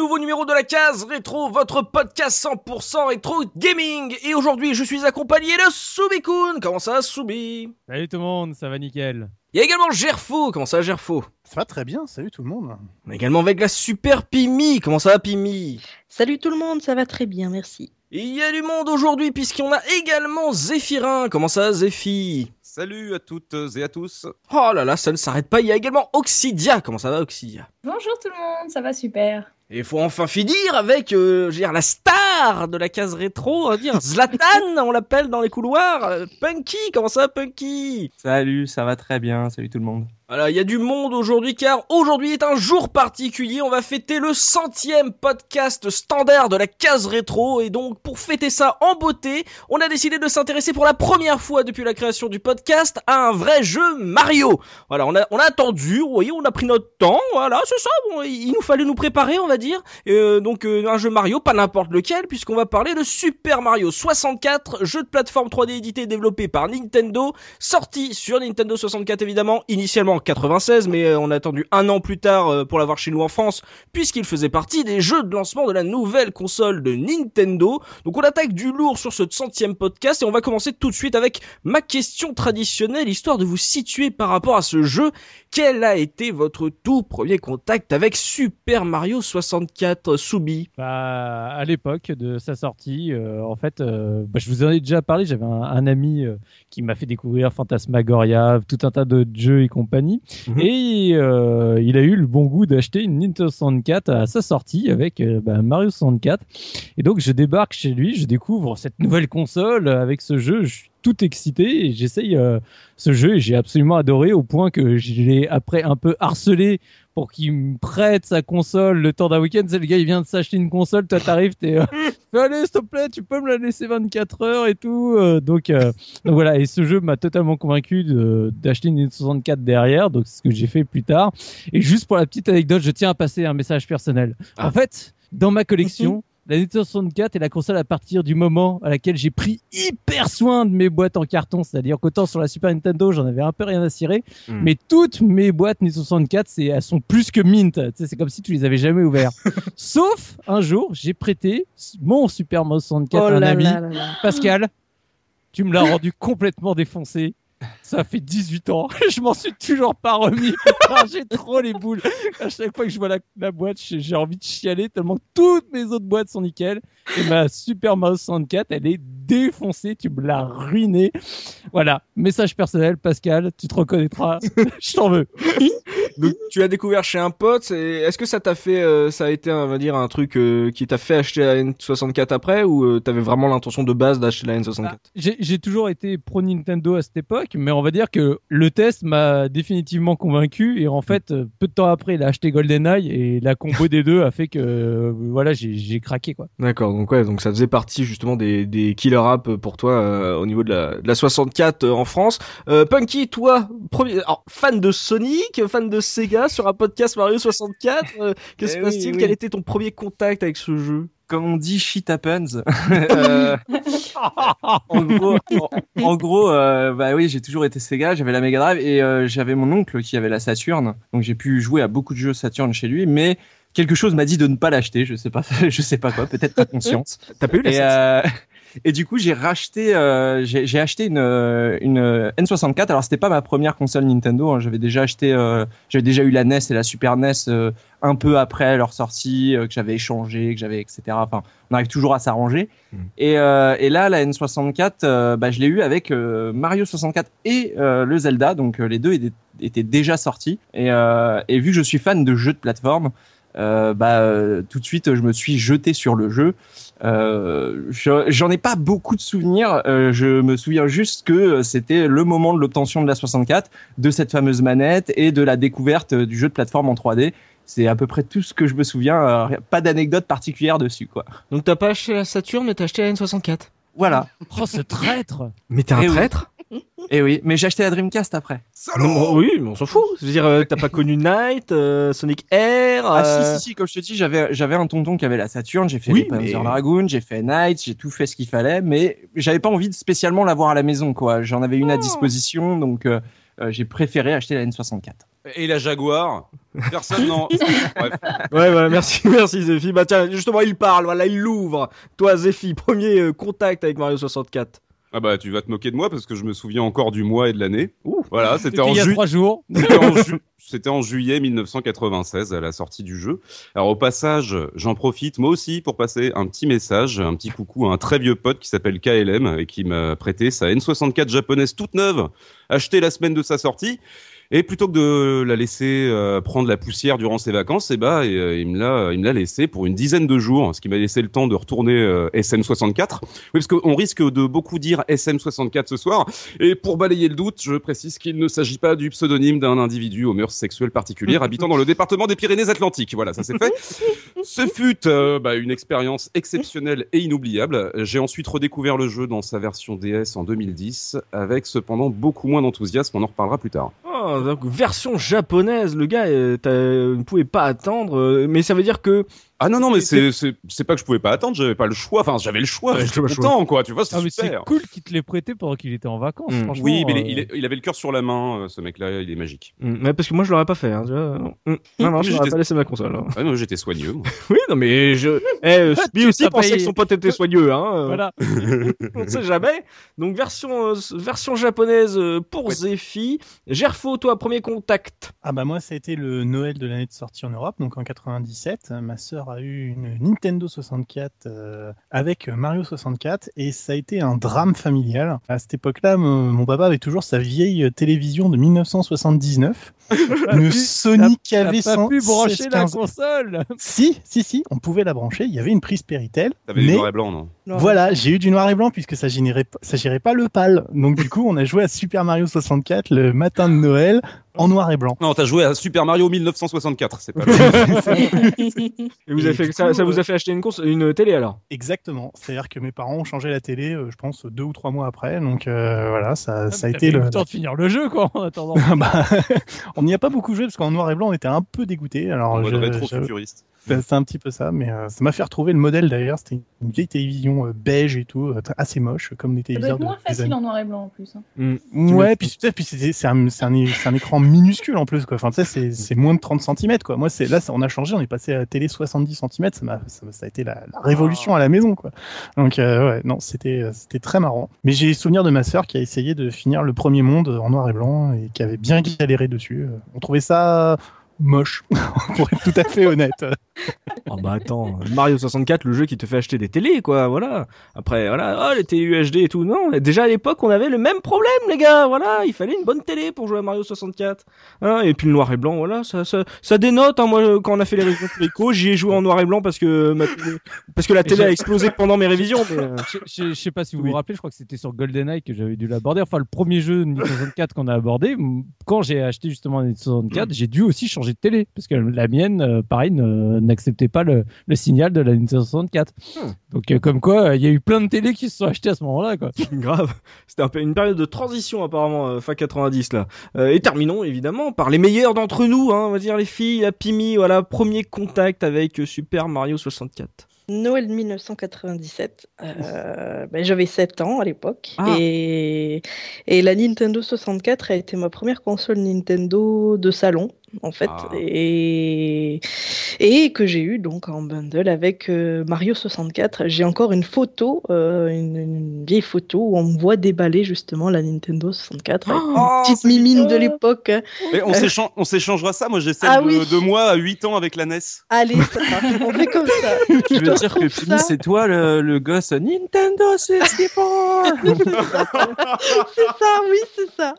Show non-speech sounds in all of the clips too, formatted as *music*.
Nouveau numéro de la case rétro, votre podcast 100% rétro gaming. Et aujourd'hui, je suis accompagné de Soubikoun. Comment ça, Soubi? Salut tout le monde, ça va nickel. Il y a également Gerfo. Comment ça, Gerfo? Ça va très bien, salut tout le monde. On a également avec la super Pimi. Comment ça va, Pimi? Salut tout le monde, ça va très bien, merci. Et Il y a du monde aujourd'hui puisqu'on a également Zéphirin. Comment ça, Zéphi? Salut à toutes et à tous. Oh là là, ça ne s'arrête pas. Il y a également Oxidia. Comment ça va, Oxidia Bonjour tout le monde, ça va super. Et il faut enfin finir avec, euh, dire, la star de la case rétro, on va dire *laughs* Zlatan, on l'appelle dans les couloirs. Euh, Punky, comment ça, Punky? Salut, ça va très bien, salut tout le monde. Voilà, il y a du monde aujourd'hui car aujourd'hui est un jour particulier. On va fêter le centième podcast standard de la case rétro et donc pour fêter ça en beauté, on a décidé de s'intéresser pour la première fois depuis la création du podcast à un vrai jeu Mario. Voilà, on a on a attendu, vous voyez, on a pris notre temps. Voilà, c'est ça. Bon, il nous fallait nous préparer, on va dire. Euh, donc euh, un jeu Mario, pas n'importe lequel, puisqu'on va parler de Super Mario 64, jeu de plateforme 3D édité et développé par Nintendo, sorti sur Nintendo 64 évidemment, initialement en 96, mais euh, on a attendu un an plus tard euh, pour l'avoir chez nous en France, puisqu'il faisait partie des jeux de lancement de la nouvelle console de Nintendo. Donc on attaque du lourd sur ce centième podcast et on va commencer tout de suite avec ma question traditionnelle, histoire de vous situer par rapport à ce jeu. Quel a été votre tout premier contact avec Super Mario 64 Soubi? Bah, à l'époque de sa sortie, euh, en fait, euh, bah, je vous en ai déjà parlé. J'avais un, ami euh, qui m'a fait découvrir Phantasmagoria, tout un tas d'autres jeux et compagnie. Mhm. Et euh, il a eu le bon goût d'acheter une Nintendo 64 à sa sortie avec euh, bah, Mario 64. Et donc, je débarque chez lui, je découvre cette nouvelle console avec ce jeu. Je suis tout excité et j'essaye euh, ce jeu et j'ai absolument adoré au point que je l'ai après un peu harcelé pour qu'il me prête sa console le temps d'un week-end. C'est le gars, il vient de s'acheter une console, toi t'arrives, t'es, euh, *laughs* fais, allez, s'il te plaît, tu peux me la laisser 24 heures et tout. euh, donc, euh, donc voilà, et ce jeu m'a totalement convaincu de- d'acheter une Nintendo 64 derrière, donc c'est ce que j'ai fait plus tard. Et juste pour la petite anecdote, je tiens à passer un message personnel. Ah. En fait, dans ma collection, la Nintendo 64 est la console à partir du moment à laquelle j'ai pris hyper soin de mes boîtes en carton. C'est-à-dire qu'autant sur la Super Nintendo, j'en avais un peu rien à cirer. Hmm. Mais toutes mes boîtes Nintendo 64, c'est, elles sont plus que mint. Tu sais, c'est comme si tu les avais jamais ouvertes. *laughs* Sauf un jour, j'ai prêté mon Super Mario 64 à un ami. là là là. Pascal, tu me l'as rendu complètement défoncé. Ça fait 18 ans. *laughs* Je m'en suis toujours pas remis. *laughs* J'ai trop les boules. À chaque fois que je vois la, boîte, j'ai envie de chialer tellement toutes mes autres boîtes sont nickel. Et ma Super Mario 64, elle est défoncée. Tu me l'as ruinée. Voilà. Message personnel, Pascal, tu te reconnaîtras. *laughs* Je t'en veux. Donc tu l'as découvert chez un pote. Est-ce que ça t'a fait, euh, ça a été, on va dire, un truc euh, qui t'a fait acheter la N64 après, ou euh, t'avais vraiment l'intention de base d'acheter la N64 J'ai j'ai toujours été pro Nintendo à cette époque, mais on va dire que le test m'a définitivement convaincu. Et en fait, euh, peu de temps après, il a acheté GoldenEye et la combo des deux a fait que euh, voilà, j'ai j'ai craqué quoi. D'accord, donc ouais, donc ça faisait partie justement des, des killer apps pour toi euh, au niveau de la, de la 64 euh, en France. Euh, Punky, toi, premier, alors, fan de Sonic, fan de Sega sur un podcast Mario 64, euh, que se Eh passe-t-il oui, oui. Quel était ton premier contact avec ce jeu? Comme on dit, shit happens. *laughs* Euh, en gros, en, en gros, euh, bah oui, j'ai toujours été Sega, j'avais la Mega Drive et euh, j'avais mon oncle qui avait la Saturn, donc j'ai pu jouer à beaucoup de jeux Saturn chez lui, mais quelque chose m'a dit de ne pas l'acheter, je sais pas, *laughs* je sais pas quoi, peut-être ta conscience. T'as pas eu la Saturn? euh, Et du coup, j'ai racheté, euh, j'ai acheté une, euh, une euh, N64. Alors, c'était pas ma première console Nintendo. hein. J'avais déjà acheté, euh, j'avais déjà eu la NES et la Super NES euh, un peu après leur sortie, euh, que j'avais échangé, que j'avais, etc. Enfin, on arrive toujours à s'arranger. Et, euh, et là, la N64, euh, bah, je l'ai eu avec Mario 64 et le Zelda. Donc, les deux étaient, déjà sortis. Et, euh, et vu que je suis fan de jeux de plateforme, euh, bah, tout de suite, je me suis jeté sur le jeu. Euh, je- J'en ai pas beaucoup de souvenirs. Euh, je me souviens juste que c'était le moment de l'obtention de la 64, de cette fameuse manette et de la découverte du jeu de plateforme en 3D. C'est à peu près tout ce que je me souviens. euh, pas d'anecdote particulière dessus, quoi. Donc t'as pas acheté la Saturn, mais t'as acheté la N64. Voilà. Oh, ce traître Mais t'es un Eh oui. traître? Et oui, mais j'ai acheté la Dreamcast après. Non, Oui, mais on s'en fout. Je veux dire, euh, t'as pas *laughs* connu Knight, euh, Sonic Air Ah euh, si si si, comme je te dis, j'avais j'avais un tonton qui avait la Saturn, j'ai fait Oui, les Panzer mais- Dragoon, j'ai fait Knight, j'ai tout fait ce qu'il fallait, mais j'avais pas envie de spécialement l'avoir à la maison quoi. J'en avais une à disposition, donc j'ai préféré acheter la N64. Et la Jaguar? Personne n'en. *laughs* Ouais, voilà, merci, *laughs* merci Zephy. Bah tiens, justement, il parle, voilà, il l'ouvre. Toi, Zephy, premier euh, contact avec Mario 64. Ah bah tu vas te moquer de moi parce que je me souviens encore du mois et de l'année. Voilà, c'était en, il y a ju- trois jours. *laughs* c'était en ju- en juillet 1996 à la sortie du jeu. Alors au passage, j'en profite moi aussi pour passer un petit message, un petit coucou à un très vieux pote qui s'appelle KLM et qui m'a prêté sa N64 japonaise toute neuve, achetée la semaine de sa sortie. Et plutôt que de la laisser euh, prendre la poussière durant ses vacances, eh et, euh, il me l'a, il me l'a laissé pour une dizaine de jours, ce qui m'a laissé le temps de retourner euh, SM64. Oui, parce qu'on risque de beaucoup dire SM64 ce soir. Et pour balayer le doute, je précise qu'il ne s'agit pas du pseudonyme d'un individu aux mœurs sexuelles particulières habitant dans le département des Pyrénées-Atlantiques. Voilà, ça c'est fait. Ce fut euh, bah, une expérience exceptionnelle et inoubliable. J'ai ensuite redécouvert le jeu dans sa version DS en 2010, avec cependant beaucoup moins d'enthousiasme. On en reparlera plus tard. Donc, version japonaise, le gars, euh, t'as- ne pouvait pas attendre. euh, mais ça veut dire que. Ah non non mais c'est c'est c'est pas que je pouvais pas attendre, j'avais pas le choix. Enfin j'avais le choix, Ouais, j'étais content quoi. Tu vois c'est Ah, c'est cool qu'il te l'ait prêté pendant qu'il était en vacances, Mm. franchement. Oui mais il, euh, il, avait le cœur sur la main, euh, ce mec-là, il est magique. Mm, ouais, parce que moi, je l'aurais pas fait. Hein, tu vois. Mm. Non, non, je l'aurais pas laissé ma console. hein. Ah non j'étais soigneux. moi. *laughs* Oui, non, mais je. Eh, *laughs* euh, lui aussi pensait que son pote était soigneux, hein. Voilà. *laughs* On ne sait jamais. Donc, version, euh, version japonaise pour Ouais. Zephy. Gerfo, toi, premier contact. Ah bah moi ça a été le Noël de l'année de sortie en Europe, donc en 97. Ma sœur a eu une Nintendo 64 euh, avec Mario 64 et ça a été un drame familial. À cette époque-là, mon mon papa avait toujours sa vieille télévision de 1979, une *laughs* Sony T'as KV pas pu brancher la 115. console. *laughs* Si, si, si, on pouvait la brancher. Il y avait une prise Péritel. T'avais du noir et blanc non? Voilà, j'ai eu du noir et blanc puisque ça générait, ça gérait pas le pâle. Donc du coup, on a joué à Super Mario 64 le matin de Noël en noir et blanc. Non t'as joué à Super Mario 1964, c'est pas. le- *laughs* Et vous avez fait, ça, vous a fait acheter une, cons- une télé alors? Exactement. C'est-à-dire que mes parents ont changé la télé, euh, je pense, deux ou trois mois après. Donc euh, voilà, ça, ça a été le. le temps de finir le jeu, quoi, en attendant. *laughs* Bah, *laughs* on n'y a pas beaucoup joué parce qu'en noir et blanc, on était un peu dégoûté. Alors, En mode je- rétro j'avoue, futuriste. c'est c'est un petit peu ça, mais euh, ça m'a fait retrouver le modèle d'ailleurs. C'était une vieille télévision euh, beige et tout, euh, assez moche, comme les téléviseurs être de moins facile en noir et blanc en plus. hein. Ouais, puis, c'est c'est un, c'est un, c'est un écran minuscule en plus, quoi. Enfin, c'est- moins de 30 cm, quoi. Moi, là, on a changé, on est passé à la télé 70 cm, ça, m'a- ça, a été la, révolution à la maison, quoi. Donc, euh, ouais, non, c'était euh, c'était très marrant. Mais j'ai souvenir de ma sœur qui a essayé de finir le premier monde en noir et blanc et qui avait bien galéré dessus. Euh, On trouvait ça moche, *laughs* pour être tout à fait honnête. Oh bah attends, Mario 64, le jeu qui te fait acheter des télés, quoi, voilà. Après, voilà, oh, les télé UHD et tout. Non, déjà à l'époque, on avait le même problème, les gars, voilà. Il fallait une bonne télé pour jouer à Mario 64. Hein, et puis le noir et blanc, voilà, ça, ça, ça dénote. Hein, moi, quand on a fait les révisions Echo, j'y ai joué en noir et blanc parce que ma télé- parce que la télé a explosé pendant mes révisions. Mais, euh, Je, je- je sais pas si vous Oui. vous rappelez, je crois que c'était sur GoldenEye que j'avais dû l'aborder. Enfin, le premier jeu de Nintendo 64 qu'on a abordé, quand j'ai acheté justement Nintendo 64, j'ai dû aussi changer de télé parce que la mienne, euh, pareil, n'acceptait pas le, le signal de la Nintendo 64. Hmm. Donc, euh, comme quoi, euh, il y a eu plein de télés qui se sont achetées à ce moment-là, quoi. *laughs* Grave. C'était un peu une période de transition apparemment euh, fin 90 là. Euh, et terminons évidemment par les meilleurs d'entre nous, hein, on va dire les filles, la Pimi, voilà, premier contact avec Super Mario 64. Noël 1997. euh, ben, J'avais 7 ans à l'époque. Ah. Et, et la Nintendo 64 a été ma première console Nintendo de salon. En fait, Ah. et, et que j'ai eu donc en bundle avec euh, Mario 64. J'ai encore une photo, euh, une, une vieille photo où on me voit déballer justement la Nintendo 64 avec Oh, une petite mimine de l'époque. Mais on s'échan- on s'échangera ça. Moi, j'ai celle Ah de, oui. de moi à 8 ans avec la NES. Allez, ça marche, on fait comme ça. *laughs* Tu Je veux dire que c'est toi le, le gosse Nintendo 64 *laughs* c'est ça, oui, c'est ça.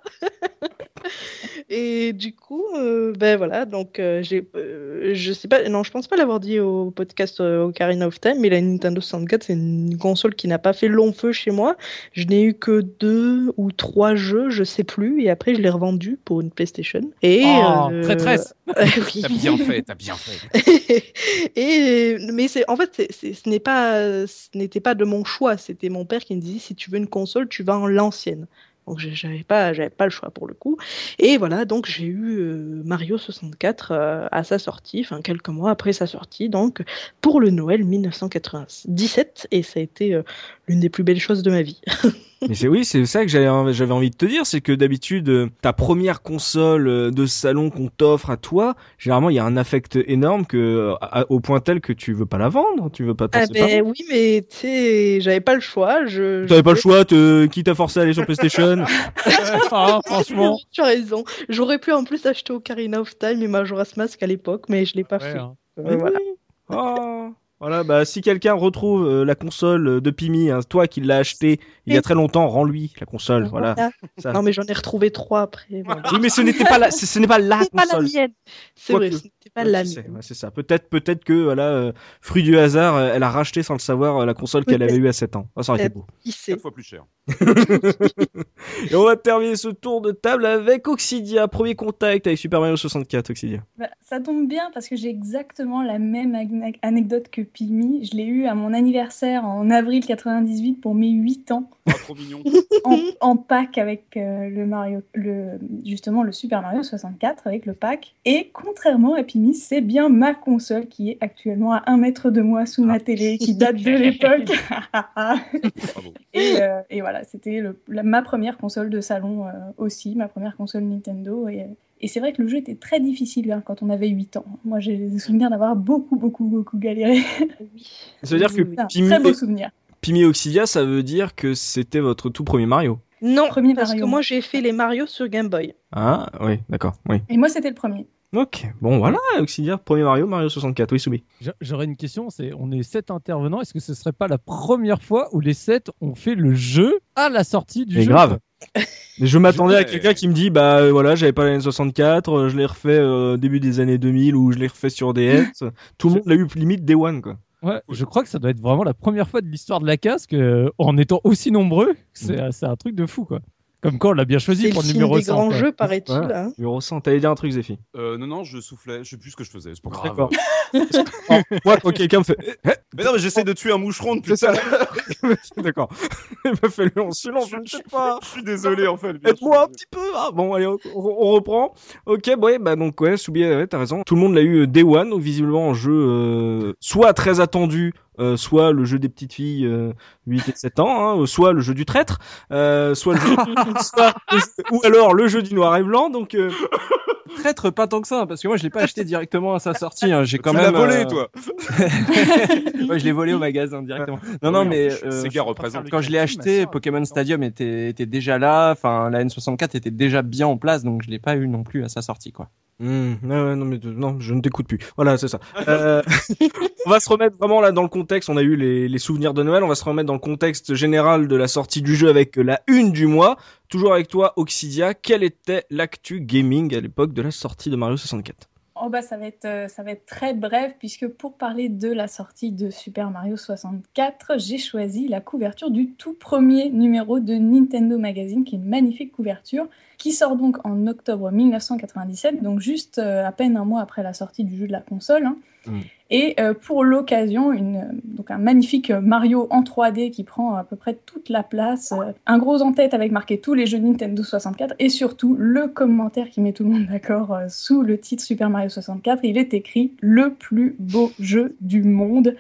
Et du coup, euh, ben voilà, donc euh, j'ai, euh, je sais pas, non, je pense pas l'avoir dit au podcast euh, Ocarina of Time, mais la Nintendo 64, c'est une console qui n'a pas fait long feu chez moi. Je n'ai eu que deux ou trois jeux, je sais plus, et après je l'ai revendu pour une PlayStation. Et Oh, euh, traîtresse. *laughs* oui. T'as bien fait, t'as bien fait. *laughs* et mais c'est en fait c'est- c'est- ce n'est pas ce n'était pas de mon choix c'était mon père qui me disait si tu veux une console tu vas en l'ancienne donc j'ai- j'avais pas j'avais pas le choix pour le coup. Et voilà donc j'ai eu euh, Mario 64 euh, à sa sortie enfin quelques mois après sa sortie donc pour le Noël 1997 et ça a été euh, l'une des plus belles choses de ma vie *laughs* Mais c'est oui, c'est ça que j'avais envie de te dire, c'est que d'habitude euh, ta première console euh, de salon qu'on t'offre à toi, généralement il y a un affect énorme que euh, à- au point tel que tu veux pas la vendre, tu veux pas t'en ah ben oui mais tu sais j'avais pas le choix je T'avais pas le choix, te, qui t'a forcé à aller sur PlayStation? *laughs* Ah, franchement. Tu as raison. J'aurais pu en plus acheter Ocarina of Time et Majora's Mask à l'époque, mais je l'ai pas Ouais, fait. hein. Mais voilà. oui. Oh. Voilà, bah si quelqu'un retrouve euh, la console de Pimi, hein, toi qui l'as acheté il y a très longtemps, rends-lui la console, voilà. Ça. Non, mais j'en ai retrouvé trois après. voilà. Oui, mais ce n'était pas la, ce, ce n'est pas la pas mienne. C'est vrai, ce n'était pas Ouais, la mienne. ouais, c'est ça. Peut-être, peut-être que voilà, euh, fruit du hasard, euh, elle a racheté sans le savoir euh, la console qu'elle avait eue à 7 ans. Ah, ça aurait été beau. Qui sait 4 fois plus cher. *laughs* Et on va terminer ce tour de table avec Oxidia, premier contact avec Super Mario 64, Oxidia. Bah, ça tombe bien parce que j'ai exactement la même ane- anecdote que Pimi. Je l'ai eu à mon anniversaire en avril 98 pour mes 8 ans *laughs* Ah, trop mignon. en, en pack avec euh, le Mario, le, justement le Super Mario 64 avec le pack. Et contrairement à Pimi, c'est bien ma console qui est actuellement à un mètre de moi sous ma télé, qui date de l'époque. *laughs* *laughs* Et, euh, et voilà, c'était ma première console de salon euh, aussi, ma première console Nintendo. Et, et c'est vrai que le jeu était très difficile hein, quand on avait 8 ans. Moi, j'ai le souvenir d'avoir beaucoup, beaucoup, beaucoup galéré. Ça veut dire que Oui, oui. C'est un Pimi, très beau souvenir. Pimi Oxidia, ça veut dire que c'était votre tout premier Mario. Non, Premier parce Mario. que moi j'ai fait les Mario sur Game Boy. Ah, oui, d'accord, oui. Et moi, c'était le premier. Ok, bon voilà, Oxidia, premier Mario, Mario 64, oui, Soubi. J'a- J'aurais une question, c'est on est sept intervenants, est-ce que ce serait pas la première fois où les sept ont fait le jeu à la sortie du Mais jeu? grave. *laughs* Mais je m'attendais à quelqu'un qui me dit bah euh, voilà j'avais pas la N64 euh, je l'ai refait euh, début des années 2000 ou je l'ai refait sur DS *laughs* tout le monde l'a eu limite Day One quoi Ouais, je crois que ça doit être vraiment la première fois de l'histoire de la casque euh, en étant aussi nombreux. C'est c'est un truc de fou, quoi. Comme quand on l'a bien choisi pour le numéro des 100. grands quoi. jeux, paraît-il. Voilà. hein. numéro 100 t'allais dire un truc Zéphie Euh, non, non, je soufflais. Je sais plus ce que je faisais. C'est pas grave. D'accord. *laughs* moi quand quelqu'un me fait Mais non, mais j'essaie de tuer un moucheron depuis C'est tout à ça. l'heure. *laughs* d'accord *laughs* il m'a fait le silence je ne sais pas Je suis désolé, en fait. Aide-moi un petit peu. Ah, bon, allez, on, on reprend. Ok, ouais, bah donc ouais, Soubi, ouais, t'as raison. Tout le monde l'a eu euh, Day One, donc visiblement un jeu euh, soit très attendu, euh, soit le jeu des petites filles euh, 8 et 7 ans, hein, soit le jeu du traître, euh, soit le jeu, soit- ou alors le jeu du noir et blanc. Donc euh, Traître pas tant que ça, parce que moi je l'ai pas acheté directement à sa sortie. hein. J'ai quand tu même l'as volé, euh, toi. *laughs* ouais, je l'ai volé au magasin directement. Non, non, mais euh, Sega représente. quand je l'ai acheté, Pokémon Stadium était, était déjà là. Enfin, la N64 était déjà bien en place, donc je l'ai pas eu non plus à sa sortie, quoi. Ouais, non mais de- non, je ne t'écoute plus. Voilà, c'est ça. Euh, *laughs* on va se remettre vraiment là dans le contexte. On a eu les, souvenirs de Noël. On va se remettre dans le contexte général de la sortie du jeu avec euh, la une du mois. Toujours avec toi, Oxidia. Quelle était l'actu gaming à l'époque de la sortie de Mario 64 Oh bah ça va être euh, ça va être très bref puisque pour parler de la sortie de Super Mario 64, j'ai choisi la couverture du tout premier numéro de Nintendo Magazine qui est une magnifique couverture qui sort donc en octobre 1997, donc juste euh, à peine un mois après la sortie du jeu de la console. hein. Mm. Et euh, pour l'occasion, euh, donc un magnifique Mario en 3D qui prend à peu près toute la place, euh, un gros en tête avec marqué tous les jeux Nintendo 64 et surtout le commentaire qui met tout le monde d'accord sous le titre Super Mario 64. Il est écrit le plus beau jeu du monde.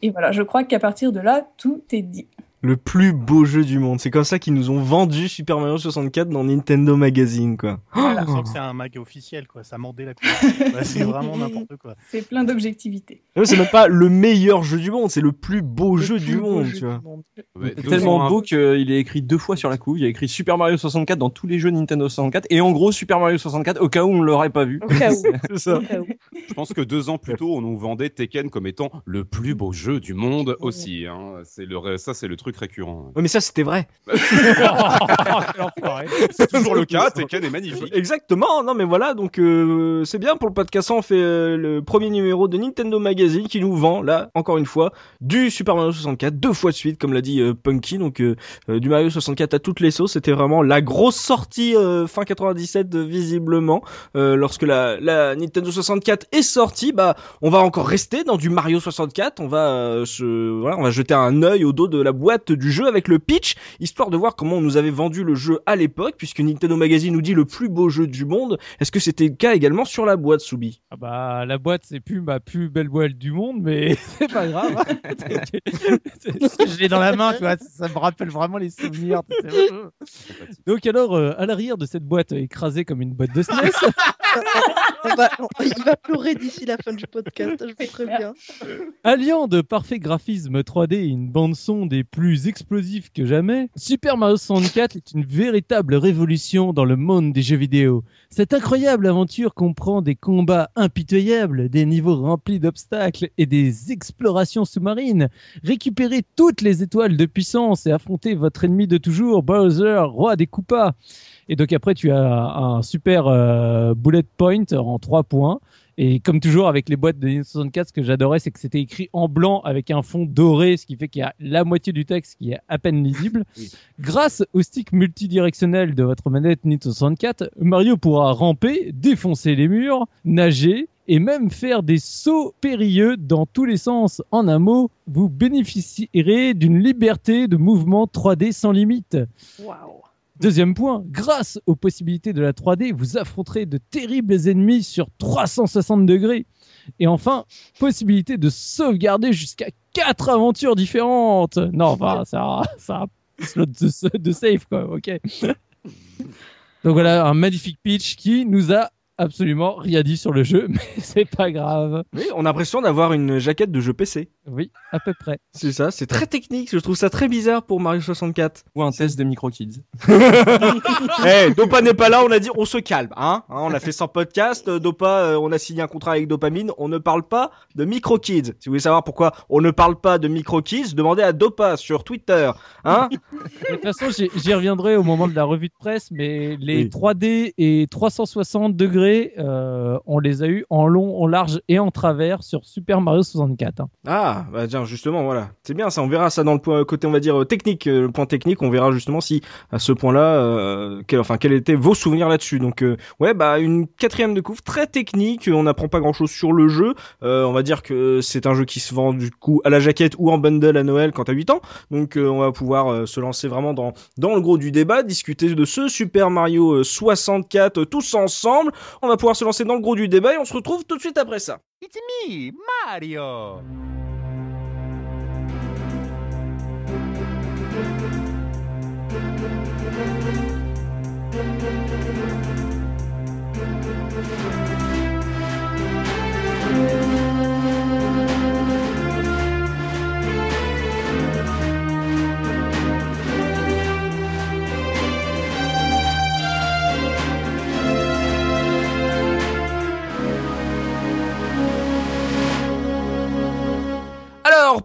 Et voilà, je crois qu'à partir de là, tout est dit. Le plus beau jeu du monde. C'est comme ça qu'ils nous ont vendu Super Mario 64 dans Nintendo Magazine, quoi. On sent que c'est un mag officiel, quoi. Ça mordait la *laughs* c'est vraiment n'importe quoi. C'est plein d'objectivité. C'est même pas le meilleur jeu du monde, c'est le plus beau Le jeu plus du beau monde, jeu tu du vois. monde. C'est deux tellement beau qu'il est écrit deux fois sur la couve. Il y a écrit Super Mario 64 dans tous les jeux Nintendo 64 et en gros Super Mario 64 au cas où on ne l'aurait pas vu. Au cas où. *laughs* C'est ça. Au cas où. Je pense que deux ans plus tôt, on nous vendait Tekken comme étant le plus beau jeu du monde aussi. Hein. C'est le, ça, c'est le truc récurrent. Ouais, mais ça c'était vrai. *laughs* Enfoiré. *laughs* C'est toujours le cas. Tekken est magnifique. Exactement, non mais voilà, donc euh, c'est bien pour le podcast, on fait euh, le premier numéro de Nintendo Magazine qui nous vend, là, encore une fois, du Super Mario 64, deux fois de suite, comme l'a dit euh, Punky, donc euh, euh, du Mario 64 à toutes les sauces, c'était vraiment la grosse sortie euh, fin 97 euh, visiblement, Euh, lorsque la, la Nintendo 64 est sortie, bah on va encore rester dans du Mario 64, on va euh, se, voilà, on va jeter un œil au dos de la boîte du jeu avec le pitch, histoire de voir comment on nous avait vendu le jeu à l'époque, puisque Nintendo Magazine nous dit le plus beau jeu du monde. Est-ce que c'était le cas également sur la boîte, Soubi? Ah bah la boîte c'est plus ma plus belle boîte du monde mais *laughs* c'est pas grave. hein. *laughs* je l'ai dans la main, tu vois, ça me rappelle vraiment les souvenirs. *laughs* Donc alors euh, à l'arrière de cette boîte écrasée comme une boîte de SNES, On va- on- il va pleurer d'ici la fin du podcast, je vous préviens. alliant de parfait graphisme 3D et une bande son des plus explosifs que jamais, Super Mario 64 est une véritable révolution dans le monde des jeux vidéo. Cette incroyable aventure comprend des combats impitoyables, des niveaux remplis d'obstacles et des explorations sous-marines. Récupérez toutes les étoiles de puissance et affrontez votre ennemi de toujours, Bowser, roi des Koopas. Et donc après, tu as un super euh, bullet point en trois points. Et comme toujours avec les boîtes de Nintendo 64, ce que j'adorais, c'est que c'était écrit en blanc avec un fond doré, ce qui fait qu'il y a la moitié du texte qui est à peine lisible. *laughs* Oui. Grâce au stick multidirectionnel de votre manette Nintendo 64, Mario pourra ramper, défoncer les murs, nager et même faire des sauts périlleux dans tous les sens. En un mot, vous bénéficierez d'une liberté de mouvement 3D sans limite. Waouh. Deuxième point, grâce aux possibilités de la 3D, vous affronterez de terribles ennemis sur 360 degrés. Et enfin, possibilité de sauvegarder jusqu'à quatre aventures différentes. Non, enfin, ça, ça, slot de, de save, quoi, ok. Donc voilà, un magnifique pitch qui nous a absolument rien dit sur le jeu, *laughs* mais c'est pas grave. Oui, on a l'impression d'avoir une jaquette de jeu PC. Oui, à peu près. C'est ça, c'est très technique. Je trouve ça très bizarre pour Mario 64. Ou un test des micro kids. *laughs* Eh, Dopa n'est pas là, on a dit on se calme, hein. Hein, on a fait 100 podcasts, euh, Dopa, euh, on a signé un contrat avec Dopamine, on ne parle pas de Micro Kids. Si vous voulez savoir pourquoi on ne parle pas de Micro Kids, demandez à Dopa sur Twitter, hein. De toute façon, j'y j'y reviendrai au moment de la revue de presse, mais les Oui. 3D et 360 degrés, euh, on les a eu en long, en large et en travers sur Super Mario 64. hein. Ah, bah tiens, justement, voilà. C'est bien ça, on verra ça dans le point, côté, on va dire, euh, technique, euh, le point technique, on verra justement si, à ce point-là, euh, quel, enfin, quels étaient vos souvenirs là-dessus. Donc, euh, ouais, bah, une quatrième de couvre très technique, on n'apprend pas grand-chose sur le jeu. Euh, on va dire que c'est un jeu qui se vend, du coup, à la jaquette ou en bundle à Noël quand t'as 8 ans. Donc, euh, on va pouvoir euh, se lancer vraiment dans, dans le gros du débat, discuter de ce Super Mario euh, 64 euh, tous ensemble. On va pouvoir se lancer dans le gros du débat et on se retrouve tout de suite après ça. It's me, Mario.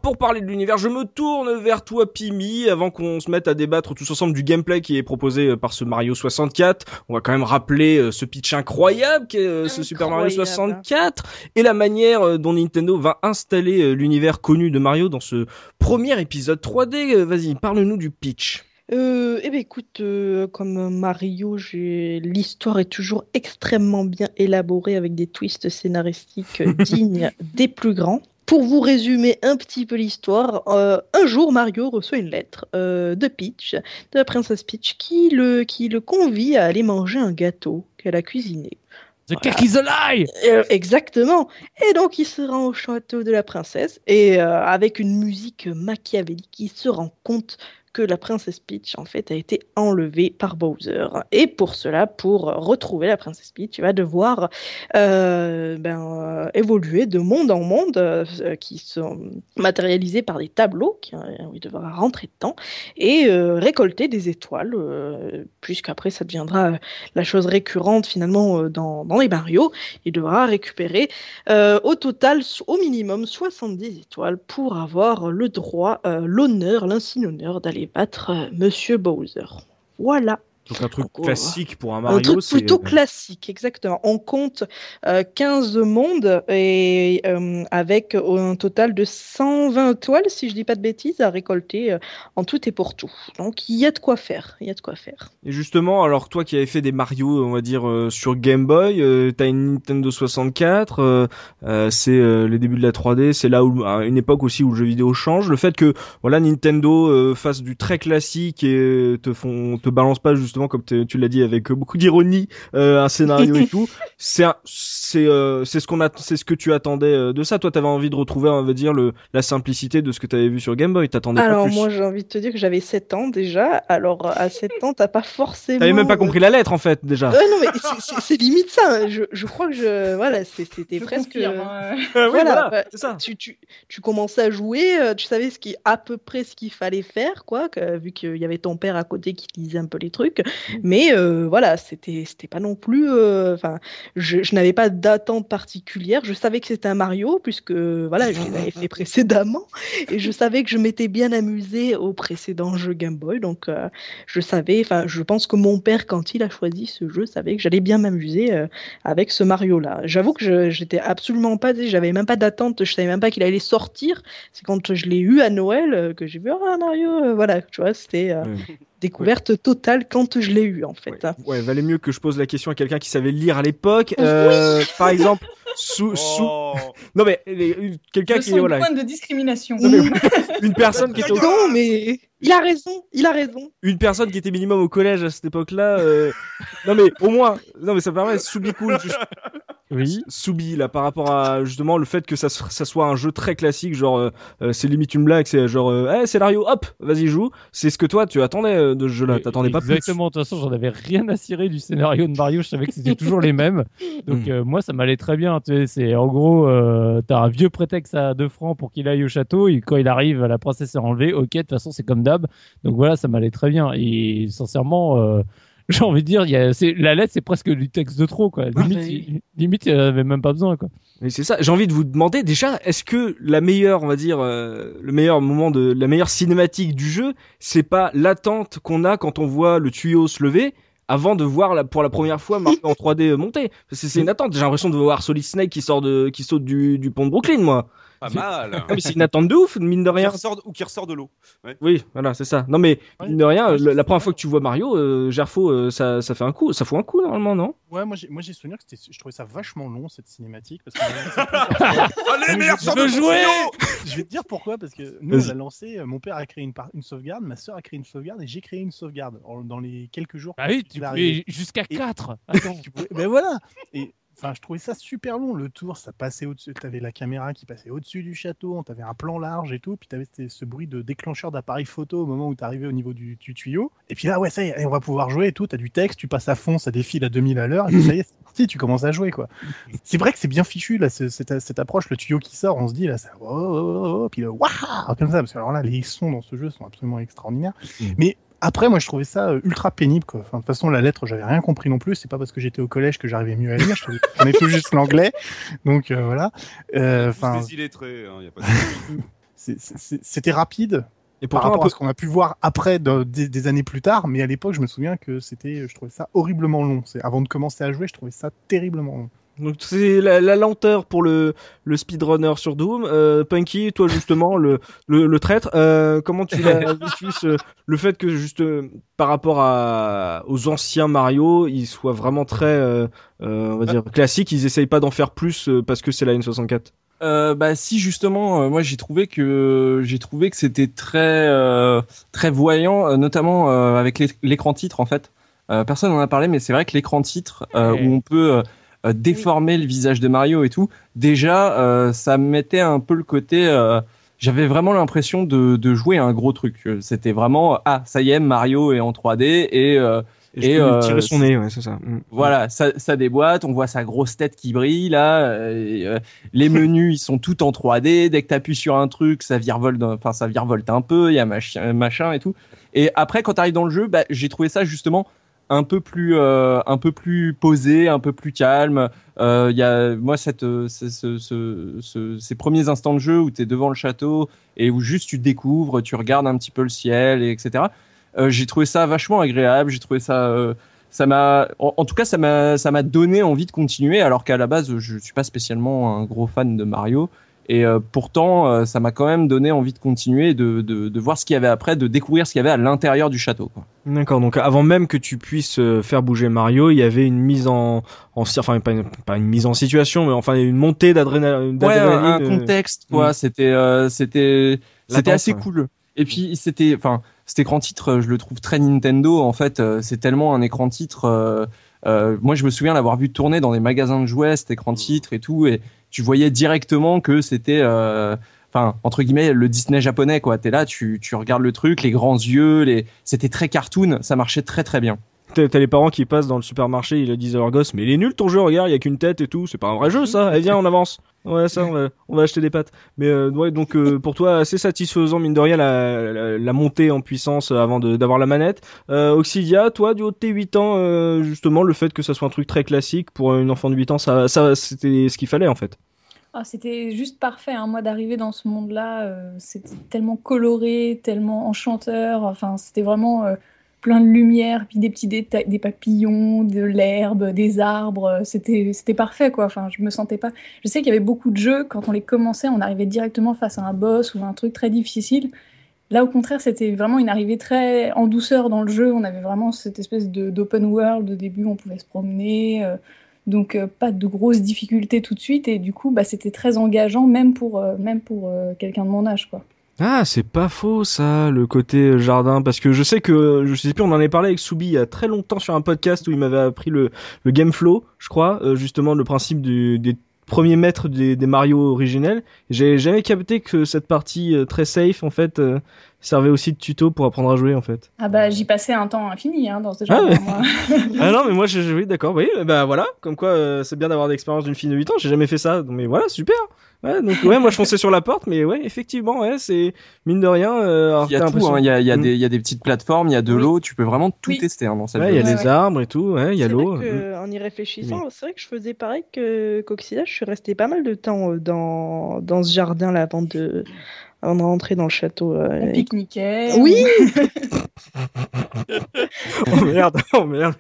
Pour parler de l'univers, je me tourne vers toi, Pimi, avant qu'on se mette à débattre tous ensemble du gameplay qui est proposé euh, par ce Mario 64. On va quand même rappeler euh, ce pitch incroyable qu'est euh, ce Super Mario Incroyable. 64 et la manière dont Nintendo va installer l'univers connu de Mario dans ce premier épisode 3D. Euh, Vas-y, parle-nous du pitch. Euh, eh ben écoute, euh, comme Mario, l'histoire est toujours extrêmement bien élaborée avec des twists scénaristiques *laughs* dignes des plus grands. Pour vous résumer un petit peu l'histoire, euh, un jour Mario reçoit une lettre euh, de Peach, de la princesse Peach, qui le, qui le convie à aller manger un gâteau qu'elle a cuisiné. The cake is a lie Euh, exactement. Et donc il se rend au château de la princesse et euh, avec une musique machiavélique, il se rend compte que la princesse Peach en fait a été enlevée par Bowser. Et pour cela, pour retrouver la princesse Peach, il va devoir euh, ben, euh, évoluer de monde en monde euh, qui sont matérialisés par des tableaux qui, où il devra rentrer dedans et récolter des étoiles, puisqu'après ça deviendra la chose récurrente finalement dans, dans les Mario. Il devra récupérer au total, au minimum, 70 étoiles pour avoir le droit, l'honneur, l'insigne honneur d'aller battre Monsieur Bowser. Voilà. Donc un truc classique pour un Un Mario. truc c'est- plutôt classique, exactement. On compte euh, 15 mondes et euh, avec un total de 120 étoiles, si je dis pas de bêtises, à récolter euh, en tout et pour tout. Donc il y a de quoi faire. Il y a de quoi faire. Et justement, alors toi qui avais fait des Mario, on va dire euh, sur Game Boy, t'as une Nintendo 64, euh, euh, c'est les débuts de la 3D, c'est là où à une époque aussi où le jeu vidéo change. Le fait que voilà Nintendo fasse du très classique et te font te balance pas justement comme tu l'as dit avec beaucoup d'ironie euh, un scénario et tout, *laughs* c'est c'est euh, c'est ce qu'on a c'est ce que tu attendais euh, de ça. Toi, t'avais envie de retrouver, on va dire le la simplicité de ce que t'avais vu sur Game Boy. T'attendais pas Alors plus. moi j'ai envie de te dire que j'avais 7 ans déjà. Alors à 7 ans t'as pas forcément... T'avais même pas compris la lettre en fait déjà. Ouais, non mais c'est- limite ça. Je, je crois que je voilà c'était presque. confirme, hein. *laughs* Oui, voilà, ça. Tu, tu, tu commençais à jouer, tu savais ce qui, à peu près ce qu'il fallait faire, quoi, que- vu qu'il y avait ton père à côté qui lisait un peu les trucs. Mais euh, voilà, c'était c'était pas non plus. euh, Enfin, je, je n'avais pas d'attente particulière. Je savais que c'était un Mario, puisque voilà, je l'avais *laughs* fait précédemment. Et je savais que je m'étais bien amusé au précédent jeu Game Boy. Donc, euh, je savais, enfin, je pense que mon père, quand il a choisi ce jeu, savait que j'allais bien m'amuser avec ce Mario-là. J'avoue que je- j'étais absolument pas, j'avais même pas d'attente, je savais même pas qu'il allait sortir. C'est quand je l'ai eu à Noël que j'ai vu, ah Mario, voilà, tu vois, c'était euh, Ouais. Découverte totale quand je l'ai eu en fait. Ouais, valait mieux que je pose la question à quelqu'un qui savait lire à l'époque. Euh, Par exemple, sous, sous... Oh. non mais quelqu'un Je qui voilà, pointe de discrimination. Non, mais- *laughs* une personne qui était au- Non, mais il a raison, il a raison. une personne qui était minimum au collège à cette époque-là. euh, Non mais au moins, non mais ça me permet Soubi cool. juste- Oui. Soubi là par rapport à justement le fait que ça, ça soit un jeu très classique, genre euh, euh, c'est limite une blague, c'est genre euh, hey, scénario, hop, vas-y joue. C'est ce que toi tu attendais euh, de ce jeu-là, t'attendais pas plus. Exactement. De toute façon, j'en avais rien à cirer du scénario de Mario. Je savais que c'était toujours les mêmes. Donc Mm. euh, moi, ça m'allait très bien. Tu sais, c'est en gros, euh, t'as un vieux prétexte à 2 francs pour qu'il aille au château. Et quand il arrive, la princesse est enlevée. Ok, de toute façon, c'est comme d'hab. Donc voilà, ça m'allait très bien. Et sincèrement. Euh, *laughs* J'ai envie de dire, il y a, c'est, la lettre, c'est presque du texte de trop, quoi. Ah, Limite, mais- limite, il n'y en avait même pas besoin, quoi. Mais c'est ça. J'ai envie de vous demander déjà, est-ce que la meilleure, on va dire, euh, le meilleur moment de la meilleure cinématique du jeu, c'est pas l'attente qu'on a quand on voit le tuyau se lever avant de voir la, pour la première fois Mario en 3D monter. Parce que c'est une attente. J'ai l'impression de voir Solid Snake qui sort de, qui saute du, du pont de Brooklyn, moi. Pas mal. Ah, mais c'est une attente de ouf, mine de Qui rien. ressort, ou qui ressort de l'eau. Ouais. Oui, voilà, c'est ça. Non, mais Ouais. mine de rien, Ouais, la, première fois que tu vois Mario, euh, Gerfo, euh, ça, ça fait un coup, ça fout un coup normalement, non? Ouais, moi j'ai moi j'ai souvenir que c'était je trouvais ça vachement long cette cinématique parce que *laughs* Allez, meilleur je veux jouer je vais te dire pourquoi parce que nous on l'a lancé, euh, mon père a créé une, par- une sauvegarde, ma soeur a créé une sauvegarde et j'ai créé une sauvegarde en- dans les quelques jours. Bah oui, tu jusqu'à Et- 4. Attends. *laughs* Tu pouvais- Ben voilà. Et enfin, je trouvais ça super long. Le tour, ça passait au-dessus. T'avais la caméra qui passait au-dessus du château. T'avais un plan large et tout. Puis t'avais ce- ce bruit de déclencheur d'appareil photo au moment où t'arrivais au niveau du, du tuyau. Et puis là, ouais, ça y est, on va pouvoir jouer et tout. T'as du texte, tu passes à fond, ça défile à 2000 à l'heure. Et puis ça y est, c'est parti, tu commences à jouer, quoi. C'est vrai que c'est bien fichu, là, ce- cette, cette approche, le tuyau qui sort, on se dit, là, ça, oh, oh, oh, puis le waouh, comme ça. Parce que alors là, les sons dans ce jeu sont absolument extraordinaires. Mais après, moi, je trouvais ça euh, ultra pénible. Quoi. Enfin, de toute façon, la lettre, j'avais rien compris non plus. C'est pas parce que j'étais au collège que j'arrivais mieux à lire. Je connais *laughs* tout juste l'anglais. Donc euh, voilà. Euh, Enfin, hein, *laughs* c'était rapide Et par pourtant, rapport à ce qu'on a pu voir après, de- des, des années plus tard. Mais à l'époque, je me souviens que c'était, je trouvais ça horriblement long. C'est avant de commencer à jouer, je trouvais ça terriblement long. Donc c'est la, la lenteur pour le, le speedrunner sur Doom. Euh, Punky, toi justement, le, le, le traître, euh, comment tu l'as *laughs* vécu ce- le fait que juste euh, par rapport à, aux anciens Mario, ils soient vraiment très, euh, euh, on va dire, classiques, ils essayent pas d'en faire plus parce que c'est la N64? Euh, bah si justement, euh, moi j'ai trouvé que j'ai trouvé que c'était très euh, très voyant, euh, notamment euh, avec l'é- l'écran titre en fait. Euh, personne n'en a parlé, mais c'est vrai que l'écran titre euh, où on peut euh, déformer le visage de Mario et tout. Déjà, euh, ça mettait un peu le côté. euh, j'avais vraiment l'impression de, de jouer à un gros truc. C'était vraiment ah ça y est Mario est en 3D et euh, Et, je Et, euh, tirer son nez, ouais, c'est ça. Mm. voilà, ça, ça déboîte, on voit sa grosse tête qui brille là. et, les *laughs* menus, ils sont tout en 3D. Dès que t'appuies sur un truc, ça virevolte, enfin ça virevolte un peu. Il y a machin, machin et tout. Et après, quand t'arrives dans le jeu, bah, j'ai trouvé ça justement un peu plus, euh, un peu plus posé, un peu plus calme. Euh, Il y a moi cette, euh, ce- ce- ce- ce- ces premiers instants de jeu où t'es devant le château et où juste tu découvres, tu regardes un petit peu le ciel, et etc. Euh, j'ai trouvé ça vachement agréable. J'ai trouvé ça euh, ça m'a en, en tout cas ça m'a ça m'a donné envie de continuer alors qu'à la base je suis pas spécialement un gros fan de Mario et euh, pourtant euh, ça m'a quand même donné envie de continuer de, de, de voir ce qu'il y avait après de découvrir ce qu'il y avait à l'intérieur du château quoi. D'accord, donc avant même que tu puisses euh, faire bouger Mario, il y avait une mise en, en enfin pas une, pas une mise en situation, mais enfin une montée d'adréna- ouais un, d'adrénaline. contexte quoi mm. c'était euh, c'était c'était assez ouais. cool et puis c'était enfin cet écran titre je le trouve très Nintendo en fait c'est tellement un écran titre euh, euh, moi je me souviens l'avoir vu tourner dans des magasins de jouets cet écran titre et tout et tu voyais directement que c'était euh, enfin entre guillemets le Disney japonais quoi. T'es là tu tu regardes le truc les grands yeux les c'était très cartoon ça marchait très très bien T'as les parents qui passent dans le supermarché, ils disent à leur gosse, mais il est nul ton jeu, regarde, il y a qu'une tête et tout, c'est pas un vrai jeu ça. Eh viens, on avance. Ouais, ça, on va, on va acheter des pâtes. Mais euh, ouais, donc euh, pour toi, assez satisfaisant mine de rien la, montée en puissance euh, avant d'avoir la manette. Euh, Oxidia, toi, du haut de tes 8 ans, euh, justement, le fait que ça soit un truc très classique pour une enfant de 8 ans, ça, ça c'était ce qu'il fallait en fait. Ah, c'était juste parfait. Hein. Moi, d'arriver dans ce monde-là, c'était tellement coloré, tellement enchanteur. Enfin, c'était vraiment plein de lumière, puis des petits détails, des papillons, de l'herbe, des arbres. C'était, c'était parfait, quoi. Enfin, je me sentais pas. Je sais qu'il y avait beaucoup de jeux, quand on les commençait, on arrivait directement face à un boss ou un truc très difficile. Là, au contraire, c'était vraiment une arrivée très en douceur dans le jeu. On avait vraiment cette espèce de, d'open world. Au début, on pouvait se promener. euh, donc euh, pas de grosses difficultés tout de suite et du coup bah, c'était très engageant même pour, euh, même pour quelqu'un de mon âge quoi. Ah, c'est pas faux ça, le côté euh, jardin, parce que je sais que, je sais plus, on en avait parlé avec Soubi il y a très longtemps sur un podcast où il m'avait appris le, le game flow, je crois, euh, justement le principe du, des premiers mètres des, des Mario originels. J'ai jamais capté que cette partie euh, très safe, en fait, euh, servait aussi de tuto pour apprendre à jouer, en fait. Ah bah j'y passais un temps infini hein, dans ce Ah genre. ouais. moi. *laughs* ah non, mais moi, j'ai oui, d'accord, oui, bah voilà, comme quoi euh, c'est bien d'avoir l'expérience d'une fille de 8 ans, j'ai jamais fait ça, donc, mais voilà, super. Ouais, donc ouais, moi je fonçais sur la porte, mais ouais, effectivement, ouais, c'est mine de rien. Euh, il y a tout hein. il y a il y a Mm. des il y a des petites plateformes il y a de Oui. l'eau tu peux vraiment tout Oui. tester hein, dans cette Ouais, il y a. Ouais, les ouais. arbres et tout, ouais, il y a l'eau. Mm. que, en y réfléchissant, c'est vrai que je faisais pareil que qu'Oxida. Je suis resté pas mal de temps euh, dans, dans ce jardin là avant de, avant de rentrer dans le château. euh, On et- pique-niquait. Oui, *laughs* *laughs* Oh merde, oh merde.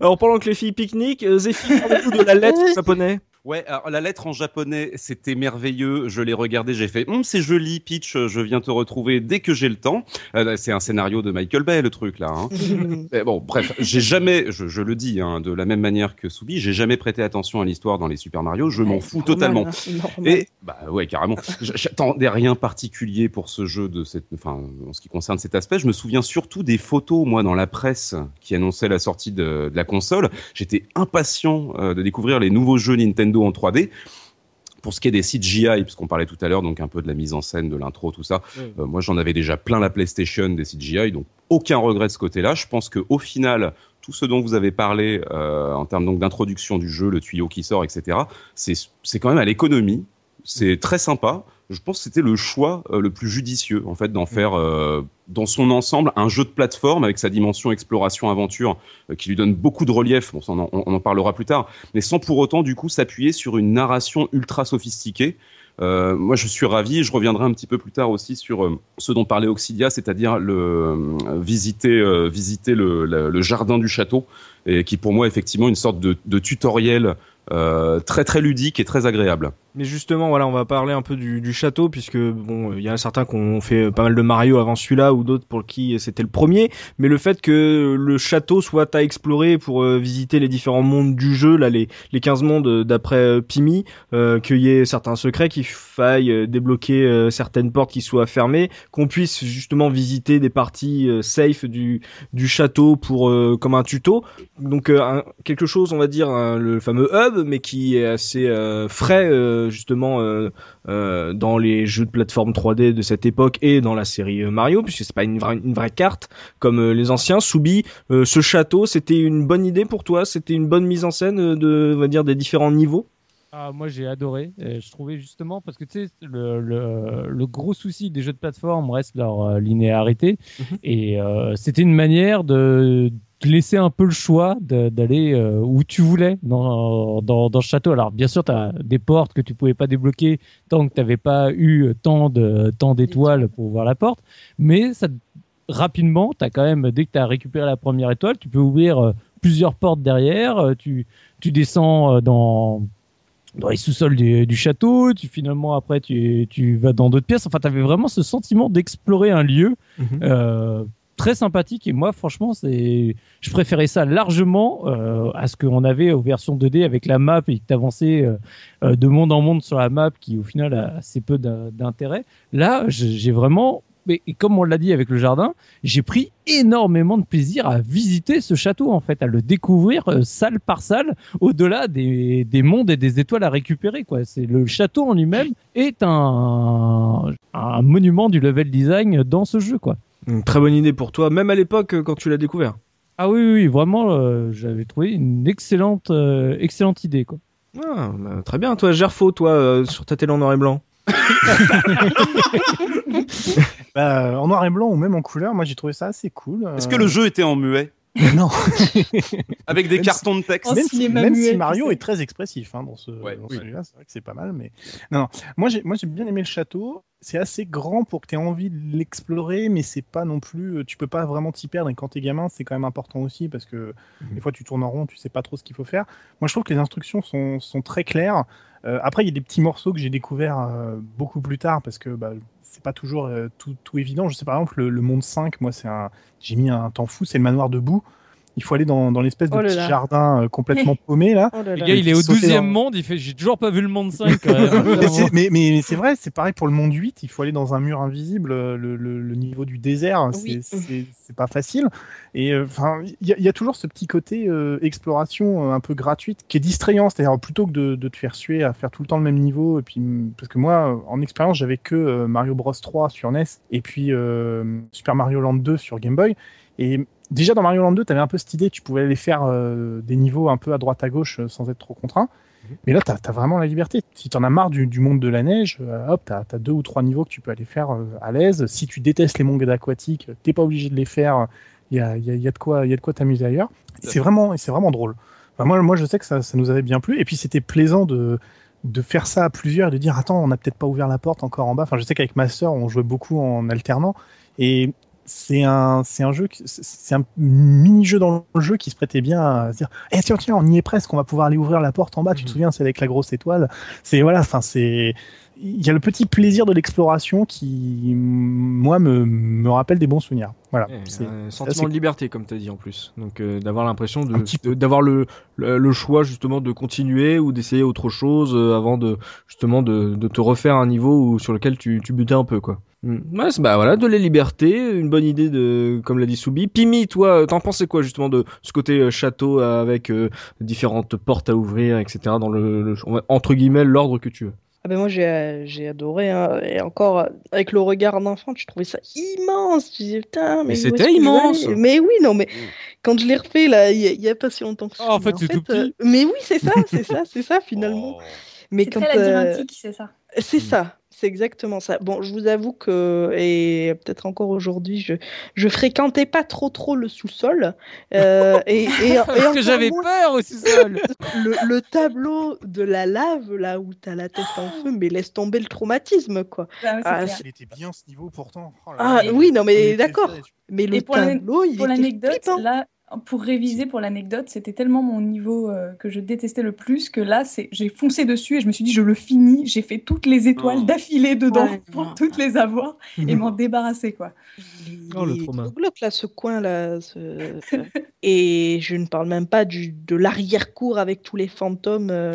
Alors pendant que les filles pique-niquent, Zéphyr, parle-nous de la lettre *laughs* japonais. Ouais, alors la lettre en japonais, c'était merveilleux. Je l'ai regardé, j'ai fait, Hum, c'est joli, Peach. Je viens te retrouver dès que j'ai le temps. Euh, c'est un scénario de Michael Bay, le truc là. Hein. *laughs* Bon, bref, j'ai jamais, je, je le dis, hein, de la même manière que Soubi, j'ai jamais prêté attention à l'histoire dans les Super Mario. Je m'en fous normal, totalement. hein. Et bah ouais carrément. J'attendais rien particulier pour ce jeu de cette, enfin en ce qui concerne cet aspect. Je me souviens surtout des photos moi dans la presse qui annonçaient la sortie de, de la console. J'étais impatient euh, de découvrir les nouveaux jeux Nintendo en 3D. Pour ce qui est des CGI, puisqu'on parlait tout à l'heure, donc un peu de la mise en scène, de l'intro, tout ça. Euh, moi, j'en avais déjà plein la PlayStation des CGI, donc aucun regret de ce côté-là. Je pense que au final, tout ce dont vous avez parlé euh, en termes donc d'introduction du jeu, le tuyau qui sort, etc. C'est quand même à l'économie. C'est très sympa. Je pense que c'était le choix euh, le plus judicieux en fait d'en faire euh, dans son ensemble un jeu de plateforme avec sa dimension exploration aventure euh, qui lui donne beaucoup de relief. Bon, ça, on, en, on en parlera plus tard, mais sans pour autant du coup s'appuyer sur une narration ultra sophistiquée. Euh, moi, je suis ravi. Je reviendrai un petit peu plus tard aussi sur euh, ce dont parlait Oxidia, c'est-à-dire le euh, visiter euh, visiter le, le- le jardin du château, et qui pour moi effectivement une sorte de, de tutoriel euh, très très ludique et très agréable. Mais justement, voilà, on va parler un peu du, du château, puisque bon, il y a certains qui ont fait pas mal de Mario avant celui-là, ou d'autres pour qui c'était le premier. Mais le fait que le château soit à explorer pour euh, visiter les différents mondes du jeu, là, les, les 15 mondes d'après euh, Pimi, euh, qu'il y ait certains secrets, qu'il faille euh, débloquer euh, certaines portes qui soient fermées, qu'on puisse justement visiter des parties safe du, du château pour comme un tuto. Donc un- quelque chose, on va dire, le fameux hub, mais qui est assez frais justement euh, euh, dans les jeux de plateforme 3D de cette époque et dans la série euh, Mario, puisque c'est pas une vraie, une vraie carte comme euh, les anciens. Soubi, euh, ce château, c'était une bonne idée pour toi? C'était une bonne mise en scène euh, de, on va dire, des différents niveaux? Ah, moi j'ai adoré. Euh, je trouvais justement parce que tu sais le, le, le gros souci des jeux de plateforme reste leur euh, linéarité Mhm. et euh, c'était une manière de te laisser un peu le choix d'aller euh, où tu voulais dans, dans, dans ce château. Alors bien sûr tu as des portes que tu pouvais pas débloquer tant que tu n'avais pas eu tant de tant d'étoiles pour voir la porte, mais ça rapidement, tu as quand même dès que tu as récupéré la première étoile, tu peux ouvrir euh, plusieurs portes derrière, euh, tu tu descends dans dans les sous-sols du, du château, tu finalement après tu, tu vas dans d'autres pièces. Enfin, tu avais vraiment ce sentiment d'explorer un lieu euh, très sympathique et moi franchement c'est je préférais ça largement euh, à ce qu'on avait aux versions 2D avec la map et que t'avançais euh, euh, de monde en monde sur la map qui au final a assez peu d'in- d'intérêt. Là, j'ai vraiment et comme on l'a dit avec le jardin, j'ai pris énormément de plaisir à visiter ce château en fait, à le découvrir salle par salle, au-delà des, des mondes et des étoiles à récupérer quoi. C'est le château en lui-même est un un monument du level design dans ce jeu quoi. Une très bonne idée pour toi, même à l'époque euh, quand tu l'as découvert. Ah oui, oui, oui, vraiment, euh, j'avais trouvé une excellente, euh, excellente idée, quoi. Ah, bah, très bien, toi, Gerfo, toi, euh, sur ta télé en noir et blanc. *laughs* Bah, en noir et blanc ou même en couleur, moi j'ai trouvé ça assez cool. Est-ce que le jeu était en muet? *laughs* Non. *laughs* Avec des Même cartons de texte même si, cinéma même muet, si tu Mario est très expressif hein, dans, ce, Ouais, dans oui. celui-là, c'est vrai que c'est pas mal. Mais non, non. moi j'ai moi j'ai bien aimé le château. C'est assez grand pour que tu aies envie de l'explorer, mais c'est pas non plus. euh, Tu peux pas vraiment t'y perdre. Et quand t'es gamin, c'est quand même important aussi parce que Mhm. des fois tu tournes en rond, tu sais pas trop ce qu'il faut faire. Moi je trouve que les instructions sont, sont très claires. Euh, après il y a des petits morceaux que j'ai découverts euh, beaucoup plus tard parce que bah, c'est pas toujours euh, tout, tout évident. Je sais par exemple le, le monde 5, moi c'est un, j'ai mis un temps fou, c'est le manoir debout. Il faut aller dans, dans l'espèce de Oh là petit là. jardin euh, complètement *laughs* paumé là. Oh là Le gars, il est au sauter 12 dans- monde, il fait, j'ai toujours pas vu le monde 5, quand *laughs* même. mais c'est- mais, mais c'est vrai, c'est pareil pour le monde 8, il faut aller dans un mur invisible, euh, le, le- le niveau du désert, c'est- Oui. c'est c'est pas facile. Et euh, enfin, il y, a- il y a toujours ce petit côté euh, exploration euh, un peu gratuite qui est distrayant, c'est-à-dire plutôt que de, de te faire suer à faire tout le temps le même niveau, et puis mm, parce que moi, en expérience, j'avais que euh, Mario Bros 3 sur NES et puis euh, Super Mario Land 2 sur Game Boy, et déjà dans Mario Land 2, tu avais un peu cette idée, tu pouvais aller faire euh, des niveaux un peu à droite à gauche euh, sans être trop contraint. Mais là, tu as, vraiment la liberté. Si tu en as marre du, du monde de la neige, euh, hop, tu as, deux ou trois niveaux que tu peux aller faire à l'aise. Si tu détestes les mondes aquatiques, t'es pas obligé de les faire. Il y a, y a- y a de quoi y a de quoi t'amuser ailleurs. C'est vraiment, et c'est vraiment drôle. Enfin, moi, moi, je sais que ça, ça nous avait bien plu. Et puis, c'était plaisant de, de faire ça à plusieurs et de dire Attends, on n'a peut-être pas ouvert la porte encore en bas. Enfin, je sais qu'avec ma sœur, on jouait beaucoup en alternant. Et c'est un, c'est un jeu, c'est- un mini-jeu dans le jeu qui se prêtait bien à se dire Eh tiens, tiens, on y est presque, on va pouvoir aller ouvrir la porte en bas. Tu te Mhm. souviens, c'est avec la grosse étoile. C'est voilà, enfin, c'est. Il y a le petit plaisir de l'exploration qui, moi, me, me rappelle des bons souvenirs. Voilà. Ouais, c'est- un sentiment de liberté, comme tu as dit en plus. Donc euh, d'avoir l'impression de d'avoir le, le le choix justement de continuer ou d'essayer autre chose euh, avant de justement de, de te refaire un niveau où, sur lequel tu, tu butais un peu quoi. Hmm. Ouais, c'est- bah voilà, de la liberté, une bonne idée de comme l'a dit Soubi. Pimi, toi, t'en pensais quoi justement de ce côté euh, château euh, avec euh, différentes portes à ouvrir, etc. dans le, entre guillemets l'ordre que tu veux? Ah ben moi j'ai j'ai adoré hein. et encore euh, avec le regard d'enfant tu trouvais ça immense tu disais putain mais, c'était immense. mais oui non mais quand je l'ai refait là il y, a- il y a pas si longtemps que ça Oh, en fait, mais c'est tout petit. euh, mais oui c'est ça c'est ça c'est ça finalement *laughs* Oh. mais C'est quand très euh, labyrinthique, c'est ça. c'est ça c'est exactement ça bon je vous avoue que et peut-être encore aujourd'hui je je fréquentais pas trop trop le sous-sol euh, *laughs* et, et, et Parce que j'avais peur au sous-sol. le, le tableau de la lave là où t'as la tête en feu mais laisse tomber le traumatisme quoi Ah, ouais, Ah. Il était bien ce niveau pourtant. Oh là Ah là. oui, non, mais d'accord. Mais le tableau, il Pour était l'anecdote, là, pour réviser pour l'anecdote, c'était tellement mon niveau euh, que je détestais le plus que là, c'est j'ai foncé dessus et je me suis dit je le finis. J'ai fait toutes les étoiles Oh. d'affilée dedans Ouais, pour non. toutes les avoir *laughs* et m'en débarrasser quoi. Oh, le trauma. là, ce coin-là. ce- Et je ne parle même pas du, de l'arrière-cour avec tous les fantômes euh,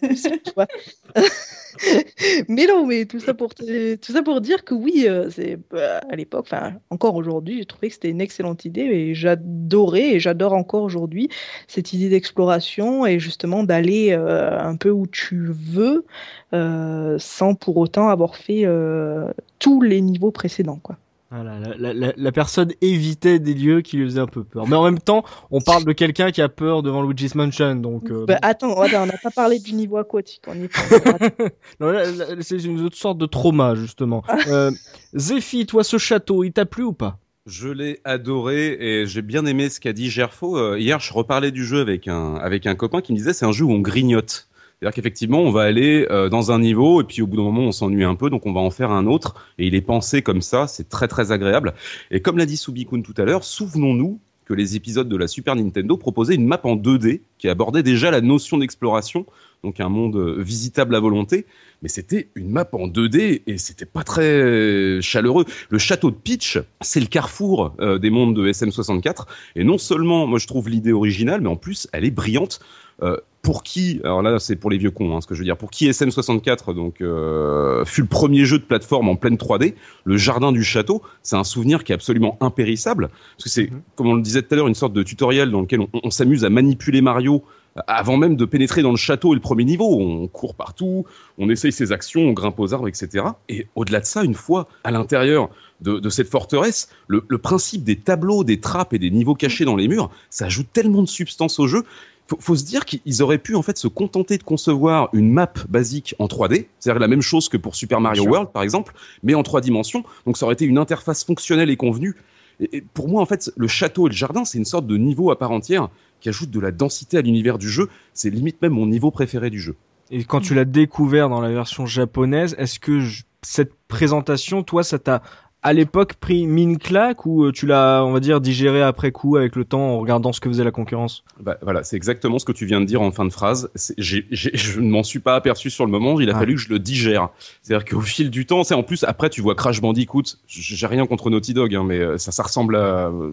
possible, tu vois. *laughs* mais non, mais tout ça pour, tout ça pour dire que oui, euh, c'est bah, à l'époque, enfin encore aujourd'hui, j'ai trouvé que c'était une excellente idée et j'adorais et j'adore encore aujourd'hui cette idée d'exploration et justement d'aller euh, un peu où tu veux euh, sans pour autant avoir fait euh, tous les niveaux précédents, quoi. Voilà, la, la- la- la personne évitait des lieux qui lui faisaient un peu peur. Mais en même temps, on parle de quelqu'un qui a peur devant Luigi's Mansion, donc. euh, Bah, attends, attends, on n'a pas parlé du niveau aquatique. On y *laughs* non, là, là, c'est une autre sorte de trauma justement. *laughs* Euh, Zephy, toi, ce château, il t'a plu ou pas? Je l'ai adoré et j'ai bien aimé ce qu'a dit Gerfo. Euh, hier, je reparlais du jeu avec un, avec un copain qui me disait c'est un jeu où on grignote. C'est-à-dire qu'effectivement, on va aller euh, dans un niveau et puis au bout d'un moment, on s'ennuie un peu, donc on va en faire un autre. Et il est pensé comme ça, c'est très très agréable. Et comme l'a dit Subikun tout à l'heure, souvenons-nous que les épisodes de la Super Nintendo proposaient une map en 2D qui abordait déjà la notion d'exploration, donc un monde euh, visitable à volonté. Mais c'était une map en 2D et c'était pas très chaleureux. Le château de Peach, c'est le carrefour euh, des mondes de SM64. Et non seulement, moi je trouve l'idée originale, mais en plus, elle est brillante. Euh, pour qui, alors là c'est pour les vieux cons, hein, ce que je veux dire, pour qui SM64 donc euh, fut le premier jeu de plateforme en pleine 3D, le jardin du château, c'est un souvenir qui est absolument impérissable, parce que c'est, comme on le disait tout à l'heure, une sorte de tutoriel dans lequel on, on s'amuse à manipuler Mario euh, avant même de pénétrer dans le château et le premier niveau. On court partout, on essaye ses actions, on grimpe aux arbres, etc. Et au-delà de ça, une fois à l'intérieur de, de cette forteresse, le, le principe des tableaux, des trappes et des niveaux cachés dans les murs, ça ajoute tellement de substance au jeu faut, faut se dire qu'ils auraient pu en fait se contenter de concevoir une map basique en 3D, c'est-à-dire la même chose que pour Super Mario. World par exemple, mais en trois dimensions. Donc ça aurait été une interface fonctionnelle et convenue. Et, et pour moi en fait, le château et le jardin, c'est une sorte de niveau à part entière qui ajoute de la densité à l'univers du jeu. C'est limite même mon niveau préféré du jeu. Et quand tu l'as découvert dans la version japonaise, est-ce que je- cette présentation, toi, ça t'a à l'époque pris mine claque ou euh, tu l'as, on va dire, digéré après coup avec le temps en regardant ce que faisait la concurrence? Bah, voilà, c'est exactement ce que tu viens de dire en fin de phrase. C'est- j'ai- j'ai- je ne m'en suis pas aperçu sur le moment. Il a Ah. fallu que je le digère. C'est-à-dire qu'au fil du temps, c'est en plus après tu vois Crash Bandicoot. J- J'ai rien contre Naughty Dog, hein, mais euh, ça, ça ressemble à euh,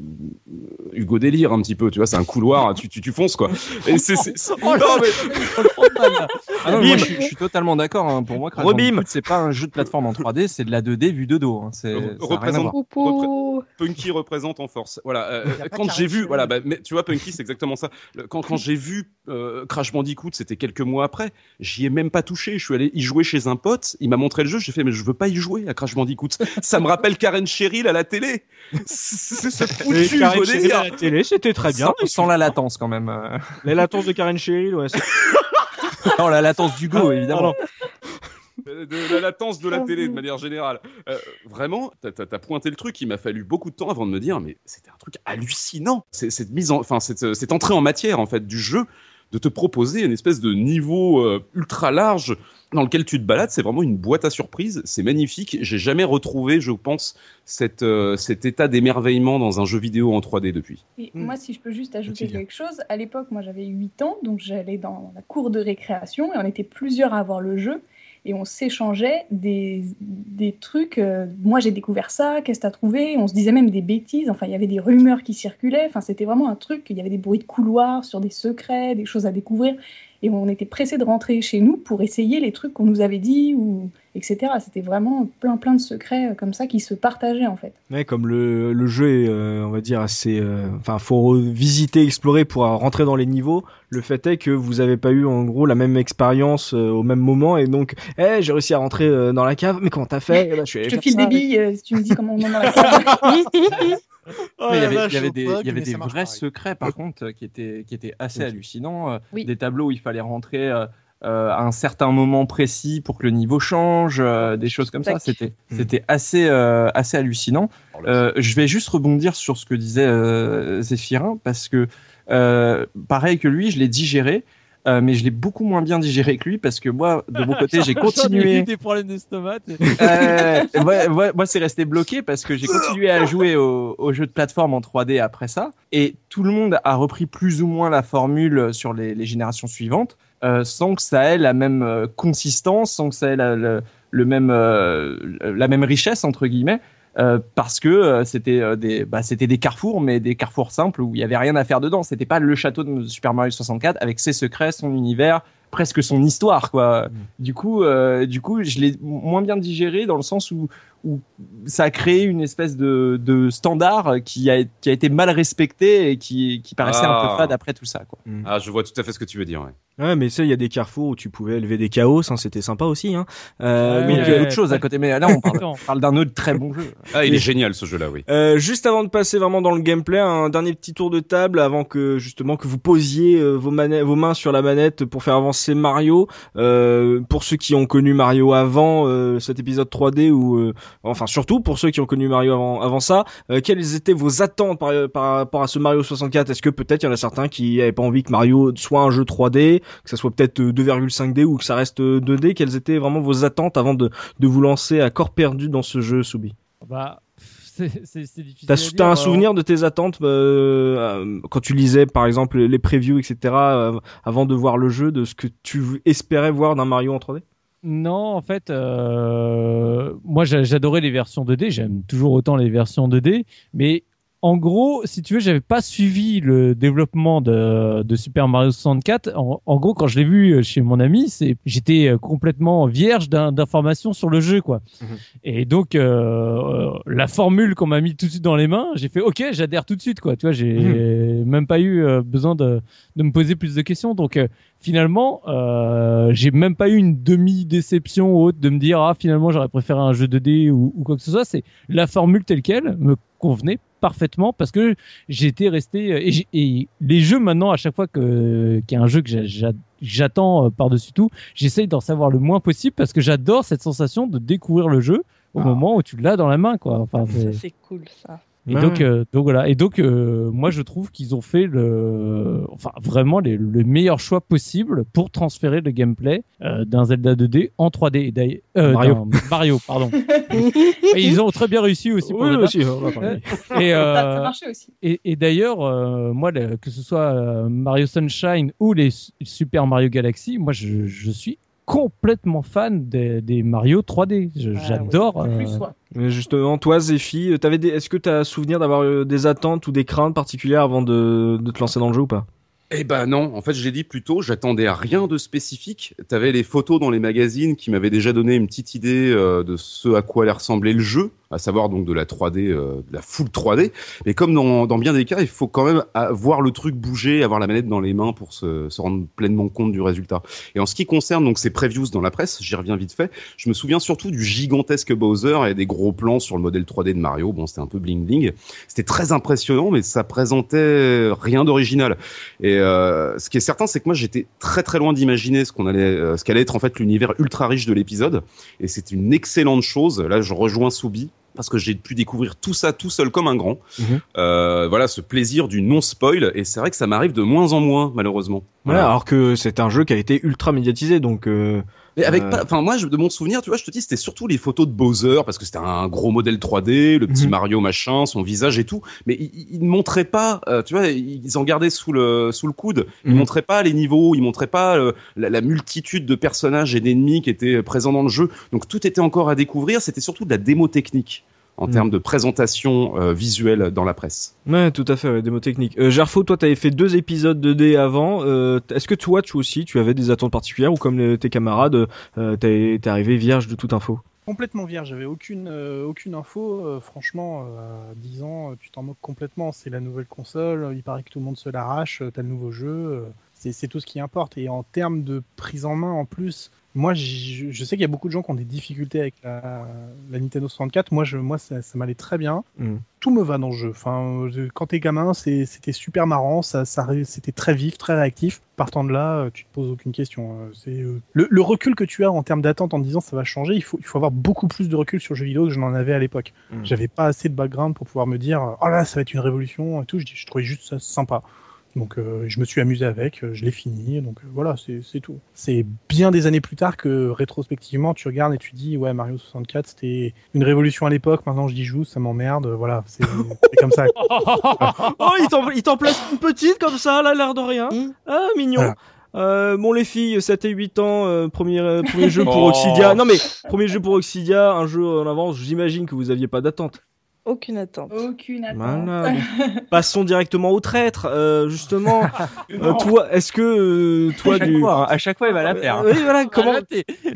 Hugo Délire un petit peu. Tu vois, c'est un couloir. tu, tu, tu fonces quoi. Et c'est, c'est- c'est- *laughs* non, mais- Ah non, Bim. moi, je, suis- je suis totalement d'accord. hein. Pour moi, Crash. Bandicoot, c'est pas un jeu de plateforme en 3D, c'est de la 2D vue de dos. hein. C'est Représente-. Punky représente en force. Voilà. euh, quand j'ai vu, voilà, bah, mais tu vois, Punky, c'est exactement ça. Le- Quand, quand j'ai vu euh, Crash Bandicoot, c'était quelques mois après. J'y ai même pas touché. Je suis allé y jouer chez un pote. Il m'a montré le jeu. J'ai fait, mais je veux pas y jouer à Crash Bandicoot. *laughs* ça me rappelle Karen Cheryl à la télé. C'est *laughs* c'est foutu, Karen Cheryl à la télé, c'était très bien. Sans, sans la latence quand même. euh. La latence de Karen Cheryl, ouais. *laughs* non, *laughs* la latence du go, évidemment. Euh, de la latence de la télé de manière générale. Euh, vraiment, t'as as, pointé le truc. Il m'a fallu beaucoup de temps avant de me dire, mais c'était un truc hallucinant. C'est- Cette mise, en, enfin cette, cette entrée en matière en fait du jeu, de te proposer une espèce de niveau euh, ultra large dans lequel tu te balades, c'est vraiment une boîte à surprises. C'est magnifique. J'ai jamais retrouvé, je pense, cette, euh, cet état d'émerveillement dans un jeu vidéo en 3D depuis. Et Hmm. moi, si je peux juste ajouter quelque chose, à l'époque, moi j'avais 8 ans, donc j'allais dans la cour de récréation et on était plusieurs à avoir le jeu et on s'échangeait des, des trucs. euh, moi j'ai découvert ça, qu'est-ce que t'as trouvé? On se disait même des bêtises, enfin il y avait des rumeurs qui circulaient, enfin c'était vraiment un truc, il y avait des bruits de couloirs sur des secrets, des choses à découvrir et on était pressés de rentrer chez nous pour essayer les trucs qu'on nous avait dit ou etc. C'était vraiment plein plein de secrets euh, comme ça qui se partageaient en fait. Ouais, comme le, le jeu est, euh, on va dire, assez. euh, Enfin, faut visiter, explorer pour euh, rentrer dans les niveaux. Le fait est que vous avez pas eu, en gros, la même expérience euh, au même moment. Et donc, eh, j'ai réussi à rentrer euh, dans la cave. Mais comment t'as fait Eh ben, je te file ça. des billes euh, si tu me dis comment on est dans la cave. *laughs* Oh, Mais il y avait, vache. il y avait des, bug, y avait vrais pareil. secrets par contre euh, qui étaient, qui étaient assez hallucinants. euh, Oui. Des tableaux où il fallait rentrer euh, à un certain moment précis pour que le niveau change, euh, des choses comme ça. C'était, Hmm. c'était assez, euh, assez hallucinant. Euh, je vais juste rebondir sur ce que disait euh, Zéphirin parce que euh, pareil que lui, je l'ai digéré. Euh, mais je l'ai beaucoup moins bien digéré que lui parce que moi, de mon côté, j'ai *laughs* ai eu continué. des problèmes d'estomac. Euh, ouais, ouais, moi, c'est resté bloqué parce que j'ai continué à jouer au, au jeu de plateforme en 3D après ça, et tout le monde a repris plus ou moins la formule sur les, les générations suivantes, euh, sans que ça ait la même euh, consistance, sans que ça ait la, le, le même, euh, la même richesse entre guillemets. Euh, parce que euh, c'était euh, des bah, c'était des carrefours mais des carrefours simples où il y avait rien à faire dedans. C'était pas le château de Super Mario 64 avec ses secrets son univers presque son histoire quoi du coup euh, du coup je l'ai moins bien digéré dans le sens où où ça a créé une espèce de, de standard qui a, qui a été mal respecté et qui, qui paraissait un Ah. peu fade après tout ça quoi. Ah, je vois tout à fait ce que tu veux dire. Ouais. Ouais, mais ça, il y a des carrefours où tu pouvais élever des chaos, hein, c'était sympa aussi. Hein. Euh, Ouais, mais donc, il y a autre chose à côté mais là on parle, d'un autre très bon jeu Ah, il Mais- est génial ce jeu-là, oui. Euh, juste avant de passer vraiment dans le gameplay, un dernier petit tour de table avant que justement que vous posiez euh, vos, vos mains sur la manette pour faire avancer Mario. Euh, pour ceux qui ont connu Mario avant euh, cet épisode 3D ou euh, enfin surtout pour ceux qui ont connu Mario avant, avant ça, quelles étaient vos attentes par, rapport à ce Mario 64 Est-ce que peut-être il y en a certains qui avaient pas envie que Mario soit un jeu 3D, que ça soit peut-être euh, 2,5D ou que ça reste euh, 2D Quelles étaient vraiment vos attentes avant de, de vous lancer à corps perdu dans ce jeu, Soubi? Bah, c'est difficile. T'as un euh, souvenir de tes attentes euh, euh, quand tu lisais par exemple les previews etc euh, avant de voir le jeu de ce que tu espérais voir d'un Mario en 3D Non, en fait, euh, moi j'a- j'adorais les versions 2D, j'aime toujours autant les versions 2D, mais en gros, si tu veux, j'avais pas suivi le développement de, de Super Mario 64. En, en gros, quand je l'ai vu chez mon ami, c'est j'étais euh, complètement vierge d'in- d'informations sur le jeu, quoi. Mhm. Et donc euh, euh, la formule qu'on m'a mis tout de suite dans les mains, j'ai fait OK, j'adhère tout de suite, quoi. Tu vois, j'ai même pas eu euh, besoin de, de me poser plus de questions. Donc euh, finalement, euh, j'ai même pas eu une demi-déception ou autre de me dire ah finalement j'aurais préféré un jeu 2D ou, ou quoi que ce soit. C'est la formule telle quelle me convenait parfaitement parce que j'étais resté et, j'ai- et les jeux maintenant à chaque fois que qu'il y a un jeu que j'a- j'a- j'attends euh, par-dessus tout, j'essaye d'en savoir le moins possible parce que j'adore cette sensation de découvrir le jeu au moment où tu l'as dans la main quoi. Enfin, c'est cool, ça. Et Ouais. donc, euh, donc voilà. Et donc, euh, moi, je trouve qu'ils ont fait le, enfin, vraiment les- le meilleur choix possible pour transférer le gameplay euh, d'un Zelda 2D en 3D. Et d'ailleurs- euh, Mario. Mario, pardon. *laughs* et ils ont très bien réussi aussi pour oui aussi on va parler. *laughs* Et, Ça, ça euh, marchait aussi. et, et d'ailleurs, euh, moi, le- que ce soit Mario Sunshine ou les Su- Super Mario Galaxy, moi, je, je suis complètement fan des, des Mario 3D. Je- Ah, J'adore. Euh, ouais. Mais justement toi Zephy euh, t'avais des... est-ce que t'as souvenir d'avoir euh, des attentes ou des craintes particulières avant de, de te lancer dans le jeu ou pas? Eh ben non, en fait, je l'ai dit plus tôt, j'attendais à rien de spécifique. T'avais les photos dans les magazines qui m'avaient déjà donné une petite idée euh, de ce à quoi allait ressembler le jeu, à savoir donc de la 3D, euh, de la full 3D. Mais comme dans, dans bien des cas, il faut quand même voir le truc bouger, avoir la manette dans les mains pour se, se rendre pleinement compte du résultat. Et en ce qui concerne donc ces previews dans la presse, j'y reviens vite fait. Je me souviens surtout du gigantesque Bowser et des gros plans sur le modèle 3D de Mario. Bon, c'était un peu bling bling. C'était très impressionnant, mais ça présentait rien d'original. Et euh, ce qui est certain, c'est que moi j'étais très très loin d'imaginer ce qu'on allait, euh, ce qu'allait être en fait l'univers ultra riche de l'épisode. Et c'est une excellente chose. Là, je rejoins Soubi parce que j'ai pu découvrir tout ça tout seul comme un grand. Mhm. Euh, voilà, ce plaisir du non spoil. Et c'est vrai que ça m'arrive de moins en moins, malheureusement. Ouais, alors que c'est un jeu qui a été ultra médiatisé donc euh, Mais avec Euh. pas, enfin moi je- de mon souvenir, tu vois, je te dis c'était surtout les photos de Bowser parce que c'était un gros modèle 3D, le petit Mhm. Mario machin, son visage et tout, mais ils, ils ne montraient pas, euh, tu vois, ils en gardaient sous le sous le coude, ils Mhm. montraient pas les niveaux, ils montraient pas euh, la, la multitude de personnages et d'ennemis qui étaient présents dans le jeu. Donc tout était encore à découvrir, c'était surtout de la démo technique en Mhm. termes de présentation euh, visuelle dans la presse. Ouais, tout à fait, ouais, démo technique. Euh, Gerfo, toi, t'avais fait deux épisodes 2D avant. Euh, Est-ce que toi, tu aussi, tu avais des attentes particulières ou comme les- tes camarades, euh, t'es arrivé vierge de toute info? Complètement vierge, j'avais aucune, euh, aucune info. euh, franchement, euh, à 10 ans, tu t'en moques complètement. C'est la nouvelle console, il paraît que tout le monde se l'arrache, t'as le nouveau jeu, euh, c'est tout ce qui importe. Et en termes de prise en main, en plus, moi, je, sais qu'il y a beaucoup de gens qui ont des difficultés avec la, la Nintendo 64. Moi, je, moi ça, ça m'allait très bien. Mm. Tout me va dans le jeu. Enfin, je- quand t'es gamin, c'était super marrant, ça, c'était très vif, très réactif. Partant de là, euh, tu te poses aucune question. Euh, C'est euh, le, le recul que tu as en termes d'attente en disant ça va changer. Il faut, il faut avoir beaucoup plus de recul sur le jeu vidéo que je n'en avais à l'époque. Mm. J'avais pas assez de background pour pouvoir me dire oh là ça va être une révolution et tout. Je trouvais juste ça sympa. Donc euh, je me suis amusé avec, euh, je l'ai fini, donc euh, voilà, c'est tout. C'est bien des années plus tard que rétrospectivement tu regardes et tu dis ouais Mario 64 c'était une révolution à l'époque, maintenant j'y joue, ça m'emmerde, voilà, c'est comme ça. *laughs* oh, il t'en, place une petite comme ça, là, l'air de rien. Mm. Ah, mignon. Voilà. Euh, bon, les filles, 7 et 8 ans, euh, premier, euh, premier jeu pour Oh. Oxidia. Non, mais premier jeu pour Oxidia, un jeu en avance, j'imagine que vous aviez pas d'attente. Aucune attente. Aucune attente. Voilà. *laughs* Passons directement au traître. Euh, justement, *laughs* Euh, toi, est-ce que euh, toi à, chaque du. fois, hein, à chaque fois, il va la faire. Oui, voilà, comment. Ah,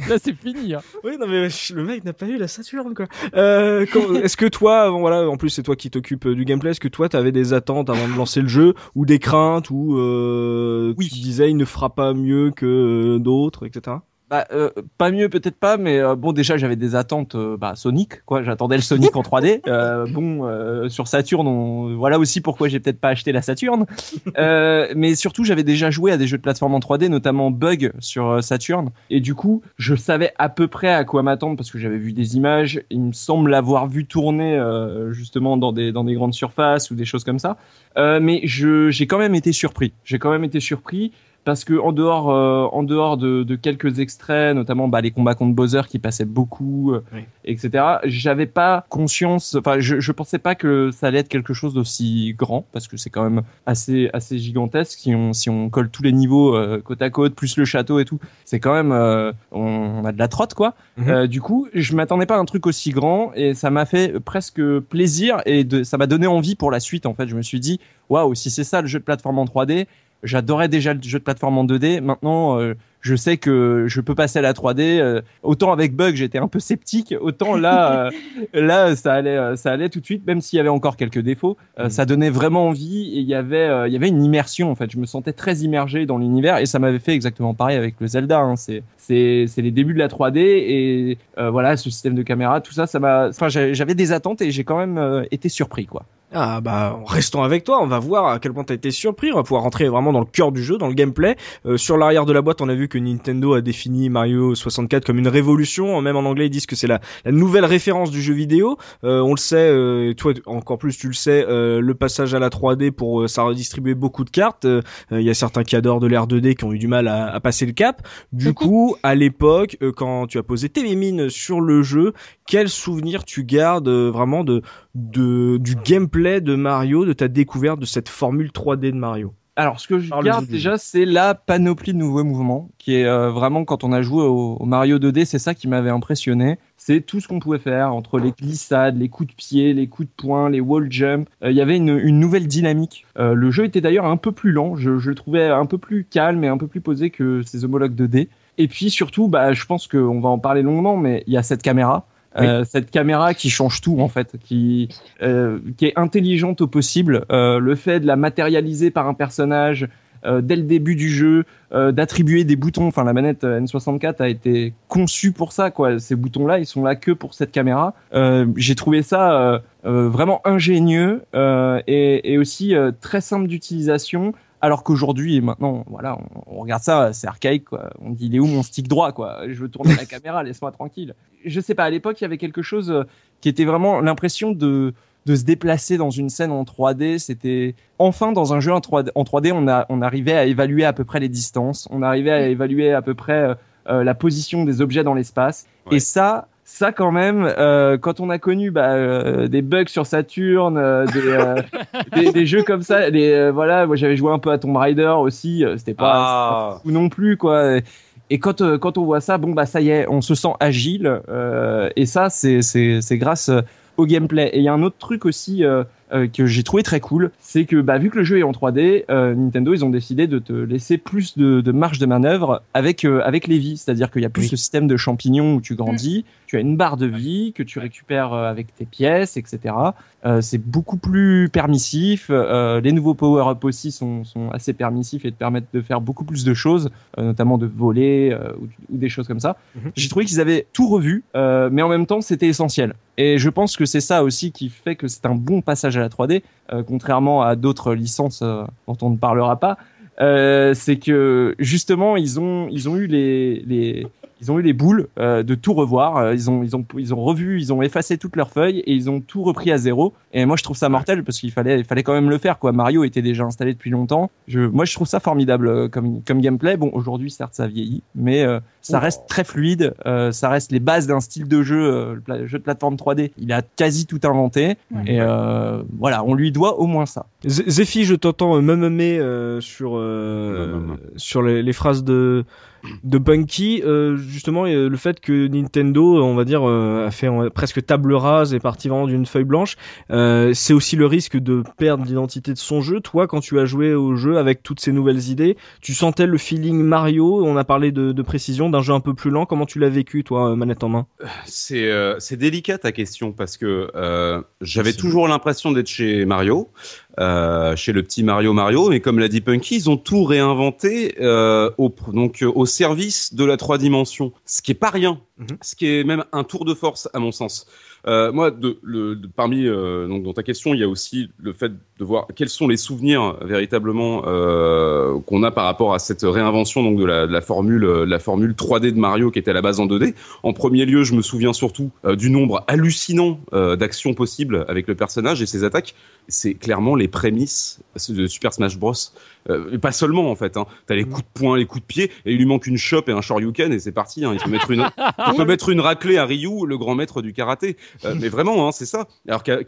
là, c'est fini. hein. Oui, non mais le mec n'a pas eu la Saturne quoi. Euh, quand- *laughs* Est-ce que toi, avant, voilà, en plus c'est toi qui t'occupes euh, du gameplay, est-ce que toi t'avais des attentes avant de lancer le jeu ou des craintes ou euh, Oui. tu disais il ne fera pas mieux que euh, d'autres, etc. Bah, euh, pas mieux peut-être pas, mais euh, bon déjà j'avais des attentes euh, bah, Sonic quoi. J'attendais le Sonic en 3D. *laughs* Euh, bon euh, sur Saturn, on... voilà aussi pourquoi j'ai peut-être pas acheté la Saturn. Euh, mais surtout j'avais déjà joué à des jeux de plateforme en 3D, notamment Bug sur Saturn. Et du coup je savais à peu près à quoi m'attendre parce que j'avais vu des images. Il me semble l'avoir vu tourner euh, justement dans des dans des grandes surfaces ou des choses comme ça. Euh, mais je j'ai quand même été surpris. J'ai quand même été surpris parce que en dehors euh, en dehors de, de quelques extraits notamment bah, les combats contre Bowser qui passaient beaucoup euh, Oui. etc j'avais pas conscience enfin je, je pensais pas que ça allait être quelque chose d'aussi grand parce que c'est quand même assez assez gigantesque si on si on colle tous les niveaux euh, côte à côte plus le château et tout c'est quand même euh, on, on a de la trotte quoi Mhm. Du coup je m'attendais pas à un truc aussi grand et ça m'a fait presque plaisir et de, ça m'a donné envie pour la suite en fait je me suis dit waouh si c'est ça le jeu de plateforme en 3D J'adorais déjà le jeu de plateforme en 2D. Maintenant, euh, je sais que je peux passer à la 3D. euh, autant avec Bug, j'étais un peu sceptique. Autant là, *laughs* euh, là, ça allait, ça allait tout de suite, même s'il y avait encore quelques défauts. Euh, Mhm. Ça donnait vraiment envie et il y avait, euh, il y avait une immersion en fait. Je me sentais très immergé dans l'univers et ça m'avait fait exactement pareil avec le Zelda. Hein. C'est, c'est, c'est les débuts de la 3D et euh, voilà, ce système de caméra, tout ça, ça m'a. Enfin, j'avais j'avais des attentes et j'ai quand même euh, été surpris quoi. Ah bah restons avec toi, on va voir à quel point t'as été surpris, on va pouvoir rentrer vraiment dans le cœur du jeu, dans le gameplay. Euh, sur l'arrière de la boîte, on a vu que Nintendo a défini Mario 64 comme une révolution, même en anglais ils disent que c'est la, la nouvelle référence du jeu vidéo. Euh, on le sait, euh, toi encore plus tu le sais, euh, le passage à la 3D pour euh, ça redistribuer beaucoup de cartes. Euh, Il y a certains qui adorent de l'air 2D qui ont eu du mal à, à passer le cap. Du coup, à l'époque, euh, quand tu as posé tes mines sur le jeu, quel souvenir tu gardes vraiment de, de du gameplay de Mario, de ta découverte de cette formule 3D de Mario Alors, ce que je Parle garde du jeu. déjà, c'est la panoplie de nouveaux mouvements, qui est euh, vraiment quand on a joué au, au Mario 2D, c'est ça qui m'avait impressionné. C'est tout ce qu'on pouvait faire entre les glissades, les coups de pied, les coups de poing, les wall jump. Euh, Il y avait une, une nouvelle dynamique. Euh, le jeu était d'ailleurs un peu plus lent. Je, je le trouvais un peu plus calme et un peu plus posé que ses homologues 2D. Et puis surtout, bah, je pense qu'on va en parler longuement, mais il y a cette caméra. Euh, cette caméra qui change tout en fait, qui euh, qui est intelligente au possible. Euh, le fait de la matérialiser par un personnage euh, dès le début du jeu, euh, d'attribuer des boutons. Enfin, la manette euh, N64 a été conçue pour ça, quoi. Ces boutons-là, ils sont là que pour cette caméra. Euh, J'ai trouvé ça vraiment ingénieux et, et aussi très simple d'utilisation. Alors qu'aujourd'hui et maintenant, voilà, on, on regarde ça, c'est archaïque, quoi. On dit, il est où mon stick droit, quoi? Je veux tourner la *laughs* caméra, laisse-moi tranquille. Je sais pas, à l'époque, il y avait quelque chose euh, qui était vraiment l'impression de de se déplacer dans une scène en 3D. C'était enfin dans un jeu en 3D, en 3D on, a, on arrivait à évaluer à peu près les distances, on arrivait à évaluer à peu près euh, euh, la position des objets dans l'espace. Ouais. Et ça, ça quand même, euh, quand on a connu bah, euh, des bugs sur Saturn, euh, des, euh, *laughs* des, des jeux comme ça, des, euh, voilà, moi j'avais joué un peu à Tomb Raider aussi, euh, c'était pas, Ah. ou non plus quoi. Et quand euh, quand on voit ça, bon bah ça y est, on se sent agile. euh, et ça c'est c'est c'est grâce euh, au gameplay. Et il y a un autre truc aussi euh, que j'ai trouvé très cool, c'est que bah vu que le jeu est en 3D, euh, Nintendo ils ont décidé de te laisser plus de, de marge de manœuvre avec euh, avec les vies, c'est-à-dire qu'il y a plus Oui. le système de champignons où tu grandis, tu as une barre de vie que tu récupères avec tes pièces, etc. C'est beaucoup plus permissif. Les nouveaux power-up aussi sont, sont assez permissifs et te permettent de faire beaucoup plus de choses, notamment de voler ou, ou des choses comme ça. Mhm. J'ai trouvé qu'ils avaient tout revu, mais en même temps c'était essentiel. Et je pense que c'est ça aussi qui fait que c'est un bon passage à la 3D, euh, contrairement à d'autres licences euh, dont on ne parlera pas. Euh, c'est que justement ils ont eu les ils ont eu les boules euh, de tout revoir. Euh, ils ont, ils ont, ils ont revu, ils ont effacé toutes leurs feuilles et ils ont tout repris à zéro. Et moi, je trouve ça mortel parce qu'il fallait, il fallait quand même le faire. Quoi. Mario était déjà installé depuis longtemps. Je, moi, je trouve ça formidable euh, comme, comme gameplay. Bon, aujourd'hui, certes, ça vieillit, mais euh, ça reste très fluide. Euh, ça reste les bases d'un style de jeu, euh, le jeu de plateforme 3D. Il a quasi tout inventé. Ouais. Et euh, voilà, on lui doit au moins ça. Zephy, je t'entends euh, sur euh, sur les, les phrases de de Punky. Euh, justement, euh, le fait que Nintendo, on va dire, euh, a fait presque table rase et parti vraiment d'une feuille blanche, c'est aussi le risque de perdre l'identité de son jeu. Toi, quand tu as joué au jeu avec toutes ces nouvelles idées, tu sentais le feeling Mario? On a parlé de, de précision, d'un jeu un peu plus lent. Comment tu l'as vécu, toi, manette en main? C'est c'est délicat ta question parce que j'avais toujours l'impression d'être chez Mario, euh, chez le petit Mario Mario, mais comme l'a dit Punky, ils ont tout réinventé euh, au, donc euh, au service de la trois dimensions, ce qui est pas rien, Mhm. ce qui est même un tour de force à mon sens. Euh, moi, de, le, de- parmi euh, donc dans ta question, il y a aussi le fait de voir quels sont les souvenirs véritablement euh, qu'on a par rapport à cette réinvention donc de la, de la formule, euh, la formule 3D de Mario qui était à la base en 2D. En premier lieu, je me souviens surtout euh, du nombre hallucinant euh, d'actions possibles avec le personnage et ses attaques. C'est clairement les prémices de Super Smash Bros. Euh, pas seulement en fait. Hein. T'as les coups de poing, les coups de pied, et il lui manque une chope et un shoryuken et c'est parti. Hein. Il peut mettre une, il peut *laughs* mettre une raclée à Ryu, le grand maître du karaté. Euh, mais vraiment, hein, c'est ça. Alors que,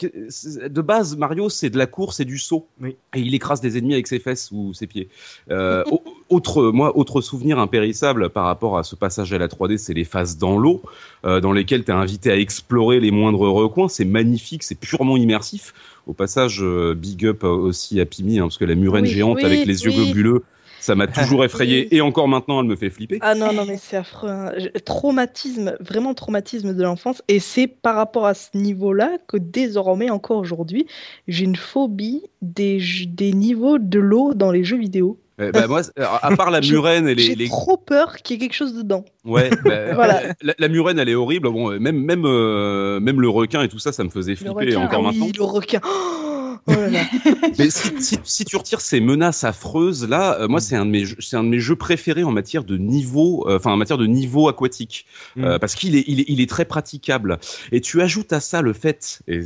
de base, Mario, c'est de la course et du saut. Oui. Et il écrase des ennemis avec ses fesses ou ses pieds. Euh, *laughs* au- autre, moi, autre souvenir impérissable par rapport à ce passage à la 3D, c'est les phases dans l'eau, euh, dans lesquelles tu es invité à explorer les moindres recoins. C'est magnifique, c'est purement immersif. Au passage, euh, big up aussi à Pimi, hein, parce que la murène Oui, géante oui, avec les yeux globuleux, ça m'a toujours effrayé. Oui. Et encore maintenant, elle me fait flipper. Ah non, non, mais c'est affreux. hein. Traumatisme, vraiment traumatisme de l'enfance. Et c'est par rapport à ce niveau-là que désormais, encore aujourd'hui, j'ai une phobie des, des niveaux de l'eau dans les jeux vidéo. Euh, bah, moi, à part la *laughs* murène et les, J'ai les- trop peur qu'il y ait quelque chose dedans. Ouais, *laughs* bah, Voilà. la, la murène, elle est horrible. Bon, même même euh, même le requin et tout ça, ça me faisait flipper requin, encore ah maintenant. oui, le requin. Oh, oh là là. *laughs* Mais si, si, si tu retires ces menaces affreuses là, euh, moi c'est un de mes jeux- c'est un de mes jeux préférés en matière de niveau, euh, enfin en matière de niveau aquatique, Euh, parce qu'il est il est il est très praticable. Et tu ajoutes à ça le fait, et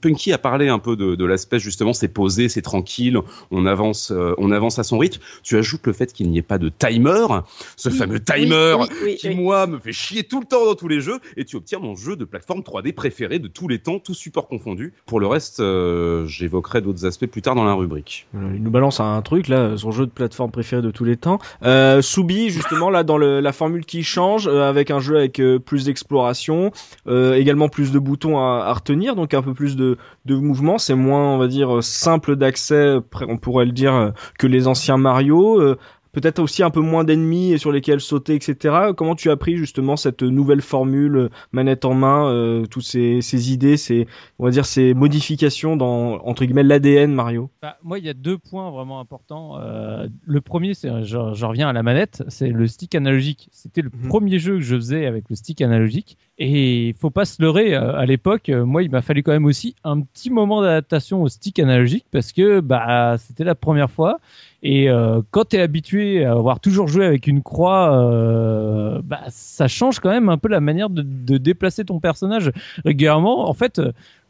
Punky a parlé un peu de, de l'aspect justement, c'est posé, c'est tranquille, on avance on avance à son rythme. Tu ajoutes le fait qu'il n'y ait pas de timer, ce fameux timer Oui, oui, qui moi me fait chier tout le temps dans tous les jeux et tu obtiens mon jeu de plateforme 3D préféré de tous les temps, tout support confondu. Pour le reste, euh, j'évoquerai d'autres aspects plus tard dans la rubrique. Il nous balance un truc là, son jeu de plateforme préféré de tous les temps. Euh, justement là dans la formule qui change, euh, avec un jeu avec euh, plus d'exploration, euh, également plus de boutons à, à retenir, donc un peu plus de, de mouvement. C'est moins, on va dire, simple d'accès, on pourrait le dire, que les anciens Mario. Peut-être aussi un peu moins d'ennemis sur lesquels sauter, etc. Comment tu as pris justement cette nouvelle formule euh, manette en main, euh, toutes ces, ces idées, ces, on va dire, ces modifications dans entre guillemets l'ADN Mario? Bah, moi, il y a deux points vraiment importants. Euh, le premier, c'est, je, je reviens à la manette, c'est le stick analogique. C'était le Mhm. premier jeu que je faisais avec le stick analogique. Et il faut pas se leurrer, à l'époque, moi, il m'a fallu quand même aussi un petit moment d'adaptation au stick analogique parce que bah, c'était la première fois. Et euh, quand tu es habitué à avoir toujours joué avec une croix, euh, bah, ça change quand même un peu la manière de, déplacer ton personnage régulièrement. En fait,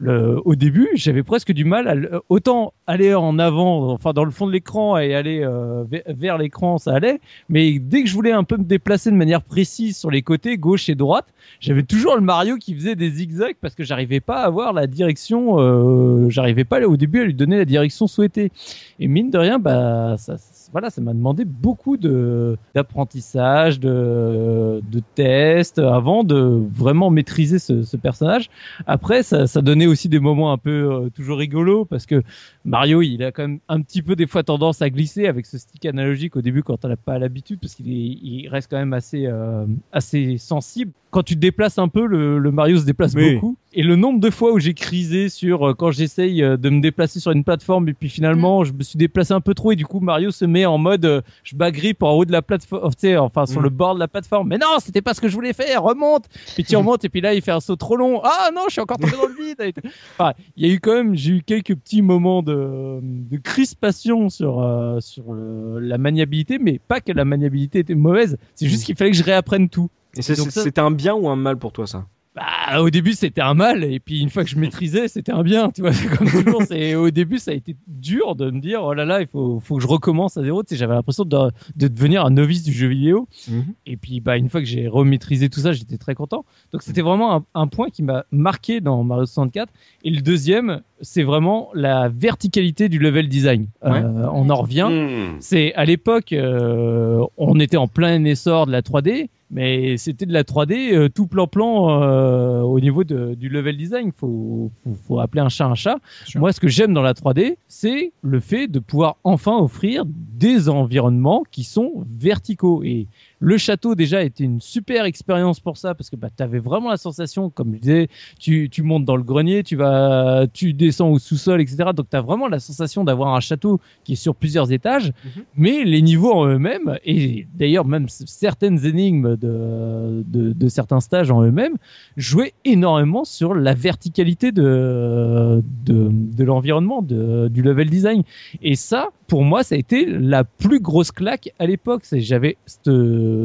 euh, au début, j'avais presque du mal à autant aller en avant, enfin dans le fond de l'écran et aller ve- vers l'écran, ça allait. Mais dès que je voulais un peu me déplacer de manière précise sur les côtés, gauche et droite, j'avais toujours le Mario qui faisait des zigzags parce que j'arrivais pas à avoir la direction, j'arrivais pas au début à lui donner la direction souhaitée. Et mine de rien, bah ça, ça- voilà, ça m'a demandé beaucoup de d'apprentissage, de, de tests avant de vraiment maîtriser ce, ce personnage. Après, ça, ça donnait aussi des moments un peu euh, toujours rigolos parce que Mario, il a quand même un petit peu des fois tendance à glisser avec ce stick analogique au début quand on n'a pas l'habitude parce qu'il il reste quand même assez euh, assez sensible. Quand tu te déplaces un peu, le, le Mario se déplace Oui. beaucoup. Et le nombre de fois où j'ai crisé sur euh, quand j'essaye de me déplacer sur une plateforme et puis finalement je me suis déplacé un peu trop et du coup Mario se met en mode euh, je bagrippe en haut de la plateforme, tu sais, enfin sur Mm. le bord de la plateforme. Mais non, c'était pas ce que je voulais faire. Remonte. Puis tu remontes et puis là il fait un saut trop long. Ah non, je suis encore tombé dans le vide. Enfin, il y a eu quand même, j'ai eu quelques petits moments de, de crispation sur euh, sur le- la maniabilité, mais pas que la maniabilité était mauvaise. C'est juste qu'il fallait que je réapprenne tout. Et c'était un bien ou un mal pour toi ça? Bah, au début, c'était un mal, et puis une fois que je maîtrisais, c'était un bien. Tu vois, *laughs* comme toujours. C'est au début, ça a été dur de me dire, oh là là, il faut, faut que je recommence à zéro. Tu sais, j'avais l'impression de, de devenir un novice du jeu vidéo. Mhm. Et puis, bah, une fois que j'ai remaîtrisé tout ça, j'étais très content. Donc, c'était vraiment un, un point qui m'a marqué dans Mario 64. Et le deuxième, c'est vraiment la verticalité du level design. Ouais. Euh, on en revient. Hmm. C'est à l'époque, euh, on était en plein essor de la 3D, mais c'était de la 3D euh, tout plan-plan euh, au niveau de, du level design. Faut, faut, faut appeler un chat un chat. Moi, ce que j'aime dans la 3D, c'est le fait de pouvoir enfin offrir des environnements qui sont verticaux. Et le château déjà était une super expérience pour ça parce que bah, tu avais vraiment la sensation, comme je disais, tu, tu montes dans le grenier, tu vas, tu descends au sous-sol, etc. Donc tu as vraiment la sensation d'avoir un château qui est sur plusieurs étages, mais les niveaux en eux-mêmes, et d'ailleurs même certaines énigmes de, de, de certains stages en eux-mêmes, jouaient énormément sur la verticalité de, de, de l'environnement, du level design. Et ça, pour moi, ça a été la plus grosse claque à l'époque. J'avais cette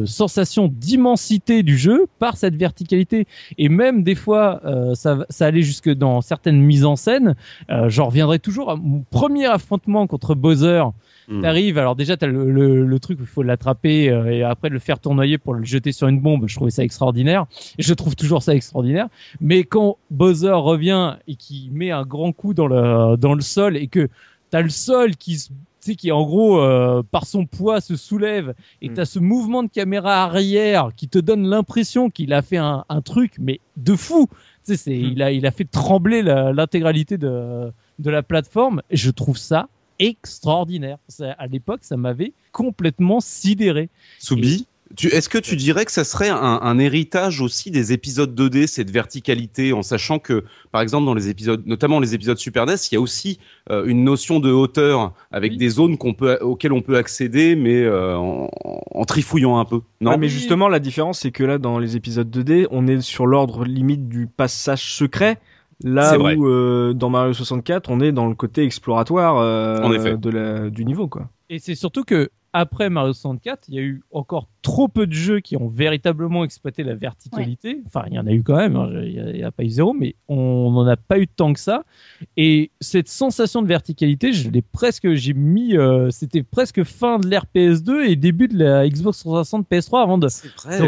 sensation d'immensité du jeu par cette verticalité. Et même des fois, euh, ça, ça allait jusque dans certaines mises en scène. Euh, J'en reviendrai toujours à mon premier affrontement contre Bowser. Hmm. T'arrives, alors déjà t'as le, le, le truc où il faut l'attraper euh, et après le faire tournoyer pour le jeter sur une bombe. Je trouvais ça extraordinaire et je trouve toujours ça extraordinaire. Mais quand Bowser revient et qui met un grand coup dans le dans le sol et que t'as le sol qui se tu sais, qui en gros euh, par son poids se soulève et Mm. t'as ce mouvement de caméra arrière qui te donne l'impression qu'il a fait un, un truc mais de fou. Tu sais, c'est Mm. il a il a fait trembler l'intégralité de de la plateforme. Et je trouve ça extraordinaire. Ça, à l'époque, ça m'avait complètement sidéré. Soubi, est-ce que tu dirais que ça serait un, un héritage aussi des épisodes 2D, cette verticalité, en sachant que, par exemple, dans les épisodes, notamment les épisodes Super NES, il y a aussi euh, une notion de hauteur avec Oui. des zones qu'on peut, auxquelles on peut accéder, mais euh, en, en trifouillant un peu. Non? Ouais, mais justement, la différence, c'est que là, dans les épisodes 2D, on est sur l'ordre limite du passage secret. Là où euh, dans Mario 64, on est dans le côté exploratoire euh, En effet. de la, du niveau, quoi. Et c'est surtout que après Mario 64, il y a eu encore trop peu de jeux qui ont véritablement exploité la verticalité. Enfin, il y en a eu quand même, hein, il n'y a, pas eu zéro, mais on n'en a pas eu tant que ça. Et cette sensation de verticalité, je l'ai presque, j'ai mis, euh, c'était presque fin de l'ère PS2 et début de la Xbox 360 PS3 avant de,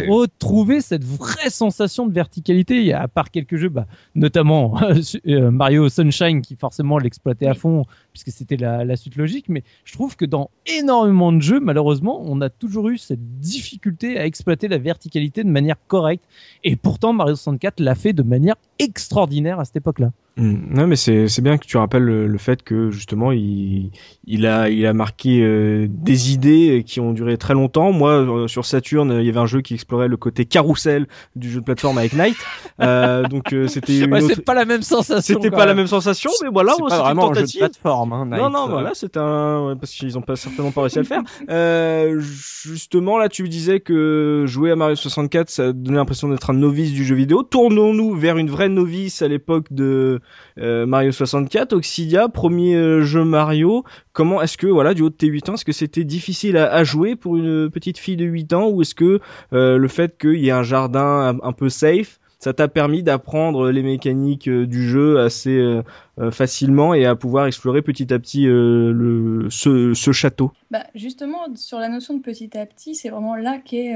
retrouver cette vraie sensation de verticalité. Il y a, à part quelques jeux, bah, notamment *laughs* euh, Mario Sunshine qui forcément l'exploitait à fond puisque c'était la, la suite logique. Mais je trouve que dans énormément de jeux, malheureusement, on a toujours eu cette difficulté à exploiter la verticalité de manière correcte. Et pourtant, Mario 64 l'a fait de manière extraordinaire à cette époque-là. Mm. Ouais, mais c'est c'est bien que tu rappelles le, le fait que justement il il a il a marqué euh, des idées qui ont duré très longtemps. Moi euh, sur Saturn, il y avait un jeu qui explorait le côté carrousel du jeu de plateforme avec Knight. Euh, *laughs* donc euh, c'était Ouais, autre- C'est pas la même sensation. c'était pas la même. sensation, mais voilà, c'est pas une vraiment un jeu de plateforme. Hein, Non, Knight. non, voilà, c'est un, ouais, parce qu'ils ont pas certainement pas réussi à le faire. Euh, justement, là, tu disais que jouer à Mario 64, ça donnait l'impression d'être un novice du jeu vidéo. Tournons-nous vers une vraie novice à l'époque de euh, Mario 64, Oxidia, premier euh, jeu Mario. Comment est-ce que, voilà, du haut de tes 8 ans, est-ce que c'était difficile à, jouer pour une petite fille de 8 ans ou est-ce que euh, le fait qu'il y ait un jardin un peu safe, ça t'a permis d'apprendre les mécaniques euh, du jeu assez euh, euh, facilement et à pouvoir explorer petit à petit ce, château. Bah, justement, sur la notion de petit à petit, c'est vraiment là qu'est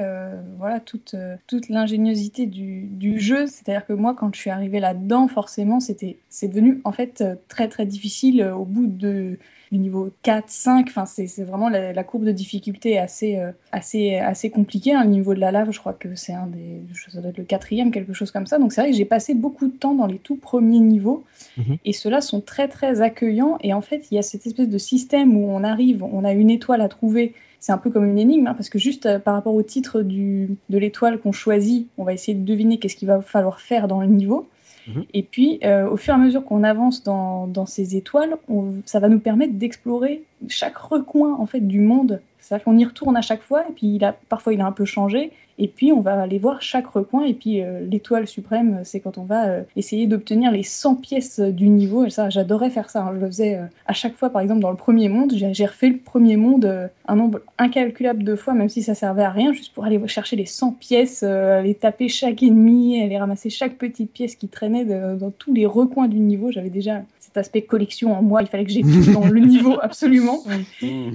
voilà, toute, toute l'ingéniosité du, du jeu. C'est-à-dire que moi, quand je suis arrivée là-dedans, forcément, c'était, c'est devenu en fait très très difficile au bout de, du niveau 4, 5. Enfin, c'est, vraiment la, la courbe de difficulté est assez, euh, assez, assez compliquée. hein. Le niveau de la lave, je crois que c'est un des, ça doit être le quatrième, quelque chose comme ça. Donc c'est vrai que j'ai passé beaucoup de temps dans les tout premiers niveaux. Mhm. Et ceux-là sont très très accueillants. Et en fait, il y a cette espèce de système où on arrive, on a une étoile à trouver. C'est un peu comme une énigme, hein, parce que juste euh, par rapport au titre du, de l'étoile qu'on choisit, on va essayer de deviner qu'est-ce qu'il va falloir faire dans le niveau. Mhm. Et puis, euh, au fur et à mesure qu'on avance dans, ces étoiles, ça va nous permettre d'explorer chaque recoin en fait du monde. C'est-à-dire qu'on y retourne à chaque fois, et puis il a, parfois il a un peu changé, et puis on va aller voir chaque recoin, et puis euh, l'étoile suprême, c'est quand on va euh, essayer d'obtenir les 100 pièces du niveau, et ça j'adorais faire ça, hein. je le faisais euh, à chaque fois, par exemple dans le premier monde, j'ai refait le premier monde euh, un nombre incalculable de fois, même si ça servait à rien, juste pour aller chercher les 100 pièces, euh, aller taper chaque ennemi, aller ramasser chaque petite pièce qui traînait de- dans tous les recoins du niveau, j'avais déjà cet aspect collection en moi, il fallait que j'ai tout dans le *laughs* niveau absolument.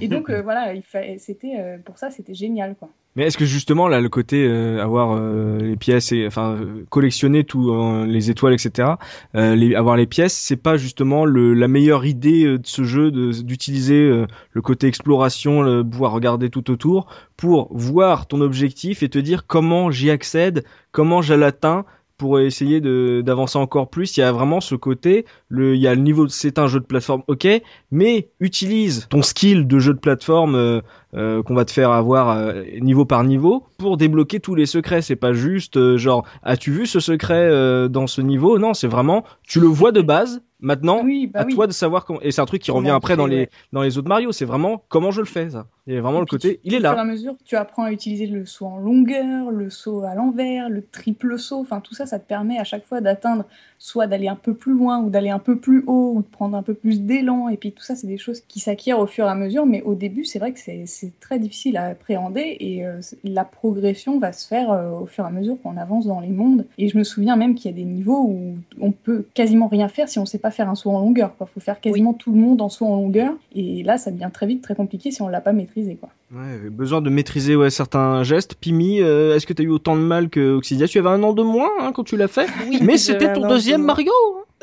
Et donc euh, voilà, c'était euh, pour ça c'était génial quoi. Mais est-ce que justement là le côté euh, avoir euh, les pièces et enfin collectionner tout euh, les étoiles etc euh, avoir les pièces c'est pas justement le, la meilleure idée de ce jeu d'utiliser le côté exploration le pouvoir regarder tout autour pour voir ton objectif et te dire comment j'y accède comment je l'atteins pour essayer de d'avancer encore plus il y a vraiment ce côté le il y a le niveau c'est un jeu de plateforme ok mais utilise ton skill de jeu de plateforme euh, euh, qu'on va te faire avoir euh, niveau par niveau pour débloquer tous les secrets. C'est pas juste genre as-tu vu ce secret dans ce niveau? Non, c'est vraiment tu le vois de base. Maintenant, Oui, bah à oui. toi de savoir comment. Et c'est un truc qui Comment revient après dans les ouais. dans les autres Mario. C'est vraiment comment je le fais ça. Et vraiment Et le côté, il est Au fur et là. à mesure, tu apprends à utiliser le saut en longueur, le saut à l'envers, le triple saut. Enfin, tout ça, ça te permet à chaque fois d'atteindre, soit d'aller un peu plus loin ou d'aller un peu plus haut ou de prendre un peu plus d'élan. Et puis tout ça, c'est des choses qui s'acquièrent au fur et à mesure. Mais au début, c'est vrai que c'est très difficile à appréhender et euh, la progression va se faire euh, au fur et à mesure qu'on avance dans les mondes. Et je me souviens même qu'il y a des niveaux où on peut quasiment rien faire si on sait pas faire un saut en longueur. Il faut faire quasiment tout le monde en saut en longueur. Et là, ça devient très vite très compliqué si on l'a pas maîtrisé. Quoi. Ouais, besoin de maîtriser ouais, certains gestes. Pimi, euh, est-ce que t'as eu autant de mal que Oxidia Tu avais un an de moins hein, quand tu l'as fait, Oui, mais c'était ton deuxième de- Mario.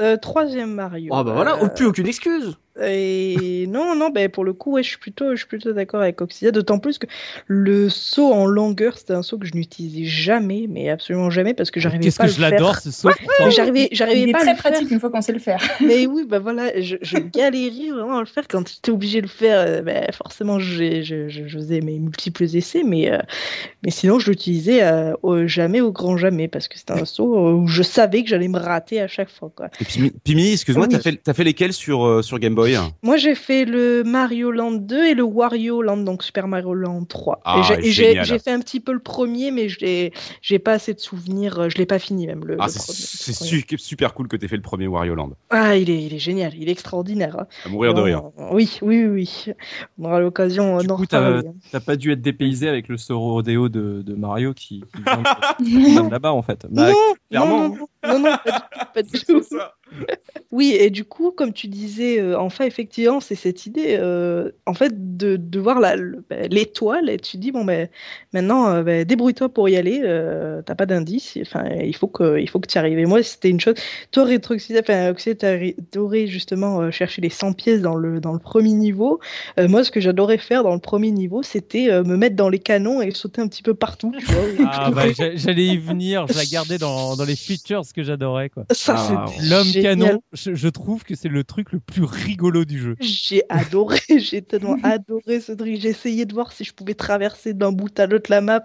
Euh, troisième Mario. Ah bah voilà, Euh, plus aucune excuse. Et non, non, ben pour le coup, ouais, je suis plutôt, je suis plutôt d'accord avec Oxydia, d'autant plus que le saut en longueur, c'était un saut que je n'utilisais jamais, mais absolument jamais, parce que j'arrivais Qu'est-ce pas que à je le l'adore faire. ce saut. Mais j'arrivais, Il j'arrivais est pas à très le faire. pratique une fois qu'on sait le faire. *laughs* Mais oui, bah voilà, je, je galérais vraiment à le faire. Quand j'étais obligé de le faire, euh, ben, forcément, j'ai- je, je, je faisais mes multiples essais, mais, euh, mais sinon, je l'utilisais euh, au- jamais au grand jamais, parce que c'était un saut où je savais que j'allais me rater à chaque fois. Quoi. Et Pimi, excuse-moi, Oui. t'as fait, t'as fait lesquels sur, euh, sur Game Boy? Moi, j'ai fait le Mario Land 2 et le Wario Land, donc Super Mario Land 3. Ah, et j'ai- fait un petit peu le premier, mais j'ai pas assez de souvenirs. Je l'ai pas fini même. Le, Ah, le c'est super cool que t'aies fait le premier Wario Land. Ah, il est, il est génial, il est extraordinaire. hein. À mourir de rire. Oui, oui, oui. On aura l'occasion euh, Du d'en coup, t'as reparler. t'as pas dû être dépaysé avec le saut rodéo de, de Mario qui, qui vient *laughs* vient là-bas en fait. Bah, non, clairement, non, non, non, non, pas du tout, pas du *laughs* tout. Oui, et du coup, comme tu disais, euh, enfin, effectivement, c'est cette idée, euh, en fait, de, de voir ben, l'étoile, et tu dis, bon, ben, maintenant, euh, ben, débrouille-toi pour y aller, euh, t'as pas d'indice, enfin, il faut que, il faut que tu arrives. Et moi, c'était une chose, toi, Rétroxydé, enfin, t'aurais- justement euh, cherché les 100 pièces dans le, dans le premier niveau. Euh, moi, ce que j'adorais faire dans le premier niveau, c'était euh, me mettre dans les canons et sauter un petit peu partout, tu vois. Ah bah j'a- j'allais y venir, je la gardais dans, dans les features que j'adorais quoi. Ça, Ah, L'homme canon, je, je trouve que c'est le truc le plus rigolo du jeu. J'ai adoré, *laughs* j'ai tellement *laughs* adoré ce truc. J'ai essayé de voir si je pouvais traverser d'un bout à l'autre la map.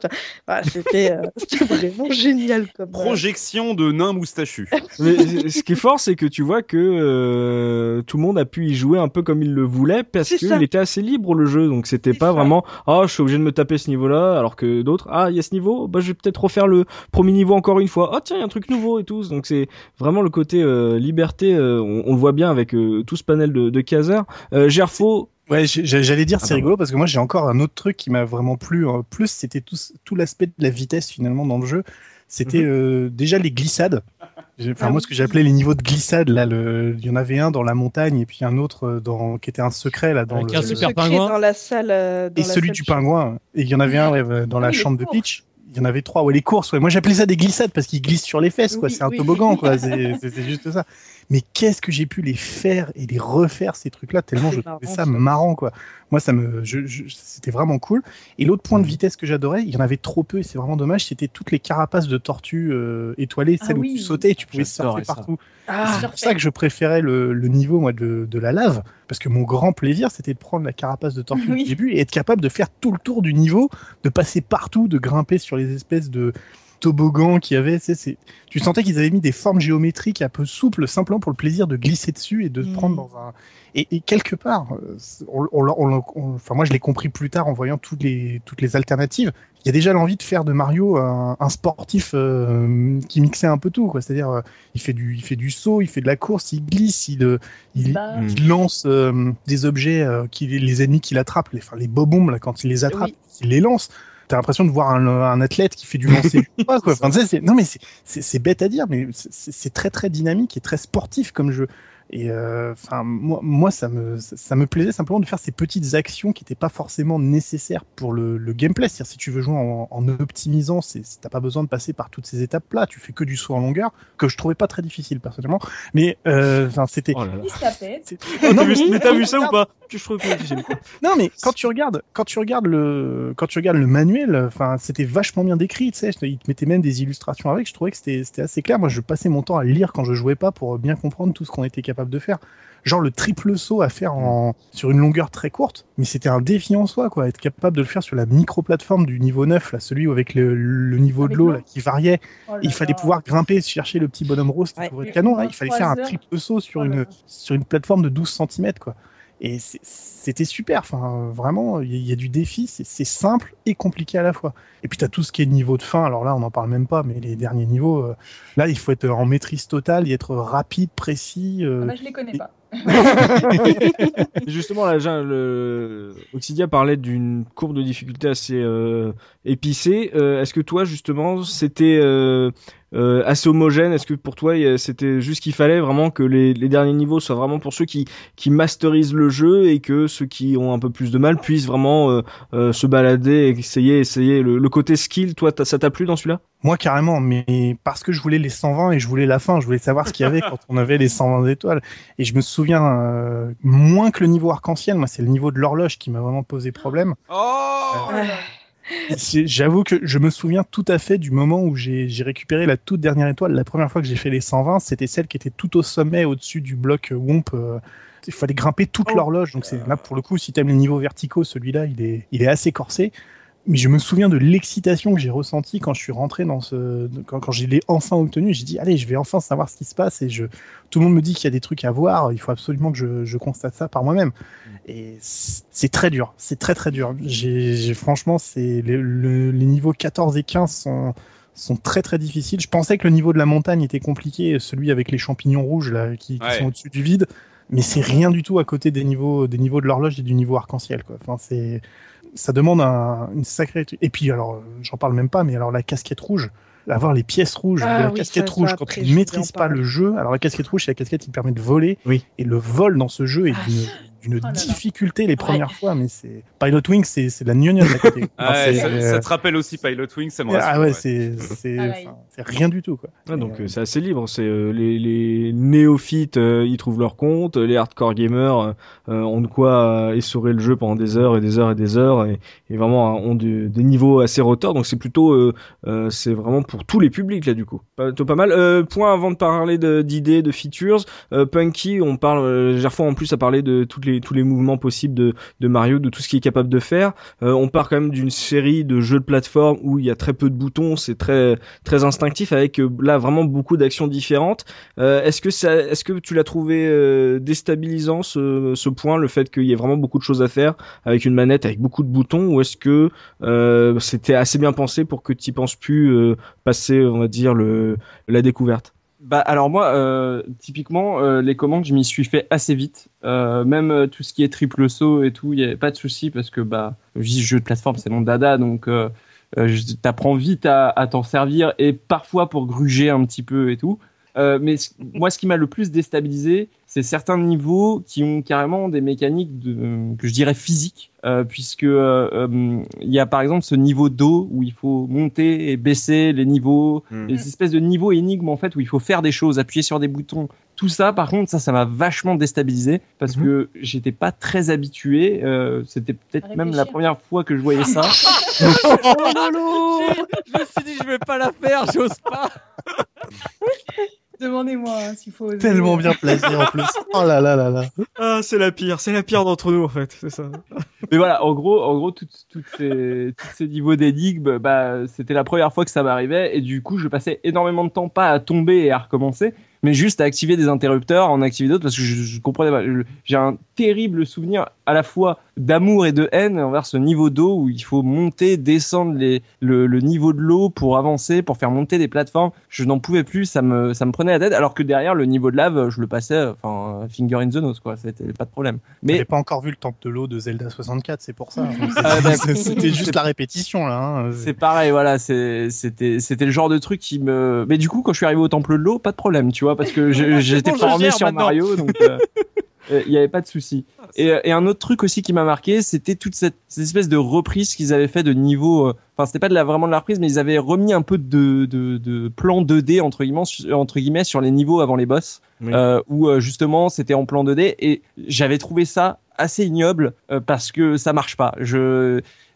Ah, c'était euh, *laughs* c'était vraiment génial comme. euh, Projection de nains moustachus. Mais ce qui est fort, c'est que tu vois que euh, tout le monde a pu y jouer un peu comme il le voulait parce qu'il était assez libre le jeu. Donc c'était pas ça. vraiment ah je suis obligé de me taper ce niveau-là alors que d'autres ah il y a ce niveau bah je vais peut-être refaire le premier niveau encore une fois. Oh tiens il y a un truc nouveau et tout. Donc c'est vraiment le côté euh, liberté. euh, on, on le voit bien avec euh, tout ce panel de, de casers. Euh, Gerfo, Ouais, j'allais dire c'est rigolo parce que moi j'ai encore un autre truc qui m'a vraiment plu. En plus, c'était tout, tout l'aspect de la vitesse finalement dans le jeu. C'était Mhm. euh, déjà les glissades. J'ai- Enfin, moi, ce que j'appelais les niveaux de glissade, là, le... il y en avait un dans la montagne et puis un autre dans... qui était un secret là dans Avec le. un le super secret pingouin. dans la salle. dans Et la celui salle du pingouin. Et il y en avait un ouais, dans Ah la chambre de. Peach. Il y en avait trois. Ouais, les courses. Ouais. Moi, j'appelais ça des glissades parce qu'ils glissent sur les fesses. quoi. Oui, C'est un oui. toboggan. quoi. *laughs* C'est juste ça. Mais qu'est-ce que j'ai pu les faire et les refaire ces trucs-là tellement je *laughs* trouvais ça ça. marrant quoi. Moi, ça me, je- je- c'était vraiment cool. Et l'autre point de vitesse que j'adorais, il y en avait trop peu et c'est vraiment dommage. C'était toutes les carapaces de tortues euh, étoilées, Ah celles où tu sautais et tu pouvais surfer partout. Ah, C'est pour ça que je préférais le, le niveau moi de, de la lave, parce que mon grand plaisir c'était de prendre la carapace de tortue Oui. du début et être capable de faire tout le tour du niveau, de passer partout, de grimper sur les espèces de toboggans qu'il y avait. Tu, sentais qu'ils avaient mis des formes géométriques un peu souples, simplement pour le plaisir de glisser dessus et de se Mm. prendre dans un. Et, et quelque part, euh, on, on on enfin moi je l'ai compris plus tard en voyant toutes les toutes les alternatives. Il y a déjà l'envie de faire de Mario un, un sportif euh, qui mixait un peu tout. C'est-à-dire, euh, il fait du il fait du saut, il fait de la course, il glisse, il euh, il, Bah, Mm. il lance des objets qui les ennemis qu'il attrape, les, enfin, les bobombes là quand il les attrape, Oui. il les lance. T'as l'impression de voir un, un athlète qui fait du lancer *laughs* quoi. Enfin, c'est- non mais c'est- bête à dire, mais c'est très très dynamique et très sportif comme jeu. Et euh, enfin moi, moi ça me ça me plaisait simplement de faire ces petites actions qui n'étaient pas forcément nécessaires pour le, le gameplay. C'est-à-dire si tu veux jouer en, en optimisant, t'as pas besoin de passer par toutes ces étapes là. Tu fais que du saut en longueur que je trouvais pas très difficile personnellement. Mais euh, enfin c'était Oh *laughs* Oh, Non, mais- mais t'as vu ça ou pas? Tu je trouve que non, mais quand tu regardes, quand tu regardes le, quand tu regardes le manuel, enfin, c'était vachement bien décrit, tu sais. Il te mettait même des illustrations avec. Je trouvais que c'était, c'était assez clair. Moi, je passais mon temps à lire quand je jouais pas pour bien comprendre tout ce qu'on était capable de faire. Genre le triple saut à faire en, sur une longueur très courte. Mais c'était un défi en soi, quoi. Être capable de le faire sur la micro-plateforme du niveau 9, là, celui avec le, le niveau Avec de l'eau, qui variait. Oh là Il fallait là. pouvoir grimper, chercher le petit bonhomme rose qui Ouais. pouvait être canon. Là, Pendant il fallait faire un triple saut sur Oh une, sur une plateforme de 12 cm, quoi. Et c'était super. Enfin, vraiment, il y, a- y du défi. C'est simple et compliqué à la fois. Et puis, tu as tout ce qui est niveau de fin. Alors là, on n'en parle même pas, mais les derniers niveaux, euh, là, il faut être en maîtrise totale et être rapide, précis. euh, Ah bah, je les connais pas. *laughs* Justement, là, Jean, le... Oxidia parlait d'une courbe de difficulté assez euh, épicée. Euh, Est-ce que toi, justement, c'était euh, euh, assez homogène. Est-ce que pour toi, il y a- c'était juste qu'il fallait vraiment que les, les derniers niveaux soient vraiment pour ceux qui, qui masterisent le jeu et que ceux qui ont un peu plus de mal puissent vraiment euh, euh, se balader, essayer, essayer le, le côté skill. Toi, ça t'a plu dans celui-là? Moi, carrément, mais parce que je voulais les 120 et je voulais la fin, je voulais savoir ce qu'il y avait quand on avait les 120 étoiles. Et je me souviens, euh, moins que le niveau arc-en-ciel, moi, c'est le niveau de l'horloge qui m'a vraiment posé problème. Oh C'est- J'avoue que je me souviens tout à fait du moment où j'ai récupéré la toute dernière étoile. La première fois que j'ai fait les 120, c'était celle qui était tout au sommet, au-dessus du bloc euh, Womp. euh, Il fallait grimper toute Oh. l'horloge. Donc c'est là pour le coup, si t'aimes les niveaux verticaux, celui-là, il est, il est assez corsé. Mais je me souviens de l'excitation que j'ai ressentie quand je suis rentré dans ce, quand, quand je l'ai enfin obtenu. J'ai dit allez, je vais enfin savoir ce qui se passe et je, tout le monde me dit qu'il y a des trucs à voir. Il faut absolument que je, je constate ça par moi-même. Et c'est très dur, c'est très très dur. J'ai franchement, c'est le- le- les niveaux 14 et 15 sont sont très très difficiles. Je pensais que le niveau de la montagne était compliqué, celui avec les champignons rouges là qui, qui Ouais. sont au-dessus du vide, mais c'est rien du tout à côté des niveaux des niveaux de l'horloge et du niveau arc-en-ciel quoi. Enfin c'est ça demande un, une sacrée et puis alors euh, j'en parle même pas mais alors la casquette rouge avoir les pièces rouges Ah la oui, casquette ça, rouge ça, quand tu ne maîtrises pas parler. le jeu alors la casquette rouge c'est la casquette qui te permet de voler Oui. et le vol dans ce jeu est Ah. D'une là. difficulté les premières fois mais c'est Pilot Wing c'est c'est de la gnognotte à côté *laughs* Ah Enfin, ouais, c'est- ça, euh, ça te rappelle aussi Pilot Wing, ça me rassure. ah ouais, ouais. c'est c'est c'est rien du tout quoi. Ah, donc Et, euh, c'est assez libre. C'est euh, les, les néophytes, euh, ils trouvent leur compte. Les hardcore gamers euh, euh, ont de quoi euh, essorer le jeu pendant des heures et des heures et des heures et, et vraiment euh, ont du- des niveaux assez retors. Donc c'est plutôt, euh, euh, c'est vraiment pour tous les publics là du coup. Pas, plutôt pas mal. Euh, point avant de parler d'idées, de, features. Euh, Punky, on parle euh, Gerfo en plus à parler de toutes tous les mouvements possibles de, Mario, de tout ce qu'il est capable de faire. Euh, on part quand même d'une série de jeux de plateforme où il y a très peu de boutons, c'est très très instinctif avec euh, là vraiment beaucoup d'actions différentes. Euh, est-ce que ça, est-ce que tu l'as trouvé déstabilisant ce, ce point, le fait qu'il y ait vraiment beaucoup de choses à faire avec une manette avec beaucoup de boutons, ou est-ce que c'était assez bien pensé pour que tu penses plus passer, on va dire le la découverte? Bah alors moi, euh, typiquement, euh, les commandes, je m'y suis fait assez vite. Euh, même euh, tout ce qui est triple saut et tout, il y avait pas de souci parce que bah, jeu de plateforme, c'est mon dada, donc euh, euh, t'apprends vite à, à t'en servir et parfois pour gruger un petit peu et tout. Mais moi, ce qui m'a le plus déstabilisé, c'est certains niveaux qui ont carrément des mécaniques de, que je dirais physiques, euh, puisque euh, euh, il y a par exemple ce niveau d'eau où il faut monter et baisser les niveaux, Hmm. des espèces de niveaux énigmes en fait où il faut faire des choses, appuyer sur des boutons. Tout ça, par contre, ça, ça m'a vachement déstabilisé parce Mhm. que j'étais pas très habitué. euh, C'était peut-être même la première fois que je voyais ça. *laughs* Oh lolo Je me suis dit, je vais pas la faire, j'ose pas. *laughs* Demandez-moi hein, s'il faut. oser. Tellement bien placé en plus. Oh là là là là. Ah, c'est la pire, c'est la pire d'entre nous en fait, c'est ça. Mais voilà, en gros, en gros, toutes, toutes ces, tous ces niveaux d'énigmes, bah, c'était la première fois que ça m'arrivait, et du coup, je passais énormément de temps pas à tomber et à recommencer, mais juste à activer des interrupteurs, en activer d'autres, parce que je, je comprenais pas. J'ai un terrible souvenir à la fois d'amour et de haine envers ce niveau d'eau où il faut monter, descendre les, le, le niveau de l'eau pour avancer, pour faire monter des plateformes. Je n'en pouvais plus, ça me, ça me prenait la tête, alors que derrière, le niveau de lave, je le passais, enfin, finger in the nose, quoi, c'était pas de problème. Mais j'ai pas encore vu le temple de l'eau de Zelda 64, c'est pour ça. *laughs* Ah, bah, C'était juste la répétition là. hein. C'est pareil, voilà, c'était le genre de truc qui me. Mais du coup, quand je suis arrivé au temple de l'eau, pas de problème, tu vois, parce que *laughs* j'étais bon, formé sur maintenant. Mario, donc *laughs* euh, euh, il n'y avait pas de souci. Et, euh, et un autre truc aussi qui m'a marqué, c'était toute cette, cette espèce de reprise qu'ils avaient fait de niveau. euh, Enfin, c'était pas de la, vraiment de la reprise, mais ils avaient remis un peu de, de, de plan 2D entre guillemets, su- entre guillemets sur les niveaux avant les boss, Oui. euh, où euh, justement c'était en plan 2D et j'avais trouvé ça assez ignoble euh, parce que ça marche pas. Je,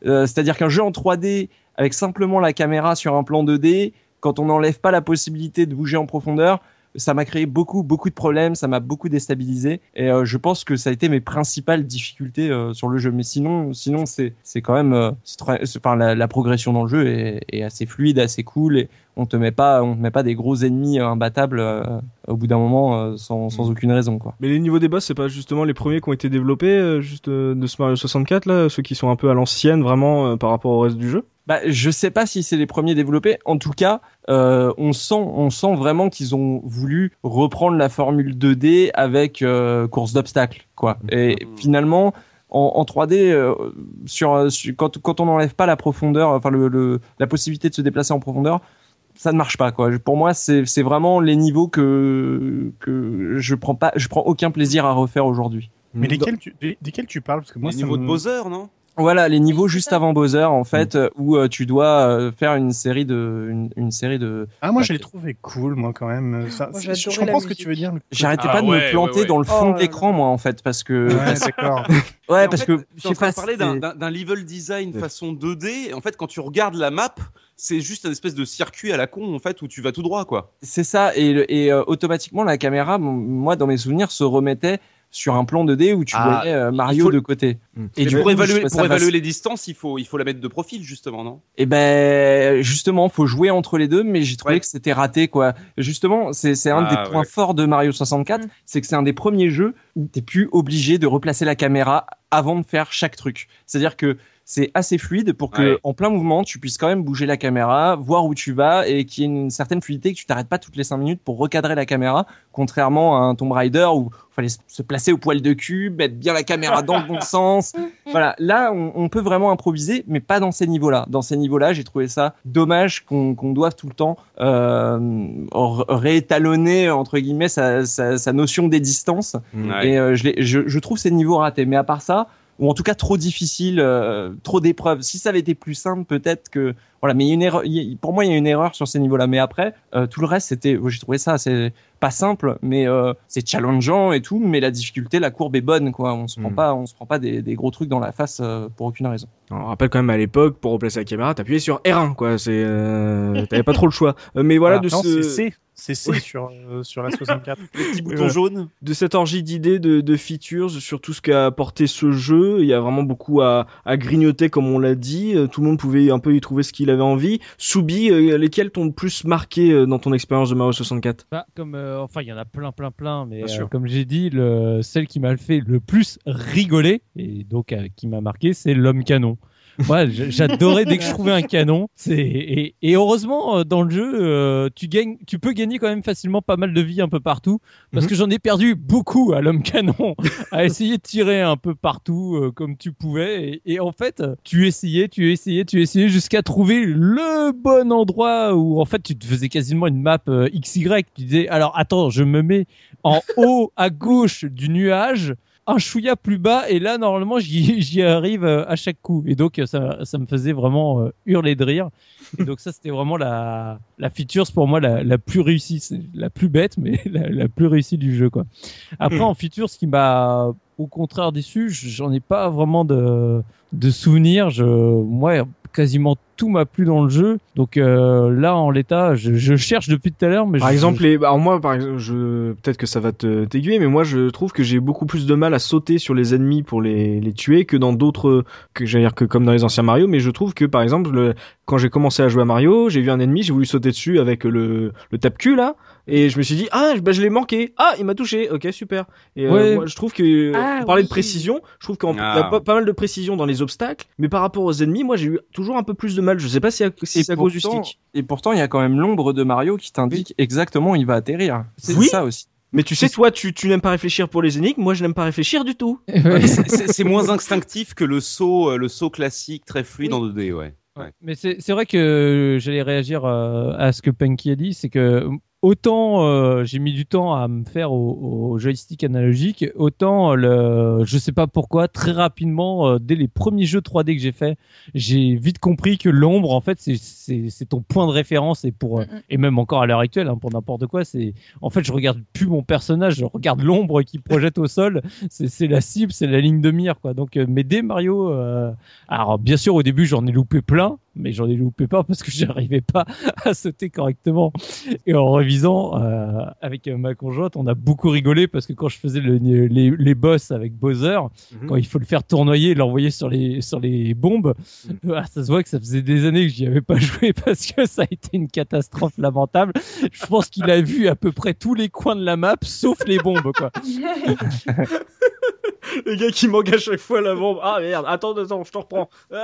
euh, c'est-à-dire qu'un jeu en 3D avec simplement la caméra sur un plan 2D, quand on n'enlève pas la possibilité de bouger en profondeur, ça m'a créé beaucoup beaucoup de problèmes, ça m'a beaucoup déstabilisé et euh, je pense que ça a été mes principales difficultés euh, sur le jeu. Mais sinon, sinon c'est c'est quand même, euh, enfin la, la progression dans le jeu est, est assez fluide, assez cool et on te met pas on te met pas des gros ennemis euh, imbattables euh, au bout d'un moment euh, sans, sans aucune raison quoi. Mais les niveaux des boss, c'est pas justement les premiers qui ont été développés euh, juste de ce Mario 64 là, ceux qui sont un peu à l'ancienne vraiment euh, par rapport au reste du jeu? Bah, je sais pas si c'est les premiers développés. En tout cas, euh, on sent, on sent vraiment qu'ils ont voulu reprendre la formule 2D avec euh, course d'obstacles, quoi. Et Mhm. finalement, en, en 3D, euh, sur, sur- quand, quand on n'enlève pas la profondeur, enfin le, le- la possibilité de se déplacer en profondeur, ça ne marche pas, quoi. Pour moi, c'est c'est vraiment les niveaux que que je prends pas, je prends aucun plaisir à refaire aujourd'hui. Mais lesquels tu, des- desquels tu parles? Parce que moi, Les niveaux me- de Bowser, non? Voilà, les niveaux juste avant Bowser, en fait, euh, où euh, tu dois euh, faire une série de, une, une série de. Ah, moi, je Ok. l'ai trouvé cool, moi, quand même. Ça, Moi, je, je comprends ce que tu veux dire. J'arrêtais Ah pas de ouais, me planter ouais, ouais. dans le fond Oh de l'écran, moi, en fait, parce que. Ouais, *laughs* d'accord. ouais, parce fait, que. tu je train pas. de parler d'un- c'est- d'un d'un level design Ouais. façon 2D. Et en fait, quand tu regardes la map, c'est juste un espèce de circuit à la con, en fait, où tu vas tout droit, quoi. C'est ça, et, et euh, automatiquement, la caméra, moi, dans mes souvenirs, se remettait sur un plan 2D où tu Ah, voyais euh, Mario faut- de côté. Mm. Et du pour coup, évaluer, pour les distances, il faut, il faut la mettre de profil, justement, non? Et ben justement, faut jouer entre les deux, mais j'ai trouvé Ouais. que c'était raté quoi. Justement, c'est c'est un Ah, des points forts de Mario 64, Mm. c'est que c'est un des premiers jeux où t'es plus obligé de replacer la caméra avant de faire chaque truc. C'est-à-dire que c'est assez fluide pour que Ouais. en plein mouvement, tu puisses quand même bouger la caméra, voir où tu vas et qu'il y ait une certaine fluidité que tu t'arrêtes pas toutes les cinq minutes pour recadrer la caméra, contrairement à un Tomb Raider où il fallait se placer au poil de cul, mettre bien la caméra dans le bon *laughs* sens. Voilà, là on, on peut vraiment improviser, mais pas dans ces niveaux-là. Dans ces niveaux-là, j'ai trouvé ça dommage qu'on doive tout le temps euh, réétalonner entre guillemets sa, sa, sa notion des distances. Ouais. Et euh, je, je trouve ces niveaux ratés. Mais à part ça, ou en tout cas trop difficile, euh, trop d'épreuves. Si ça avait été plus simple, peut-être que voilà. Mais il y a une erreur. il y a- pour moi, il y a une erreur sur ces niveaux-là. Mais après, euh, tout le reste, c'était. J'ai trouvé ça, c'est pas simple, mais euh, c'est challengeant et tout. Mais la difficulté, la courbe est bonne, quoi. On se prend Mm. pas, on se prend pas des, des gros trucs dans la face euh, pour aucune raison. On rappelle quand même à l'époque, pour replacer la caméra, t'appuyais sur R1, quoi. C'est, euh, t'avais pas trop le choix. Mais voilà, Ah, de, non, ce, c'est C. C'est C Oui. sur, euh, sur la 64. *laughs* Le petit bouton Ouais. jaune. de cette orgie d'idées, de, de features, sur tout ce qu'a apporté ce jeu, il y a vraiment beaucoup à, à grignoter, comme on l'a dit. Euh, Tout le monde pouvait un peu y trouver ce qu'il avait envie. Soubi, euh, lesquels t'ont le plus marqué euh, dans ton expérience de Mario 64 Bah, comme, euh, enfin, il y en a plein, plein, plein, mais Bien euh, sûr. comme j'ai dit, le, celle qui m'a fait le plus rigoler et donc euh, qui m'a marqué, c'est l'homme canon. Moi, j'adorais dès que je trouvais un canon. C'est et, et heureusement euh, dans le jeu, euh, tu gagnes, tu peux gagner quand même facilement pas mal de vie un peu partout parce Mhm. que j'en ai perdu beaucoup à l'homme canon, à essayer de tirer un peu partout euh, comme tu pouvais et, et en fait, tu essayais, tu essayais, tu essayais jusqu'à trouver le bon endroit où en fait tu te faisais quasiment une map XY. Tu disais alors attends, je me mets en haut à gauche du nuage un chouïa plus bas et là normalement *laughs* j'y arrive euh, à chaque coup. Et donc euh, ça, ça me faisait vraiment euh, hurler de rire. Et donc ça c'était vraiment la la features pour moi la, la plus réussie la plus bête mais *laughs* la, la plus réussie du jeu quoi. Après en features ce qui m'a au contraire déçu j'en ai pas vraiment de de souvenirs. Je, moi, quasiment tout m'a plu dans le jeu. Donc euh, là, en l'état, je, je cherche depuis tout à l'heure, mais Par je- exemple, les... alors moi, par exemple, je... peut-être que ça va te t'aiguiller, mais moi, je trouve que j'ai beaucoup plus de mal à sauter sur les ennemis pour les, les tuer que dans d'autres, que j'allais dire que comme dans les anciens Mario. Mais je trouve que, par exemple, le- quand j'ai commencé à jouer à Mario, j'ai vu un ennemi, j'ai voulu sauter dessus avec le, le tape-cul là, et je me suis dit ah, bah, je l'ai manqué, ah, il m'a touché, ok, super. Et euh, moi, je trouve que Ah, pour parler de précision, je trouve qu'il y Ah. a pas, pas mal de précision dans les obstacles, mais par rapport aux ennemis, moi, j'ai eu toujours un peu plus de mal. Je sais pas si, si c'est à cause du stick. Et pourtant, il y a quand même l'ombre de Mario qui t'indique exactement où il va atterrir. C'est Oui. ça aussi. Mais tu sais, toi, tu, tu n'aimes pas réfléchir pour les énigmes, moi, je n'aime pas réfléchir du tout. Ouais. C'est- moins *laughs* instinctif que le saut, euh, le saut classique très fluide en 2D, ouais. Ouais. Mais c'est c'est vrai que j'allais réagir euh, à ce que Punky a dit, c'est que autant euh, j'ai mis du temps à me faire au, au joystick analogique, autant le, je sais pas pourquoi, très rapidement, euh, dès les premiers jeux 3D que j'ai fait, j'ai vite compris que l'ombre, en fait, c'est- ton point de référence et pour euh, Mm, mm. et même encore à l'heure actuelle, hein, pour n'importe quoi, c'est en fait, je regarde plus mon personnage, je regarde l'ombre qui *laughs* projette au sol, c'est c'est la cible, c'est la ligne de mire, quoi. Donc, euh, mais dès Mario, euh, alors bien sûr au début j'en ai loupé plein, mais j'en ai loupé pas parce que *laughs* j'arrivais pas à sauter correctement. Et en révisant euh, avec euh, ma conjointe, on a beaucoup rigolé parce que quand je faisais le- les, les boss avec Bowser, Mhm. quand il faut le faire tournoyer, et l'envoyer sur les sur les bombes, *laughs* ah, ça se voit que ça faisait des années que j'y avais pas *laughs* joué parce que ça a été une catastrophe lamentable. Je pense qu'il a vu à peu près tous les coins de la map sauf les bombes quoi. Le gars qui manque à chaque fois la bombe. Ah merde, attends, attends, je te reprends. Eh,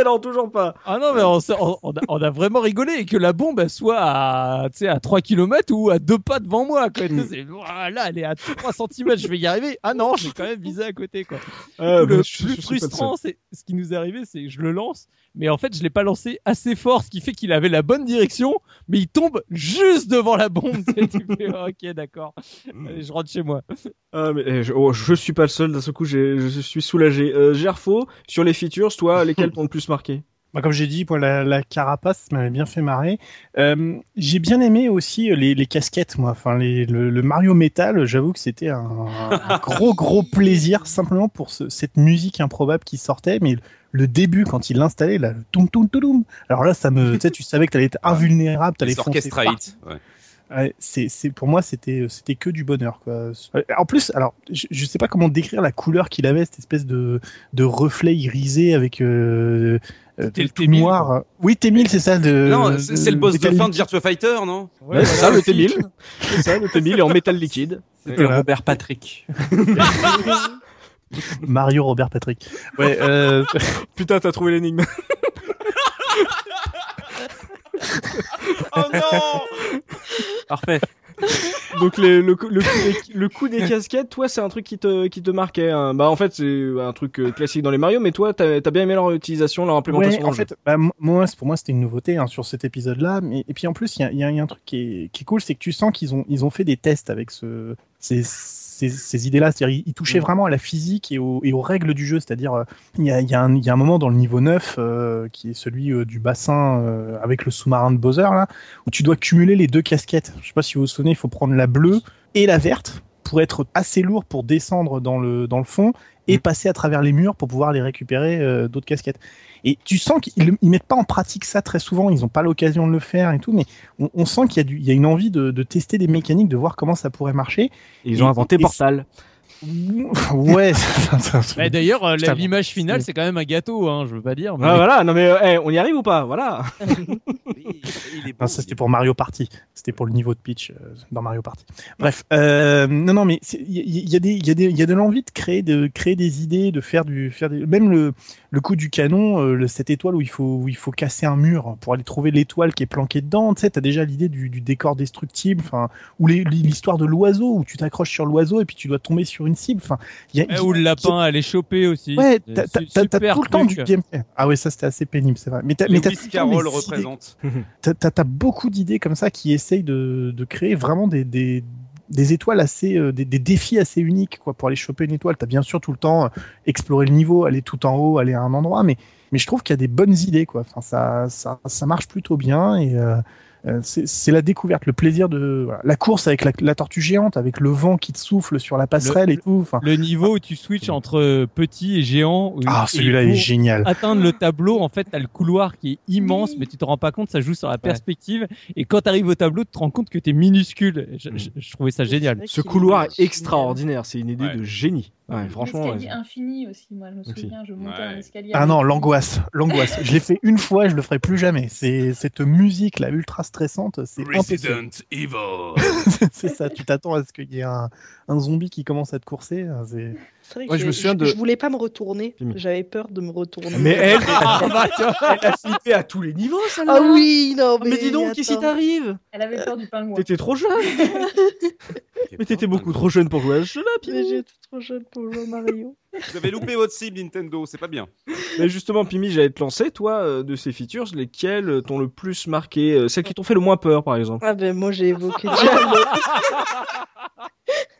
eh non, toujours pas. Ah non, mais on, s'est- on- on a, vraiment rigolé et que la bombe elle soit à, à 3 km ou à deux pas devant moi. Quoi. Ouah, là, elle est à 3 cm, je vais y arriver. Ah non, j'ai quand même visé à côté. Quoi. Le je- plus je frustrant, c'est ce qui nous est arrivé, c'est que je le lance, mais en fait, je l'ai pas lancé assez fort, ce qui fait qu'il avait la bonne direction, mais il tombe juste devant la bombe. *laughs* Tu fais, ok, d'accord. Allez, je rentre chez moi. Ah, mais eh, je, oh, je suis pas le seul, d'un seul coup, je suis soulagé. Euh, Gerfo, sur les features, toi, lesquels t'ont le plus marqué? Bah, comme j'ai dit, la, la carapace m'avait bien fait marrer. Euh, j'ai bien aimé aussi les, les casquettes, moi. Enfin, les, le, le Mario Metal, j'avoue que c'était un, un *laughs* gros, gros plaisir simplement pour ce- cette musique improbable qui sortait. Mais le début, quand il l'installait, là, le toum toum toum. Alors là, ça me, *laughs* tu tu savais que t'allais être invulnérable, t'allais Les foncer ouais. Ouais, c'est, pour moi c'était c'était que du bonheur quoi. Euh, En plus, alors je, je sais pas comment décrire la couleur qu'il avait, cette espèce de de reflet irisé avec euh, euh, tout T1000, noir. Oui, T1000 c'est ça de. Non, c'est c'est le boss de fin de. Virtua Fighter, non Ouais, c'est ça, le T1000. C'est ça, le T1000 est en métal liquide. C'était Voilà. Robert Patrick. *laughs* Mario Robert Patrick. Ouais. Euh... *laughs* Putain, t'as trouvé l'énigme. Oh non Parfait. *laughs* *laughs* Donc les- le, coup- le, coup des, le coup des casquettes, toi, c'est un truc qui te, qui te marquait. hein. Bah en fait, c'est un truc euh, classique dans les Mario, mais toi, t'as as bien aimé leur utilisation, leur implémentation. Ouais, en fait, bah, moi, pour moi, c'était une nouveauté hein, sur cet épisode-là. Et puis en plus, il y a, y a un truc qui est, qui est cool, c'est que tu sens qu'ils ont, ils ont fait des tests avec ce, ces, ces, ces idées-là. C'est-à-dire, ils touchaient Mm. vraiment à la physique et, aux- et aux règles du jeu. C'est-à-dire, euh, il y a, il y, a un- il y a un moment dans le niveau 9 euh, qui est celui euh, du bassin euh, avec le sous-marin de Bowser là, où tu dois cumuler les deux casquettes. Je sais pas si vous vous souvenez, il faut prendre la bleue et la verte pour être assez lourd pour descendre dans le dans le fond et passer à travers les murs pour pouvoir les récupérer d'autres casquettes. Et tu sens qu'ils ils mettent pas en pratique ça très souvent, ils ont pas l'occasion de le faire et tout, mais on, on sent qu'il y a du, il y a une envie de, de tester des mécaniques, de voir comment ça pourrait marcher. Et ils ont et- inventé et- Portal. *laughs* Ouais. Bah, D'ailleurs, euh, l'image finale, c'est quand même un gâteau, hein, je veux pas dire. mais- Ah voilà, non mais euh, on y arrive ou pas? Voilà. *laughs* Non, ça c'était pour Mario Party. C'était pour le niveau de pitch euh, dans Mario Party. Bref, euh, non, non, mais c'est- il y, y- y a des, il y a des, il y a de l'envie de créer, de créer des idées, de faire du, faire des, même le, le coup du canon, euh, cette étoile où il faut, où il faut casser un mur pour aller trouver l'étoile qui est planquée dedans. Tu sais, t'as déjà l'idée du, du décor destructible, enfin, ou l'histoire de l'oiseau où tu t'accroches sur l'oiseau et puis tu dois tomber sur une cible. Enfin, il y a, Eh, ou le lapin allait choper aussi. Ouais, t'as tout le temps du gameplay. Ah ouais, ça c'était assez pénible, c'est vrai. Mais t'as, mais t'as Carroll représente. *laughs* t'as- t'as beaucoup d'idées comme ça qui essayent de, de créer vraiment des, des, des étoiles assez, euh, des, défis assez uniques quoi pour aller choper une étoile. T'as bien sûr tout le temps euh, explorer le niveau, aller tout en haut, aller à un endroit, mais mais je trouve qu'il y a des bonnes idées quoi. Enfin ça ça, ça marche plutôt bien et Euh, c'est c'est la découverte, le plaisir de voilà, la course avec la, la tortue géante, avec le vent qui te souffle sur la passerelle et tout. Enfin, Le niveau où tu switches entre euh, petit et géant. où- ah, celui-là est génial. Atteindre le tableau, en fait, t'as le couloir qui est immense, mais tu te rends pas compte, ça joue sur la perspective. Et quand t'arrives au tableau, tu te rends compte que t'es minuscule. Je, je- je trouvais ça génial. Ce couloir est extraordinaire, c'est une idée de génie. Ouais, franchement. L'escalier ouais. infini aussi, moi je me Aussi. souviens, je montais Ouais. un escalier. Ah non, l'angoisse, *laughs* l'angoisse. je l'ai fait une fois, je le ferai plus jamais. C'est cette musique là ultra stressante, c'est impossible. Evil. *laughs* c'est ça, tu t'attends à ce qu'il y ait un, un zombie qui commence à te courser. hein, c'est- vrai que Ouais, je me souviens de- je voulais pas me retourner. J'avais peur de me retourner. Mais elle, *laughs* elle a flippé à tous les niveaux, celle-là. Ah oui, non, Ah, mais, dis donc, qu'est-ce qui t'arrive? Elle avait peur du pingouin. T'étais trop jeune. Mais t'étais beaucoup trop jeune pour jouer à ce jeu-là, Mais Pimi. j'étais trop jeune pour jouer à Mario. *laughs* Vous avez loupé votre cible Nintendo, c'est pas bien. Mais justement, Pimi, j'allais te lancer, toi, euh, de ces features, lesquelles t'ont le plus marqué, euh, celles qui t'ont fait le moins peur, par exemple. Ah ben moi j'ai évoqué déjà le- *laughs*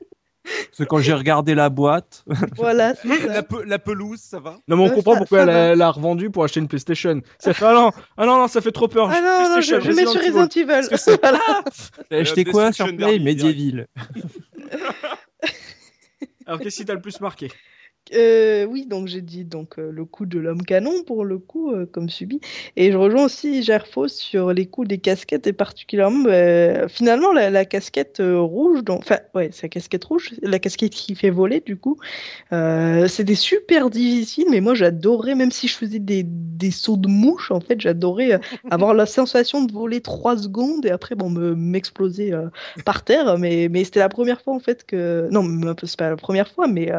Parce que quand j'ai regardé la boîte, *laughs* Voilà. La, pe- la pelouse, ça va? Non, mais on comprend ça- pourquoi ça elle l'a revendu pour acheter une PlayStation. Ça fait, ah non, ah non, non, ça fait trop peur. Ah non, non, je, mets sur Resident Evil. Voilà. *laughs* t'as acheté quoi sur Play Medieval? *laughs* Alors, qu'est-ce qui t'a le plus marqué? Euh, oui, donc j'ai dit donc euh, le coup de l'homme canon pour le coup euh, comme subi. Et je rejoins aussi Gerfo sur les coups des casquettes et particulièrement finalement la, la casquette rouge enfin ouais c'est la casquette rouge la casquette qui fait voler du coup. C'était super difficile mais moi j'adorais même si je faisais des, des sauts de mouche en fait j'adorais avoir la sensation de voler trois secondes et après bon me m'exploser par terre. Mais mais c'était la première fois en fait que non c'est pas la première fois mais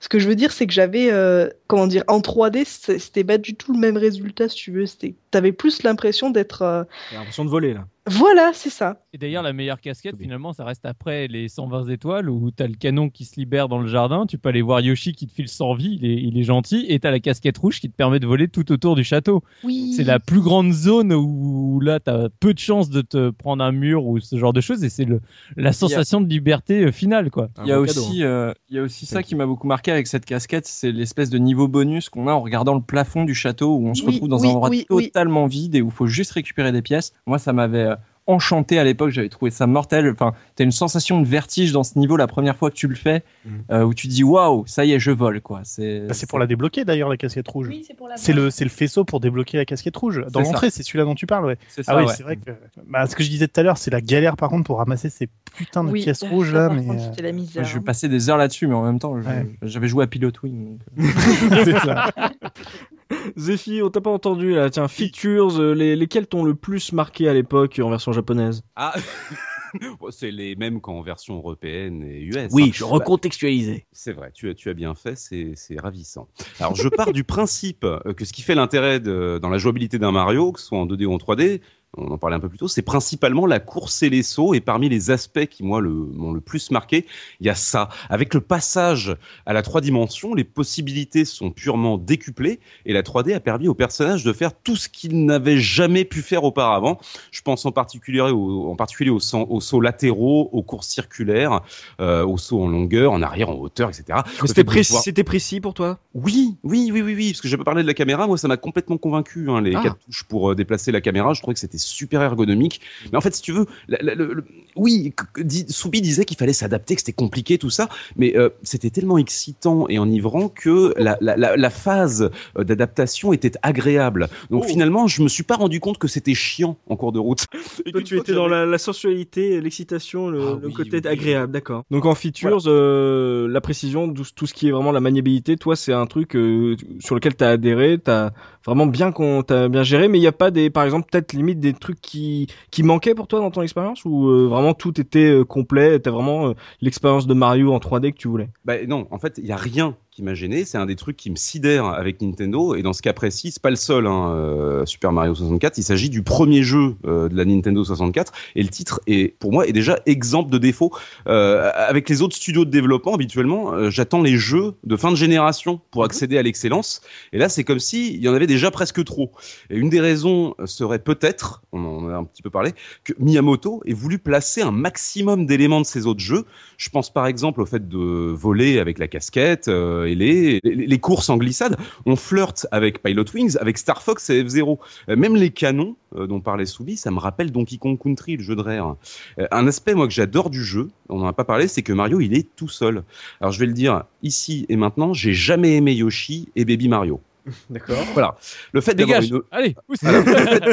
ce que je veux dire, c'est que j'avais, euh, comment dire, en 3D, c'est- c'était pas du tout le même résultat, si tu veux. T'avais plus l'impression d'être, euh, l'impression de voler, là. Voilà, c'est ça. Et d'ailleurs, la meilleure casquette, finalement, ça reste après les 120 étoiles où t'as le canon qui se libère dans le jardin. Tu peux aller voir Yoshi qui te file 100 vies, il est, il est gentil. Et t'as la casquette rouge qui te permet de voler tout autour du château. Oui. C'est la plus grande zone où, là, t'as peu de chances de te prendre un mur ou ce genre de choses. Et c'est le, la sensation de liberté euh, finale, quoi. Il y a aussi, euh, il y a aussi ça qui m'a beaucoup marqué avec cette casquette, c'est l'espèce de niveau bonus qu'on a en regardant le plafond du château où on se Oui, retrouve dans oui, un endroit oui, oui. totalement vide et où il faut juste récupérer des pièces. Moi, ça m'avait euh, enchanté à l'époque, j'avais trouvé ça mortel. Enfin, t'as une sensation de vertige dans ce niveau la première fois que tu le fais, Mm. euh, où tu dis waouh, ça y est, je vole quoi. C'est Bah, pour la débloquer d'ailleurs la casquette rouge. Oui, c'est le, c'est le faisceau pour débloquer la casquette rouge. Dans l'entrée, c'est celui-là dont tu parles, ouais. c'est ça. Ah oui, ouais. c'est vrai que. Bah, ce que je disais tout à l'heure, c'est la galère par contre pour ramasser ces putains de Oui, pièces rouges là. Mais... la misère. Je vais hein. passer des heures là-dessus, mais en même temps, Ouais. j'avais joué à Pilot Wing. donc, euh. *laughs* c'est ça. *laughs* *laughs* Zephy, on t'a pas entendu, là. Tiens, features, euh, les, lesquelles t'ont le plus marqué à l'époque en version japonaise? Ah *laughs* C'est les mêmes qu'en version européenne et US. Oui, hein. je Bah, recontextualisais. C'est vrai, tu as, tu as bien fait, c'est ravissant. Alors, je pars du principe euh, que ce qui fait l'intérêt dans la jouabilité d'un Mario, que ce soit en 2D ou en 3D, on en parlait un peu plus tôt, c'est principalement la course et les sauts. Et parmi les aspects qui, moi, m'ont le plus marqué, il y a ça. Avec le passage à la 3 dimensions, les possibilités sont purement décuplées. Et la 3D a permis aux personnages de faire tout ce qu'ils n'avaient jamais pu faire auparavant. Je pense en particulier, au, en particulier aux, sauts- aux sauts latéraux, aux courses circulaires, euh, aux sauts en longueur, en arrière, en hauteur, etc. Précis, pouvoir- c'était précis pour toi? Oui, oui, oui, oui, oui, parce que j'ai pas parlé de la caméra, moi ça m'a complètement convaincu, hein, les Ah. quatre touches pour euh, déplacer la caméra, je trouvais que c'était super ergonomique. Mais en fait, si tu veux, la- la- le- le- oui, dit- Soubi disait qu'il fallait s'adapter, que c'était compliqué, tout ça, mais euh, c'était tellement excitant et enivrant que la, la, la, la phase euh, d'adaptation était agréable. Donc Oh. finalement, je me suis pas rendu compte que c'était chiant en cours de route. *laughs* Et Toi, tu fois étais dans la, la sensualité, l'excitation, le, Ah le oui, côté oui, agréable, d'accord. Donc en features, euh, la précision, tout, ce qui est vraiment la maniabilité, toi, c'est un truc euh, sur lequel t'as adhéré, t'as vraiment bien qu'on t'a bien géré, mais il y a pas des, par exemple, peut-être limite des trucs qui qui manquaient pour toi dans ton expérience ou euh, vraiment tout était euh, complet, t'as vraiment euh, l'expérience de Mario en 3D que tu voulais? Bah, non, en fait, il y a rien qui m'a gêné. C'est un des trucs qui me sidère avec Nintendo. Et dans ce cas précis, c'est pas le seul. Hein, euh, Super Mario 64. Il s'agit du premier jeu euh, de la Nintendo 64. Et le titre est, pour moi, est déjà exemple de défaut. Euh, avec les autres studios de développement, habituellement, j'attends les jeux de fin de génération pour accéder à l'excellence. Et là, c'est comme si il y en avait déjà presque trop. Et une des raisons serait peut-être, on en a un petit peu parlé, que Miyamoto ait voulu placer un maximum d'éléments de ses autres jeux. Je pense par exemple au fait de voler avec la casquette, euh, et les, courses en glissade. On flirte avec Pilot Wings, avec Star Fox et F-Zero. Euh, même les canons euh, dont parlait Soubi, ça me rappelle Donkey Kong Country, le jeu de rare. Euh, un aspect moi que j'adore du jeu, on n'en a pas parlé, c'est que Mario il est tout seul. Alors je vais le dire ici et maintenant, j'ai jamais aimé Yoshi et Baby Mario. *laughs* D'accord. Voilà. Le fait d'avoir une, Allez, pousse. voilà, le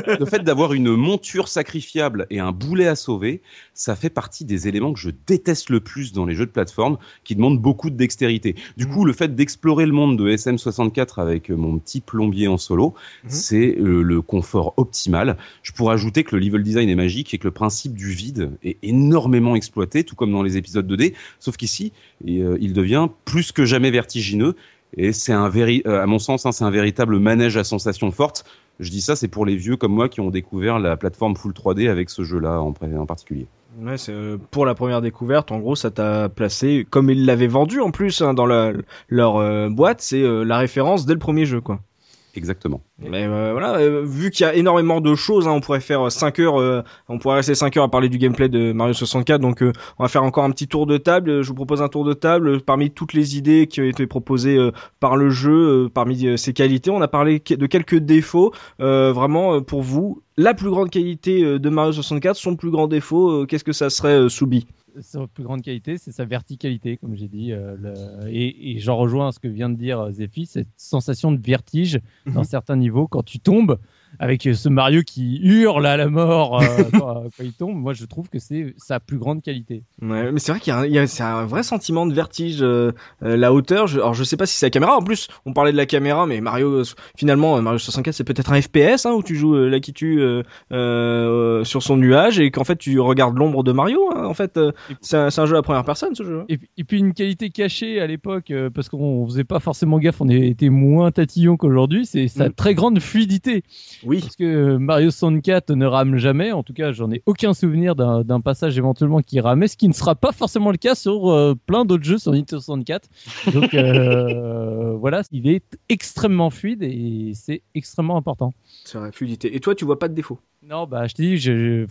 fait, le fait d'avoir une monture sacrifiable et un boulet à sauver, ça fait partie des éléments que je déteste le plus dans les jeux de plateforme, qui demandent beaucoup de dextérité. Du coup, le fait d'explorer le monde de SM64 avec euh, mon petit plombier en solo, Mhm. c'est euh, le confort optimal. Je pourrais ajouter que le level design est magique et que le principe du vide est énormément exploité, tout comme dans les épisodes 2D, sauf qu'ici, euh, il devient plus que jamais vertigineux. Et c'est un euh, à mon sens, hein, c'est un véritable manège à sensations fortes. Je dis ça, c'est pour les vieux comme moi qui ont découvert la plateforme full 3D avec ce jeu-là en, en particulier. Ouais, c'est euh, pour la première découverte. En gros, ça t'a placé comme ils l'avaient vendu en plus hein, dans leur euh, boîte. C'est la référence dès le premier jeu, quoi. Exactement. Mais euh, voilà, euh, vu qu'il y a énormément de choses, hein, on pourrait faire 5 heures, euh, on pourrait rester 5 heures à parler du gameplay de Mario 64. Donc, on va faire encore un petit tour de table. Je vous propose un tour de table parmi toutes les idées qui ont été proposées par le jeu, parmi ses qualités. On a parlé de quelques défauts. Vraiment, pour vous, la plus grande qualité de Mario 64, son plus grand défaut, qu'est-ce que ça serait, Soubi? Sa plus grande qualité, c'est sa verticalité, comme j'ai dit. euh, le- Et, et j'en rejoins ce que vient de dire euh, Zephy, cette sensation de vertige dans Mhm. certains niveaux quand tu tombes, avec euh, ce Mario qui hurle à la mort euh, *laughs* quand, quand il tombe. Moi, je trouve que c'est sa plus grande qualité. Ouais, mais c'est vrai qu'il y a, a un vrai sentiment de vertige, euh, euh, la hauteur. Je, alors je sais pas si c'est la caméra. En plus, on parlait de la caméra, mais Mario, euh, finalement, euh, Mario 64, c'est peut-être un FPS hein, où tu joues euh, là qui tue euh, euh, sur son nuage et qu'en fait tu regardes l'ombre de Mario. hein. En fait, euh, c'est un, jeu à première personne, ce jeu. Et, puis- et puis une qualité cachée à l'époque, euh, parce qu'on faisait pas forcément gaffe, on était moins tatillon qu'aujourd'hui, c'est sa Mm. très grande fluidité. Oui. Parce que Mario 64 ne rame jamais, en tout cas j'en ai aucun souvenir d'un passage éventuellement qui ramait, ce qui ne sera pas forcément le cas sur euh, plein d'autres jeux sur Nintendo 64. Donc euh, *laughs* voilà, il est extrêmement fluide et c'est extrêmement important. C'est vrai, fluidité. Et toi, tu vois pas de défaut. Non, bah je te dis, je-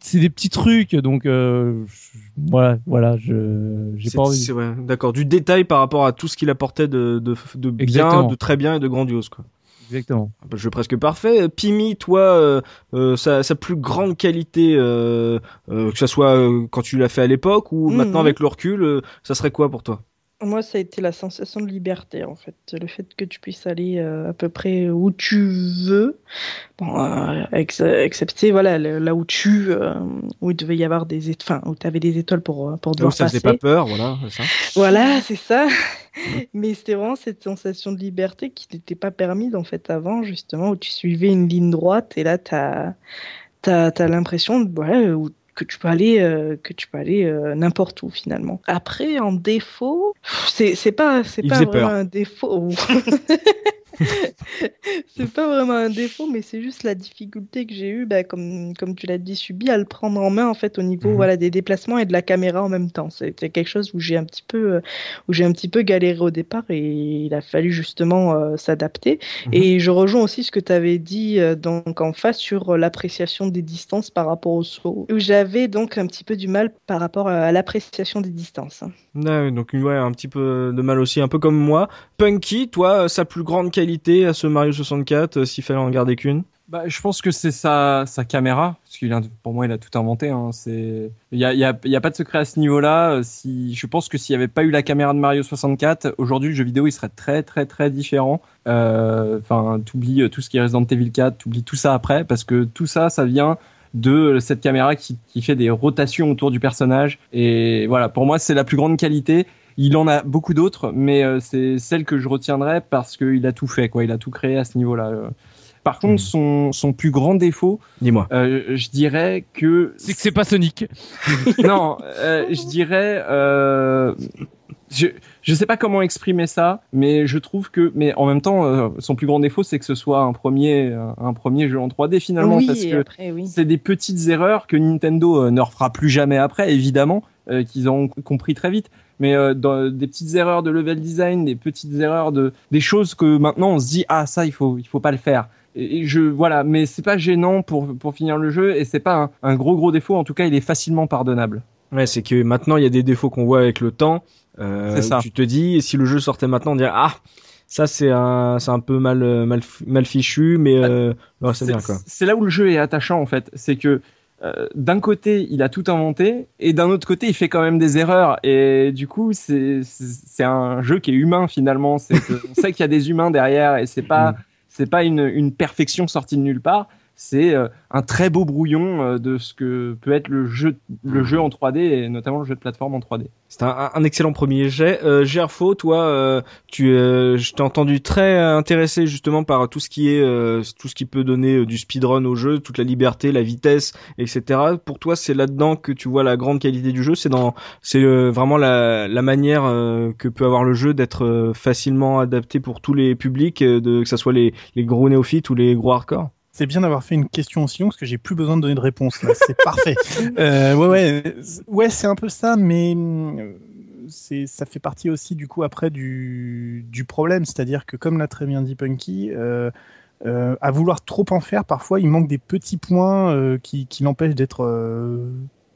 c'est- des petits trucs, donc euh, je- voilà, voilà, je j'ai pas envie. c'est- ouais, D'accord, du détail par rapport à tout ce qu'il apportait de, de, de bien, Exactement. de très bien et de grandiose, quoi. Exactement. Un jeu presque parfait. Pimi, toi, euh, euh, sa, sa plus grande qualité, euh, euh, que ce soit euh, quand tu l'as fait à l'époque ou Mhm. maintenant avec le recul, euh, ça serait quoi pour toi? Moi, ça a été la sensation de liberté, en fait. Le fait que tu puisses aller euh, à peu près où tu veux. Bon, euh, ex- excepté, voilà, le- là où tu, euh, où il devait y avoir des étoiles, enfin, où tu avais des étoiles pour, pour devoir ça faisait pas peur, voilà, ça. Voilà, c'est ça. *laughs* Mais c'était vraiment cette sensation de liberté qui n'était pas permise, en fait, avant, justement, où tu suivais une ligne droite et là, tu as, l'impression de, voilà, où- que tu peux aller, euh, que tu peux aller euh, n'importe où, finalement. Après, en défaut, c'est pas, c'est pas faisait vraiment peur. un défaut. *laughs* *laughs* *laughs* c'est pas vraiment un défaut, mais c'est juste la difficulté que j'ai eue, bah, comme, comme tu l'as dit, subi, à le prendre en main en fait au niveau Mhm. voilà, des déplacements et de la caméra en même temps. C'était quelque chose où j'ai un petit peu, euh, où j'ai un petit peu galéré au départ et il a fallu justement euh, s'adapter. Mhm. Et je rejoins aussi ce que tu avais dit euh, donc en face sur l'appréciation des distances par rapport au saut, où j'avais donc un petit peu du mal par rapport à l'appréciation des distances. Ouais, donc ouais, un petit peu de mal aussi, un peu comme moi. Punky, toi, sa plus grande qualité à ce Mario 64, euh, s'il fallait en garder qu'une? Bah, je pense que c'est sa, sa caméra, parce qu'il pour moi, il a tout inventé. Hein. C'est, il y a, y y a pas de secret à ce niveau-là. Euh, Si, je pense que s'il n'y avait pas eu la caméra de Mario 64, aujourd'hui, le jeu vidéo, il serait très, très, très différent. Euh, Enfin, t'oublies euh, tout ce qui est Resident Evil 4, t'oublies tout ça après, parce que tout ça, ça vient de cette caméra qui, qui fait des rotations autour du personnage. Et voilà, pour moi, c'est la plus grande qualité. Il en a beaucoup d'autres, mais euh, c'est celle que je retiendrai parce qu'il a tout fait, quoi. Il a tout créé à ce niveau-là. Euh, Par contre, son, son plus grand défaut, Dis-moi. euh, je dirais que C'est que c'est pas Sonic. *laughs* non, euh, je dirais, euh, je je sais pas comment exprimer ça, mais je trouve que, mais en même temps, euh, son plus grand défaut, c'est que ce soit un premier un premier jeu en 3D finalement, oui, parce que oui. c'est des petites erreurs que Nintendo euh, ne refera plus jamais après, évidemment, euh, qu'ils ont compris très vite. Mais euh, dans, des petites erreurs de level design, des petites erreurs de des choses que maintenant on se dit ah ça il faut il faut pas le faire. Et, je voilà, mais c'est pas gênant pour pour finir le jeu et c'est pas un, un gros gros défaut. En tout cas, il est facilement pardonnable. Ouais, c'est que maintenant il y a des défauts qu'on voit avec le temps. Euh, C'est ça. Tu te dis, si le jeu sortait maintenant, on dirait ah, ça c'est un, c'est un peu mal, euh, mal, mal fichu, mais euh, non, c'est bien quoi. C'est là où le jeu est attachant en fait. C'est que euh, d'un côté, il a tout inventé, et d'un autre côté, il fait quand même des erreurs. Et du coup, c'est un jeu qui est humain finalement. C'est que on sait qu'il y a des humains derrière, et c'est pas *laughs* c'est pas une, une perfection sortie de nulle part. C'est euh, un très beau brouillon euh, de ce que peut être le jeu le jeu en 3D et notamment le jeu de plateforme en 3D. C'est un, un excellent premier jet. Euh, Gerfo, toi, euh, tu, euh, je t'ai entendu très intéressé justement par tout ce qui est, euh, tout ce qui peut donner euh, du speedrun au jeu, toute la liberté, la vitesse, etc. Pour toi, c'est là-dedans que tu vois la grande qualité du jeu? C'est dans, c'est vraiment la, la manière que peut avoir le jeu d'être facilement adapté pour tous les publics, de que ça soit les, les gros néophytes ou les gros hardcore? C'est bien d'avoir fait une question aussi longue parce que j'ai plus besoin de donner de réponse. C'est parfait. *laughs* Euh, ouais, ouais, ouais, c'est un peu ça, mais euh, ça fait partie aussi du coup après du, du problème, c'est-à-dire que comme l'a très bien dit Punky, euh, euh, à vouloir trop en faire, parfois il manque des petits points qui, qui l'empêchent d'être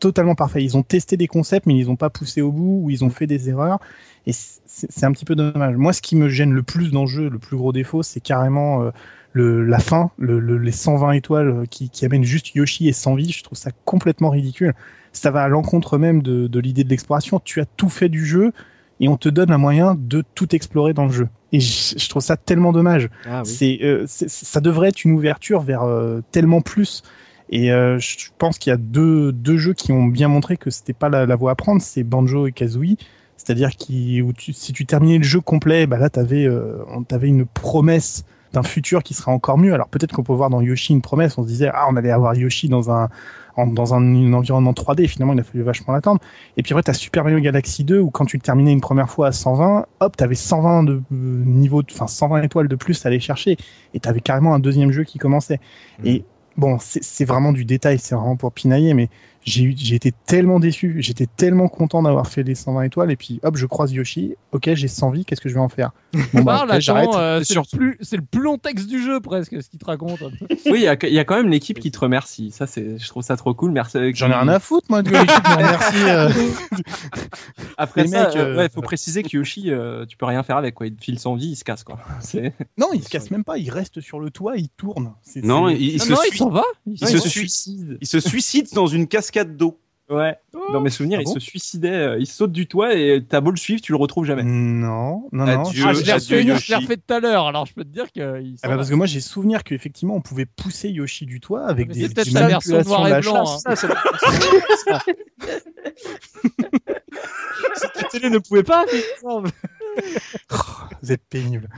totalement parfait. Ils ont testé des concepts, mais ils n'ont pas poussé au bout ou ils ont fait des erreurs. Et c'est c'est un petit peu dommage. Moi, ce qui me gêne le plus dans le jeu, le plus gros défaut, c'est carrément euh, le, la fin, le, le- les 120 étoiles euh, qui, qui amènent juste Yoshi et sans vie. Je trouve ça complètement ridicule. Ça va à l'encontre même de, de l'idée de l'exploration. Tu as tout fait du jeu et on te donne un moyen de tout explorer dans le jeu. Et je, je trouve ça tellement dommage. Ah C'est, euh, ça devrait être une ouverture vers euh, tellement plus. Et euh, je pense qu'il y a deux, deux jeux qui ont bien montré que c'était pas la, la voie à prendre, c'est Banjo et Kazooie. C'est-à-dire tu, si tu terminais le jeu complet, bah là t'avais, euh, on t'avait une promesse d'un futur qui sera encore mieux. Alors peut-être qu'on peut voir dans Yoshi une promesse. On se disait ah on allait avoir Yoshi dans un en- dans un, un environnement 3D. Finalement il a fallu vachement l'attendre. Et puis après t'as Super Mario Galaxy 2 où quand tu le terminais une première fois à 120, hop t'avais 120 de euh, niveau, enfin 120 étoiles de plus à aller chercher. Et t'avais carrément un deuxième jeu qui commençait. Et bon, c'est c'est vraiment du détail, c'est vraiment pour pinailler, mais j'ai été tellement déçu, j'étais tellement content d'avoir fait les 120 étoiles, et puis hop, je croise Yoshi, ok, j'ai 100 vies, qu'est-ce que je vais en faire? Bon, bah, Parle, ok, j'arrête. euh, c'est le, plus- c'est le plus long texte du jeu presque, ce qu'il te raconte. *laughs* Oui, il y a, il y a quand même l'équipe qui te remercie. Ça, c'est, je trouve ça trop cool. Merci. J'en ai rien à foutre, moi, de l'équipe me remercie. euh. *laughs* Après Les ça, mecs, euh, euh, ouais, faut préciser que Yoshi, euh, tu peux rien faire avec quoi. Il te file son vie, il se casse quoi. *laughs* Non, il se casse même pas, il reste sur le toit, il tourne. Non, il, il Ah se non, il s'en va il se il se sui- suicide. il se suicide dans une cascade d'eau. Ouais. Dans mes souvenirs, Ah il bon se suicidait. euh, il saute du toit et t'as beau le suivre, tu le retrouves jamais. Non, non, non. Adieu. Ah, je l'ai refait, je l'ai Yoshi. refait tout à l'heure, alors je peux te dire qu'il Ah bah parce que moi j'ai souvenir qu'effectivement on pouvait pousser Yoshi du toit avec Mais des, c'est peut-être sa version noir et blanc, hein. *laughs* *laughs* Télé ne pouvait pas. Vous êtes pénible.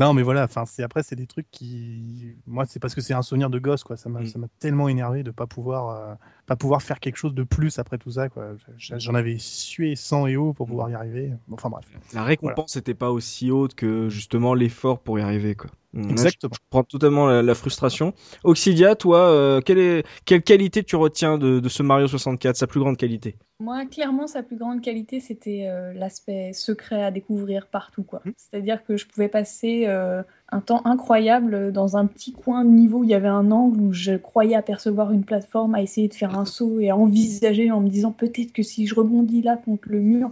Euh, non mais voilà, enfin c'est après c'est des trucs qui moi c'est parce que c'est un souvenir de gosse quoi, ça m'a Mm. ça m'a tellement énervé de pas pouvoir pas pouvoir faire quelque chose de plus après tout ça quoi. J'en avais sué sang et eau pour pouvoir y arriver. Enfin bref. La récompense n'était pas aussi haute que justement l'effort pour y arriver quoi. Là, je- Exactement. Je prends totalement la, la frustration. Oxidia, toi, euh, quelle est quelle qualité tu retiens de, de ce Mario 64, sa plus grande qualité? Moi, clairement, sa plus grande qualité, c'était euh, l'aspect secret à découvrir partout, quoi. C'est-à-dire que je pouvais passer euh, un temps incroyable dans un petit coin de niveau il y avait un angle où je croyais apercevoir une plateforme, à essayer de faire un saut et à envisager en me disant peut-être que si je rebondis là contre le mur,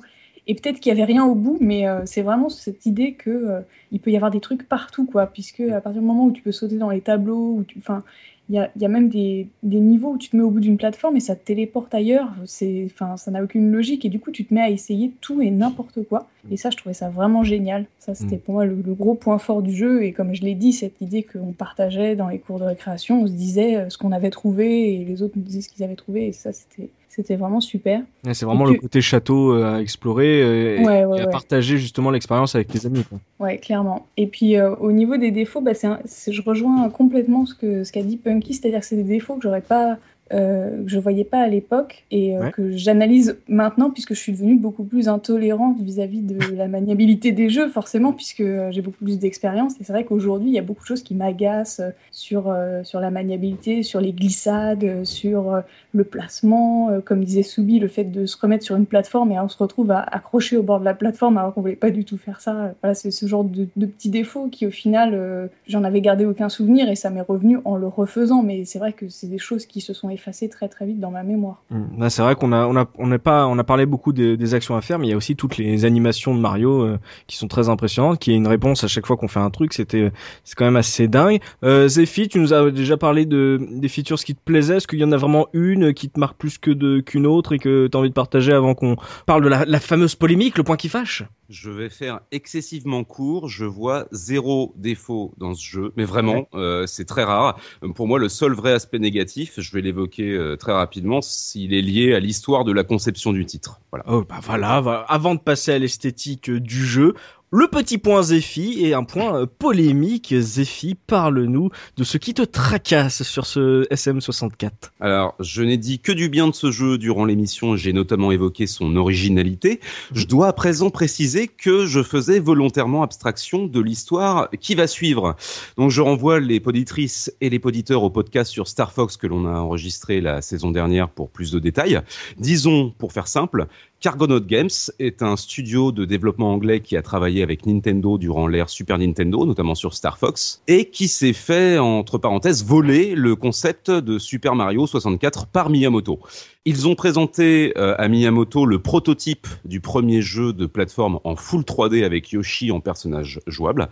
et peut-être qu'il y avait rien au bout, mais euh, c'est vraiment cette idée que euh, il peut y avoir des trucs partout, quoi, puisque à partir du moment où tu peux sauter dans les tableaux, enfin, il y a, y a même des, des niveaux où tu te mets au bout d'une plateforme et ça te téléporte ailleurs. C'est, enfin, ça n'a aucune logique et du coup tu te mets à essayer tout et n'importe quoi. Et ça, je trouvais ça vraiment génial. Ça, c'était Mm. pour moi le, le gros point fort du jeu. Et comme je l'ai dit, cette idée qu'on partageait dans les cours de récréation, on se disait euh, ce qu'on avait trouvé et les autres nous disaient ce qu'ils avaient trouvé. Et ça, c'était, c'était vraiment super. Ouais, C'est vraiment le côté château euh, à explorer euh, et, Ouais, ouais, et à partager justement l'expérience avec tes amis. Quoi. Ouais, clairement. Et puis euh, au niveau des défauts, bah, un- je rejoins complètement ce que ce qu'a dit Punky, c'est-à-dire que c'est des défauts que j'aurais pas, euh, que je voyais pas à l'époque et euh, Ouais. que j'analyse maintenant puisque je suis devenue beaucoup plus intolérante vis-à-vis de la maniabilité des jeux, forcément, puisque euh, j'ai beaucoup plus d'expérience. Et c'est vrai qu'aujourd'hui, il y a beaucoup de choses qui m'agacent sur euh, sur la maniabilité, sur les glissades, sur le placement, comme disait Soubi, le fait de se remettre sur une plateforme et on se retrouve à accrocher au bord de la plateforme alors qu'on voulait pas du tout faire ça. Voilà, c'est ce genre de, de petits défauts qui au final, j'en avais gardé aucun souvenir et ça m'est revenu en le refaisant. Mais c'est vrai que c'est des choses qui se sont effacé très très vite dans ma mémoire. Mmh. Là, c'est vrai qu'on a, on a, on pas, on a parlé beaucoup des, des actions à faire, mais il y a aussi toutes les animations de Mario euh, qui sont très impressionnantes, qui est une réponse à chaque fois qu'on fait un truc. C'était, c'est quand même assez dingue. Euh, Zephy, tu nous as déjà parlé de des features qui te plaisaient. Est-ce qu'il y en a vraiment une qui te marque plus que de qu'une autre et que tu as envie de partager avant qu'on parle de la, la fameuse polémique, le point qui fâche? Je vais faire excessivement court. Je vois zéro défaut dans ce jeu, mais vraiment, euh, c'est très rare. Pour moi, le seul vrai aspect négatif, je vais l'évoquer euh, très rapidement, s'il est lié à l'histoire de la conception du titre. Voilà. Oh bah voilà, va- avant de passer à l'esthétique euh, du jeu, le petit point Zephy et un point euh, polémique. Zephy, parle-nous de ce qui te tracasse sur ce SM64. Alors, je n'ai dit que du bien de ce jeu durant l'émission, j'ai notamment évoqué son originalité. Je dois à présent préciser que je faisais volontairement abstraction de l'histoire qui va suivre. Donc, je renvoie les poditrices et les poditeurs au podcast sur Star Fox que l'on a enregistré la saison dernière pour plus de détails. Disons, pour faire simple, Cargonaut Games est un studio de développement anglais qui a travaillé avec Nintendo durant l'ère Super Nintendo, notamment sur Star Fox, et qui s'est fait, entre parenthèses, voler le concept de Super Mario 64 par Miyamoto. Ils ont présenté euh, à Miyamoto le prototype du premier jeu de plateforme en full 3D avec Yoshi en personnage jouable.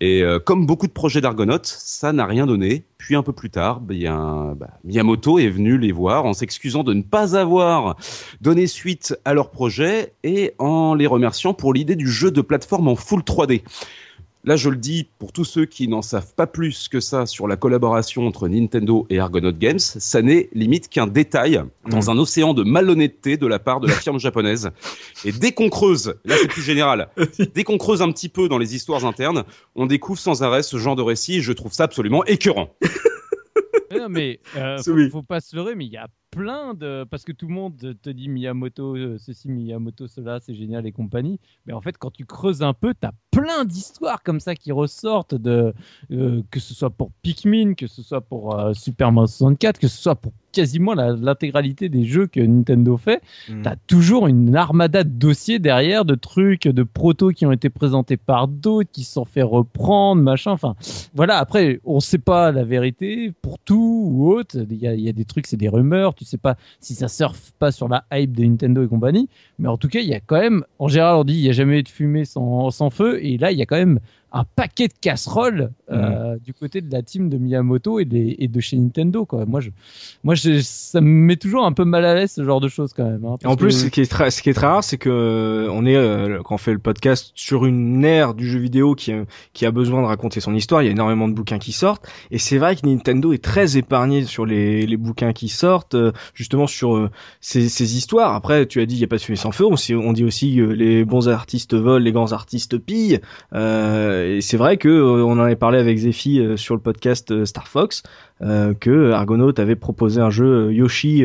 Et euh, comme beaucoup de projets d'Argonaut, ça n'a rien donné. Puis un peu plus tard, bien, bah, Miyamoto est venu les voir en s'excusant de ne pas avoir donné suite à leur projet et en les remerciant pour l'idée du jeu de plateforme en full 3D. Là, je le dis pour tous ceux qui n'en savent pas plus que ça sur la collaboration entre Nintendo et Argonaut Games, ça n'est limite qu'un détail dans un océan de malhonnêteté de la part de la firme japonaise. Et dès qu'on creuse, là c'est plus général, *laughs* dès qu'on creuse un petit peu dans les histoires internes, on découvre sans arrêt ce genre de récit et je trouve ça absolument écœurant. *laughs* Mais non, mais euh, *laughs* faut, oui. faut pas se leurrer, mais il y a plein de. Parce que tout le monde te dit Miyamoto, euh, ceci, Miyamoto, cela, c'est génial et compagnie. Mais en fait, quand tu creuses un peu, tu as plein d'histoires comme ça qui ressortent, de, euh, que ce soit pour Pikmin, que ce soit pour euh, Super Mario 64, que ce soit pour quasiment l'intégralité des jeux que Nintendo fait. T'as toujours une armada de dossiers derrière, de trucs, de protos qui ont été présentés par d'autres, qui se sont fait reprendre, machin. Enfin, voilà. Après, on sait pas la vérité pour tout ou autre. Il y a, il y a des trucs, c'est des rumeurs. Tu sais pas si ça surfe pas sur la hype de Nintendo et compagnie. Mais en tout cas, il y a quand même, en général, on dit, il y a jamais eu de fumée sans feu. Et là, il y a quand même un paquet de casseroles euh, du côté de la team de Miyamoto et, des- et de chez Nintendo. Quoi. Moi, je, moi je, ça me met toujours un peu mal à l'aise ce genre de choses quand même. hein, en plus, que- ce qui est très, ce qui est très rare, c'est que euh, on est euh, quand on fait le podcast sur une ère du jeu vidéo qui a, qui a besoin de raconter son histoire. Il y a énormément de bouquins qui sortent, et c'est vrai que Nintendo est très épargné sur les, les bouquins qui sortent, euh, justement sur euh, ces, ces histoires. Après, tu as dit il y a pas de fumée sans feu. On, dit aussi euh, les bons artistes volent, les grands artistes pillent. Euh, et c'est vrai que euh, on en avait parlé avec Zephy euh, sur le podcast euh, Star Fox. Que Argonaut avait proposé un jeu Yoshi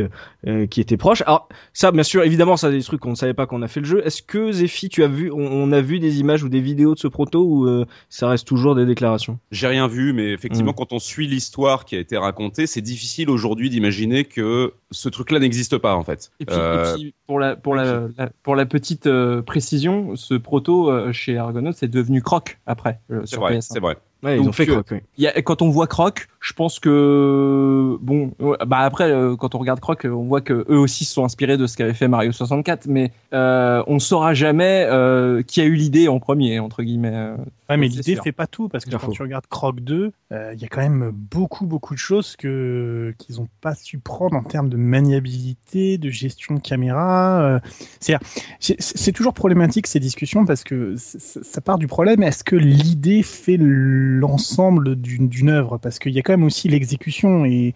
qui était proche. Alors ça, bien sûr, évidemment, ça des trucs qu'on ne savait pas qu'on a fait le jeu. Est-ce que Zephy, tu as vu, on, on a vu des images ou des vidéos de ce proto ou ça reste toujours des déclarations? J'ai rien vu, mais effectivement, Mm. quand on suit l'histoire qui a été racontée, c'est difficile aujourd'hui d'imaginer que ce truc-là n'existe pas en fait. Et puis, Euh, et puis, pour la pour la, la- pour la petite euh, précision, ce proto euh, chez Argonaut c'est devenu Croc après euh, c'est sur vrai, PS1. c'est vrai. Ouais, ils ont fait euh, croc. oui. Il y a, quand on voit Croc, je pense que bon, ouais, bah après euh, quand on regarde Croc, on voit que eux aussi se sont inspirés de ce qu'avait fait Mario 64, mais euh, on saura jamais euh, qui a eu l'idée en premier entre guillemets. Ouais, mais l'idée fait pas tout parce que quand faux. tu regardes Croc 2, euh, il y a quand même beaucoup beaucoup de choses que qu'ils ont pas su prendre en termes de maniabilité, de gestion de caméra. euh, C'est-à-dire, c'est- c'est toujours problématique ces discussions parce que ça part du problème. Est-ce que l'idée fait l'ensemble d'une œuvre Parce qu'il y a quand même aussi l'exécution et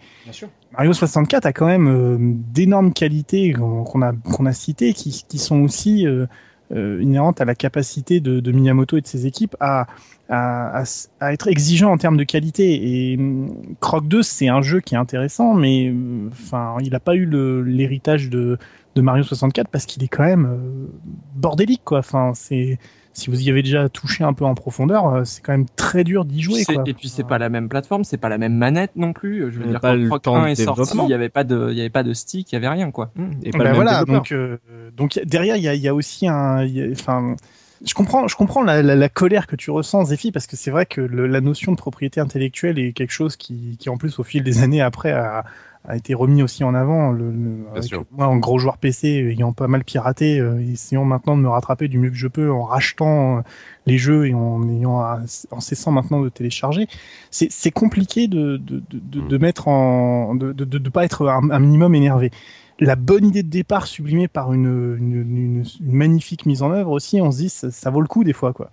Mario 64 a quand même euh, d'énormes qualités qu'on a qu'on a citées qui, qui sont aussi euh, euh, inhérentes à la capacité de, de Miyamoto et de ses équipes à, à, à s- à être exigeants en termes de qualité. Et hum, Croc 2, c'est un jeu qui est intéressant, mais enfin, il n'a pas eu l'héritage de, de Mario 64 parce qu'il est quand même bordélique, quoi. Enfin, c'est si vous y avez déjà touché un peu en profondeur, euh, c'est quand même très dur d'y jouer, C'est- quoi. Et puis c'est pas la même plateforme, c'est pas la même manette non plus. Je veux dire pas quand temps 1 de est sorti, il y avait pas de, il y avait pas de stick, il y avait rien quoi. Et pas Ben le voilà, développeur. donc euh, donc derrière il y a, il y a aussi un, il y a- enfin, je comprends, je comprends la, la, la colère que tu ressens, Zephy, parce que c'est vrai que le- la notion de propriété intellectuelle est quelque chose qui, qui en plus au fil des années après a, a été remis aussi en avant. Le, le- avec sûr. moi, en gros joueur PC, ayant pas mal piraté, euh, essayant maintenant de me rattraper du mieux que je peux en rachetant euh, les jeux et en ayant à- en cessant maintenant de télécharger. C'est compliqué de, de, de, de, de mettre en de, de, de, de pas être un, un minimum énervé. La bonne idée de départ sublimée par une, une, une, une magnifique mise en œuvre aussi, on se dit ça, ça vaut le coup des fois quoi.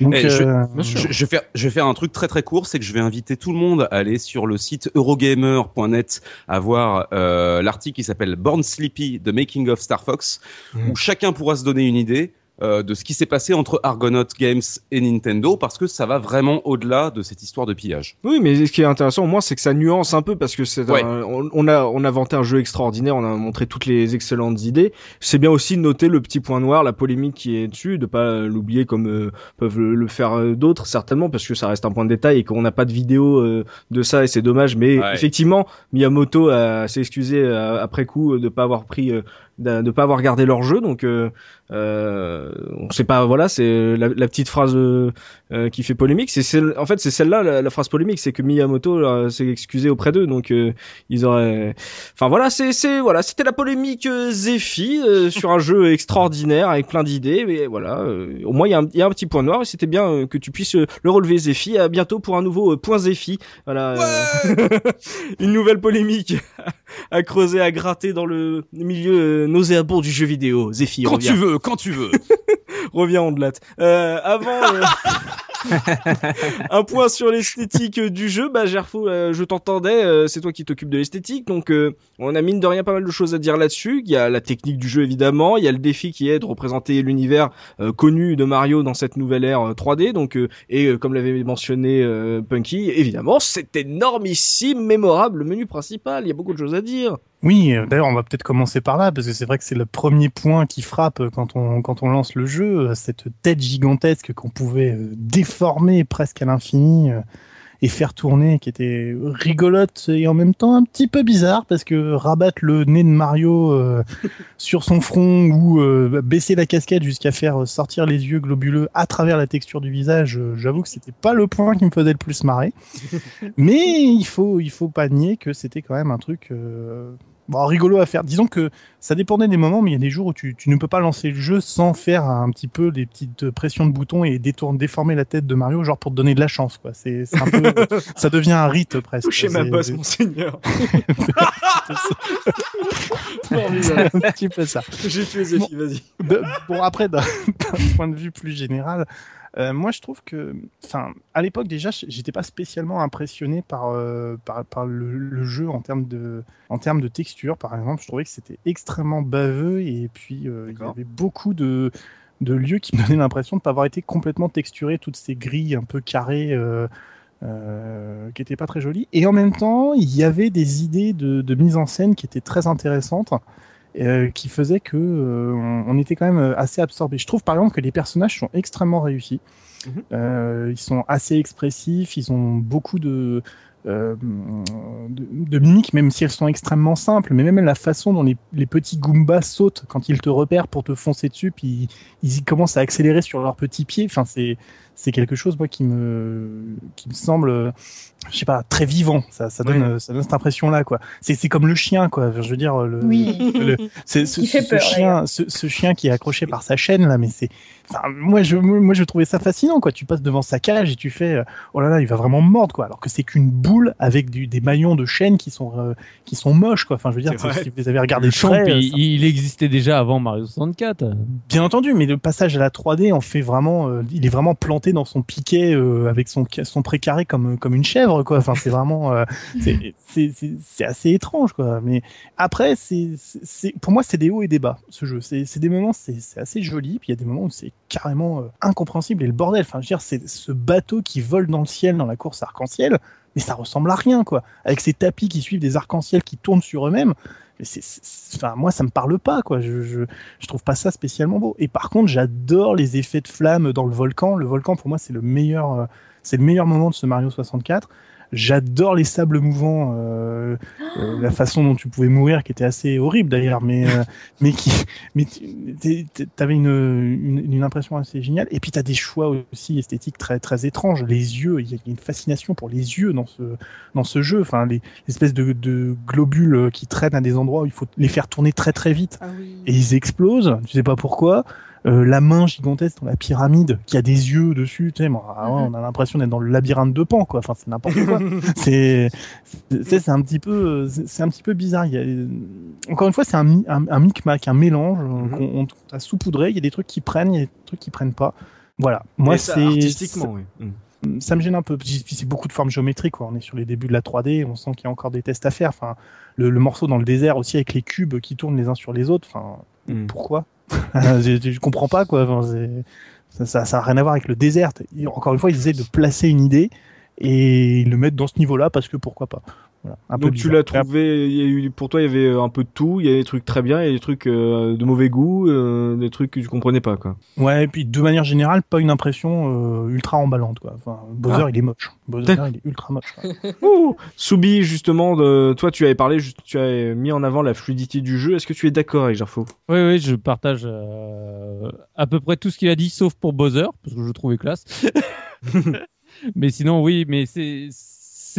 Donc, Eh, je- euh, Je, je vais faire, je vais faire un truc très très court, c'est que je vais inviter tout le monde à aller sur le site eurogamer.net à voir euh, l'article qui s'appelle Born Sleepy, The Making of Star Fox, Mhm. où chacun pourra se donner une idée euh, de ce qui s'est passé entre Argonaut Games et Nintendo, parce que ça va vraiment au-delà de cette histoire de pillage. Oui, mais ce qui est intéressant au moins, c'est que ça nuance un peu parce que c'est Ouais. on, on a on a vanté un jeu extraordinaire, on a montré toutes les excellentes idées. C'est bien aussi de noter le petit point noir, la polémique qui est dessus, de pas l'oublier comme euh, peuvent le, le faire euh, d'autres certainement parce que ça reste un point de détail et qu'on n'a pas de vidéo de ça et c'est dommage. Mais Ouais. effectivement, Miyamoto s'est excusé après coup de pas avoir pris de de pas avoir gardé leur jeu donc euh, euh, on sait pas voilà c'est la, la petite phrase euh, euh, qui fait polémique c'est celle en fait c'est celle-là la, la phrase polémique c'est que Miyamoto euh, s'est excusé auprès d'eux donc euh, ils auraient enfin voilà c'est c'est voilà c'était la polémique euh, Zephy euh, sur un jeu extraordinaire avec plein d'idées mais voilà euh, au moins il y, a un- y a un petit point noir et c'était bien euh, que tu puisses le relever Zephy à bientôt pour un nouveau point Zephy. Voilà euh, *laughs* une nouvelle polémique à creuser à gratter dans le milieu nauséabond du jeu vidéo. Zephy Quand tu veux, quand tu veux. *laughs* reviens on latte. Euh, avant, euh, *laughs* *laughs* un point sur l'esthétique du jeu. Bah, Gerfo, euh, je t'entendais. euh, c'est toi qui t'occupes de l'esthétique, donc euh, on a mine de rien pas mal de choses à dire là-dessus. Il y a la technique du jeu évidemment. Il y a le défi qui est de représenter l'univers connu de Mario dans cette nouvelle ère euh, 3D. Donc et comme l'avait mentionné Punky, évidemment, c'est énormissime, mémorable. Le menu principal. Il y a beaucoup de choses à dire. Oui, d'ailleurs, on va peut-être commencer par là, parce que c'est vrai que c'est le premier point qui frappe quand on, quand on lance le jeu, cette tête gigantesque qu'on pouvait euh, déformer presque à l'infini euh, et faire tourner, qui était rigolote et en même temps un petit peu bizarre, parce que rabattre le nez de Mario euh, *laughs* sur son front ou euh, baisser la casquette jusqu'à faire sortir les yeux globuleux à travers la texture du visage, j'avoue que c'était pas le point qui me faisait le plus marrer. *laughs* Mais il faut, il faut pas nier que c'était quand même un truc euh, bon, rigolo à faire. Disons que ça dépendait des moments, mais il y a des jours où tu, tu ne peux pas lancer le jeu sans faire un petit peu des petites pressions de boutons et détourner, déformer la tête de Mario, genre pour te donner de la chance. Quoi. C'est, c'est un peu, *laughs* ça devient un rite presque. Touchez ma bosse, monseigneur. *laughs* c'est un petit peu ça. J'ai tué Zephy, vas-y. De- bon après d'un *laughs* d'un point de vue plus général euh, moi je trouve que enfin à l'époque déjà j'étais pas spécialement impressionné par euh, par, par le, le jeu en termes de en termes de texture par exemple. Je trouvais que c'était extrêmement baveux et puis euh, il y avait beaucoup de de lieux qui me donnaient l'impression de pas avoir été complètement texturés toutes ces grilles un peu carrées euh, qui étaient pas très jolies. Et en même temps il y avait des idées de, de mise en scène qui étaient très intéressantes euh, qui faisait que euh, on, on était quand même euh, assez absorbé. Je trouve par exemple que les personnages sont extrêmement réussis. Mhm. Euh, ils sont assez expressifs, ils ont beaucoup de, de, de mimiques, même si elles sont extrêmement simples. Mais même la façon dont les, les petits Goombas sautent quand ils te repèrent pour te foncer dessus, puis ils, ils commencent à accélérer sur leurs petits pieds. Enfin, c'est c'est quelque chose moi qui me qui me semble euh, je sais pas très vivant. Ça ça donne euh, ça donne cette impression là quoi. C'est c'est comme le chien quoi. Je veux dire le, Oui. le- c'est *laughs* ce, ce peur, chien, ce, ce chien qui est accroché par sa chaîne là, mais c'est, enfin, moi je, moi je trouvais ça fascinant quoi. Tu passes devant sa cage et tu fais, euh, oh là là, il va vraiment me mordre quoi. Alors que c'est qu'une boule avec du, des maillons de chaîne qui sont, euh, qui sont moches quoi. Enfin, je veux dire, si vous avez regardé Le champ, euh, il, il existait déjà avant Mario 64. Bien entendu, mais le passage à la 3D en fait vraiment, euh, il est vraiment planté dans son piquet euh, avec son son précaré comme comme une chèvre quoi. Enfin c'est vraiment, euh, *laughs* c'est c'est c'est c'est assez étrange quoi. Mais après c'est c'est- c'est pour moi c'est des hauts et des bas ce jeu. C'est c'est des moments c'est c'est assez joli, puis il y a des moments où c'est carrément euh, incompréhensible et le bordel. Enfin je veux dire c'est ce bateau qui vole dans le ciel dans la course arc-en-ciel, mais ça ressemble à rien quoi. Avec ces tapis qui suivent des arcs-en-ciel qui tournent sur eux-mêmes. Enfin, moi, ça me parle pas, quoi. Je, je, trouve pas ça spécialement beau. Et par contre, j'adore les effets de flammes dans le volcan. Le volcan, pour moi, c'est le meilleur, euh, c'est le meilleur moment de ce Mario 64. J'adore les sables mouvants, euh, euh, *gasps* la façon dont tu pouvais mourir, qui était assez horrible d'ailleurs, mais euh, *laughs* mais qui, mais t'avais une, une une impression assez géniale. Et puis t'as des choix aussi esthétiques très très étranges. Les yeux, il y a une fascination pour les yeux dans ce dans ce jeu. Enfin, les espèces de, de globules qui traînent à des endroits où il faut les faire tourner très très vite Ah oui. et ils explosent. Tu sais pas pourquoi. Euh, la main gigantesque dans la pyramide qui a des yeux dessus, tu sais, ah ouais, on a l'impression d'être dans le labyrinthe de Pan, quoi. Enfin, c'est n'importe quoi. *laughs* c'est, c'est, un petit peu, c'est un petit peu bizarre. Il y a, encore une fois, c'est un, mi- un, un micmac, un mélange Mhm. qu'on on a saupoudré. Il y a des trucs qui prennent, il y a des trucs qui prennent pas. Voilà. Moi, ça, c'est artistiquement, oui. Mm. ça me gêne un peu. C'est beaucoup de formes géométriques. Quoi. On est sur les débuts de la 3D. On sent qu'il y a encore des tests à faire. Enfin, le, le morceau dans le désert aussi avec les cubes qui tournent les uns sur les autres. Enfin, Mm. pourquoi? *laughs* je, je comprends pas quoi. Ça, ça, ça rien à voir avec le désert. Encore une fois, ils essaient de placer une idée et ils le mettent dans ce niveau-là parce que pourquoi pas. Voilà. Un peu Donc tu l'as trouvé, il y a eu, pour toi il y avait un peu de tout, il y a des trucs très bien, il y a des trucs euh, de mauvais goût, euh, des trucs que tu comprenais pas quoi. Ouais, et puis de manière générale, pas une impression euh, ultra emballante quoi. Enfin, Bowser, Ah. il est moche. Bowser, il est ultra moche. *laughs* Ouh Soubi justement, de, toi tu avais parlé, tu as mis en avant la fluidité du jeu. Est-ce que tu es d'accord avec Gerfo? Oui, oui, je partage euh, à peu près tout ce qu'il a dit, sauf pour Bowser, parce que je le trouvais classe. *laughs* *laughs* mais sinon, oui, mais c'est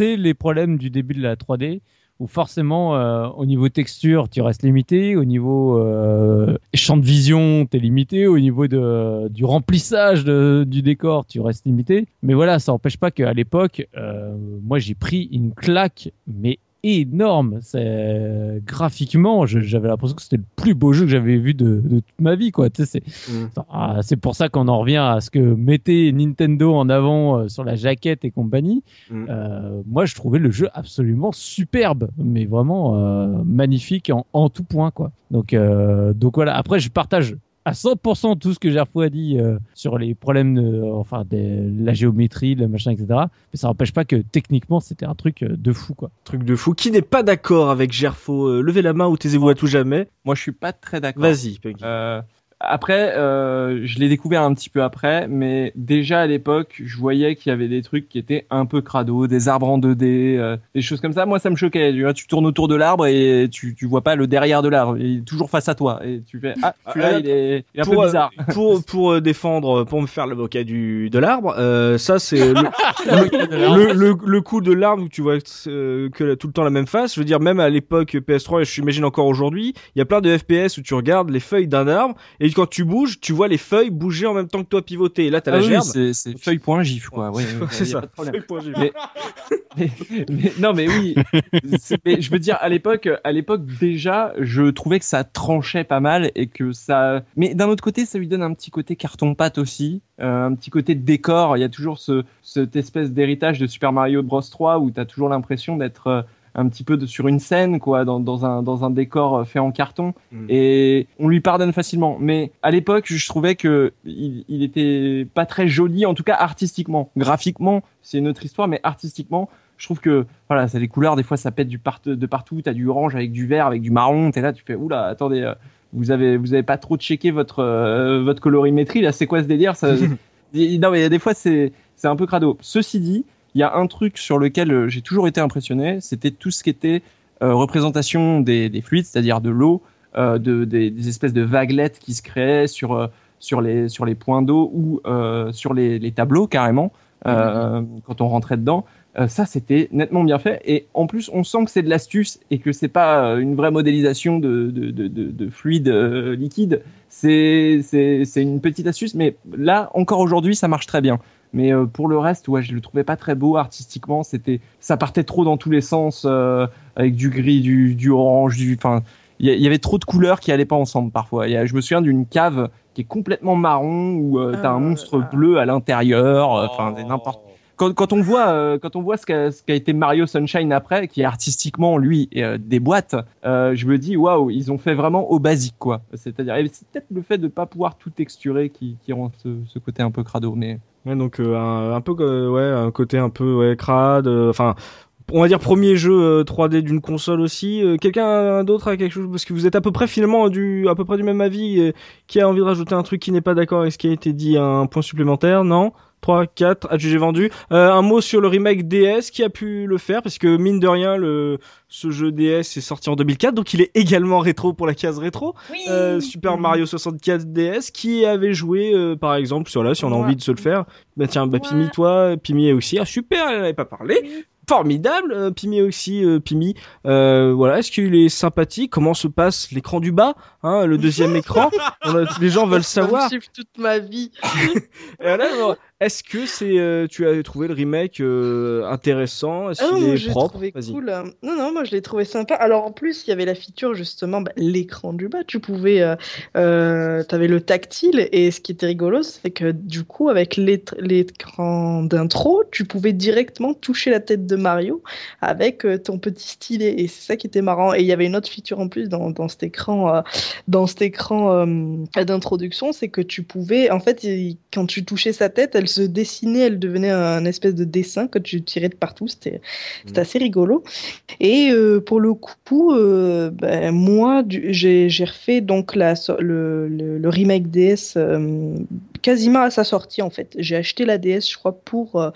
les problèmes du début de la 3D où forcément, euh, au niveau texture, tu restes limité, au niveau euh, champ de vision, tu es limité, au niveau du remplissage du décor, tu restes limité. Mais voilà, ça n'empêche pas qu'à l'époque, euh, moi j'ai pris une claque, mais énorme. C'est graphiquement, je- j'avais l'impression que c'était le plus beau jeu que j'avais vu de, de toute ma vie, quoi. C'est Mm. ah, c'est pour ça qu'on en revient à ce que mettait Nintendo en avant euh, sur la jaquette et compagnie. Mm. Euh, moi, je trouvais le jeu absolument superbe, mais vraiment euh, magnifique en, en tout point, quoi. Donc, euh, donc voilà. Après, je partage à 100% tout ce que Gerfo a dit euh, sur les problèmes de, enfin, de la géométrie, le machin, etc. Mais ça n'empêche pas que techniquement, c'était un truc euh, de fou, quoi. Truc de fou. Qui n'est pas d'accord avec Gerfo Euh, Levez la main ou taisez-vous à tout jamais. Moi, je suis pas très d'accord. Vas-y, Peggy. Euh, après, euh, je l'ai découvert un petit peu après, mais déjà à l'époque, je voyais qu'il y avait des trucs qui étaient un peu crado, des arbres en 2D, euh, des choses comme ça. Moi, ça me choquait. Tu, vois, tu tournes autour de l'arbre et tu, tu vois pas le derrière de l'arbre. Il est toujours face à toi. Et tu fais Ah, celui-là, Ah, il est, il est un pour, peu euh, bizarre. pour pour défendre, pour me faire l'avocat du de l'arbre, euh, ça c'est le, *laughs* le, le, le coup de l'arbre où tu vois que tout le temps la même face. Je veux dire, même à l'époque PS3, et je j'imagine encore aujourd'hui, il y a plein de FPS où tu regardes les feuilles d'un arbre et quand tu bouges, tu vois les feuilles bouger en même temps que toi pivoter. Et là, t'as Ah la oui, gerbe. c'est c'est quoi. *laughs* Ouais, ouais, c'est ça. Mais- mais, mais- non mais oui mais je veux dire à l'époque à l'époque déjà je trouvais que ça tranchait pas mal et que ça mais d'un autre côté ça lui donne un petit côté carton pâte aussi euh, un petit côté de décor il y a toujours ce cette espèce d'héritage de Super Mario Bros 3 où tu as toujours l'impression d'être euh, un petit peu de, sur une scène quoi dans, dans un dans un décor euh, fait en carton. Mm. et on lui pardonne facilement. Mais à l'époque je trouvais que il, il était pas très joli en tout cas artistiquement. Graphiquement c'est une autre histoire mais artistiquement je trouve que voilà c'est les couleurs des fois ça pète du part de partout. T'as du orange avec du vert avec du marron. T'es là tu fais oula attendez euh, vous avez vous avez pas trop checké votre euh, votre colorimétrie là. C'est quoi ce délire ça? *laughs* Non mais des fois c'est c'est un peu crado. Ceci dit il y a un truc sur lequel euh, j'ai toujours été impressionné c'était tout ce qui était euh, représentation des, des fluides c'est-à-dire de l'eau euh, de des, des espèces de vaguelettes qui se créaient sur euh, sur les sur les points d'eau ou sur les, les tableaux carrément euh, quand on rentrait dedans. Ça c'était nettement bien fait. Et en plus on sent que c'est de l'astuce et que c'est pas une vraie modélisation de de, de, de, de fluide liquide. C'est une petite astuce mais là encore aujourd'hui ça marche très bien mais euh, pour le reste ouais je le trouvais pas très beau artistiquement. C'était ça partait trop dans tous les sens euh, avec du gris du du orange du enfin il y, avait trop de couleurs qui allaient pas ensemble parfois. A, je me souviens d'une cave qui est complètement marron où euh, t'as un Ah. monstre bleu à l'intérieur euh, enfin c'est n'importe quand, quand on voit euh, quand on voit ce qu'a qu'a été Mario Sunshine après qui est artistiquement lui euh, des boîtes euh, je me dis waouh ils ont fait vraiment au basique quoi. C'est-à-dire c'est peut-être le fait de pas pouvoir tout texturer qui, qui rend ce, ce côté un peu crado mais Ouais, donc euh, un, peu euh, ouais, un côté un peu ouais crade. euh, Enfin, on va dire premier jeu euh, 3D d'une console aussi. Quelqu'un d'autre a quelque chose? Parce que vous êtes à peu près finalement du à peu près du même avis. qui a envie de rajouter un truc qui n'est pas d'accord avec ce qui a été dit, un point supplémentaire Non? 3, 4, adjugé vendu. Euh, un mot sur le remake DS qui a pu le faire parce que mine de rien le ce jeu DS est sorti en 2004 donc il est également rétro pour la case rétro. Oui. Euh, Super Mario 64 DS qui avait joué euh, par exemple sur là si on a Ouais. envie de se le faire. Bah tiens, bah Ouais. Pimi toi, Pimi aussi. Ah super, elle n'avait pas parlé. Formidable, euh, Pimi aussi, euh, Pimi. Euh, voilà, est-ce qu'il est sympathique? Comment se passe l'écran du bas, hein, le deuxième *laughs* écran? A- Les gens veulent savoir. suit toute ma vie. *laughs* Et Est-ce que c'est, euh, tu as trouvé le remake euh, intéressant? Est-ce Ah non, qu'il est propre? trouvé cool. Non, non, moi je l'ai trouvé sympa. Alors en plus, il y avait la feature justement, bah, l'écran du bas. Tu pouvais, euh, euh, t'avais le tactile et ce qui était rigolo, c'est que du coup, avec l'écran d'intro, tu pouvais directement toucher la tête de Mario avec ton petit stylet et c'est ça qui était marrant. Et il y avait une autre feature en plus dans, dans cet écran, euh, dans cet écran euh, d'introduction, c'est que tu pouvais, en fait, quand tu touchais sa tête, elle se dessinait, elle devenait un espèce de dessin que tu tirais de partout. C'était c'était assez rigolo. Et euh, pour le coup, euh, ben, moi, j'ai refait donc la, le, le, le remake DS euh, quasiment à sa sortie en fait. J'ai acheté la DS, je crois, pour euh,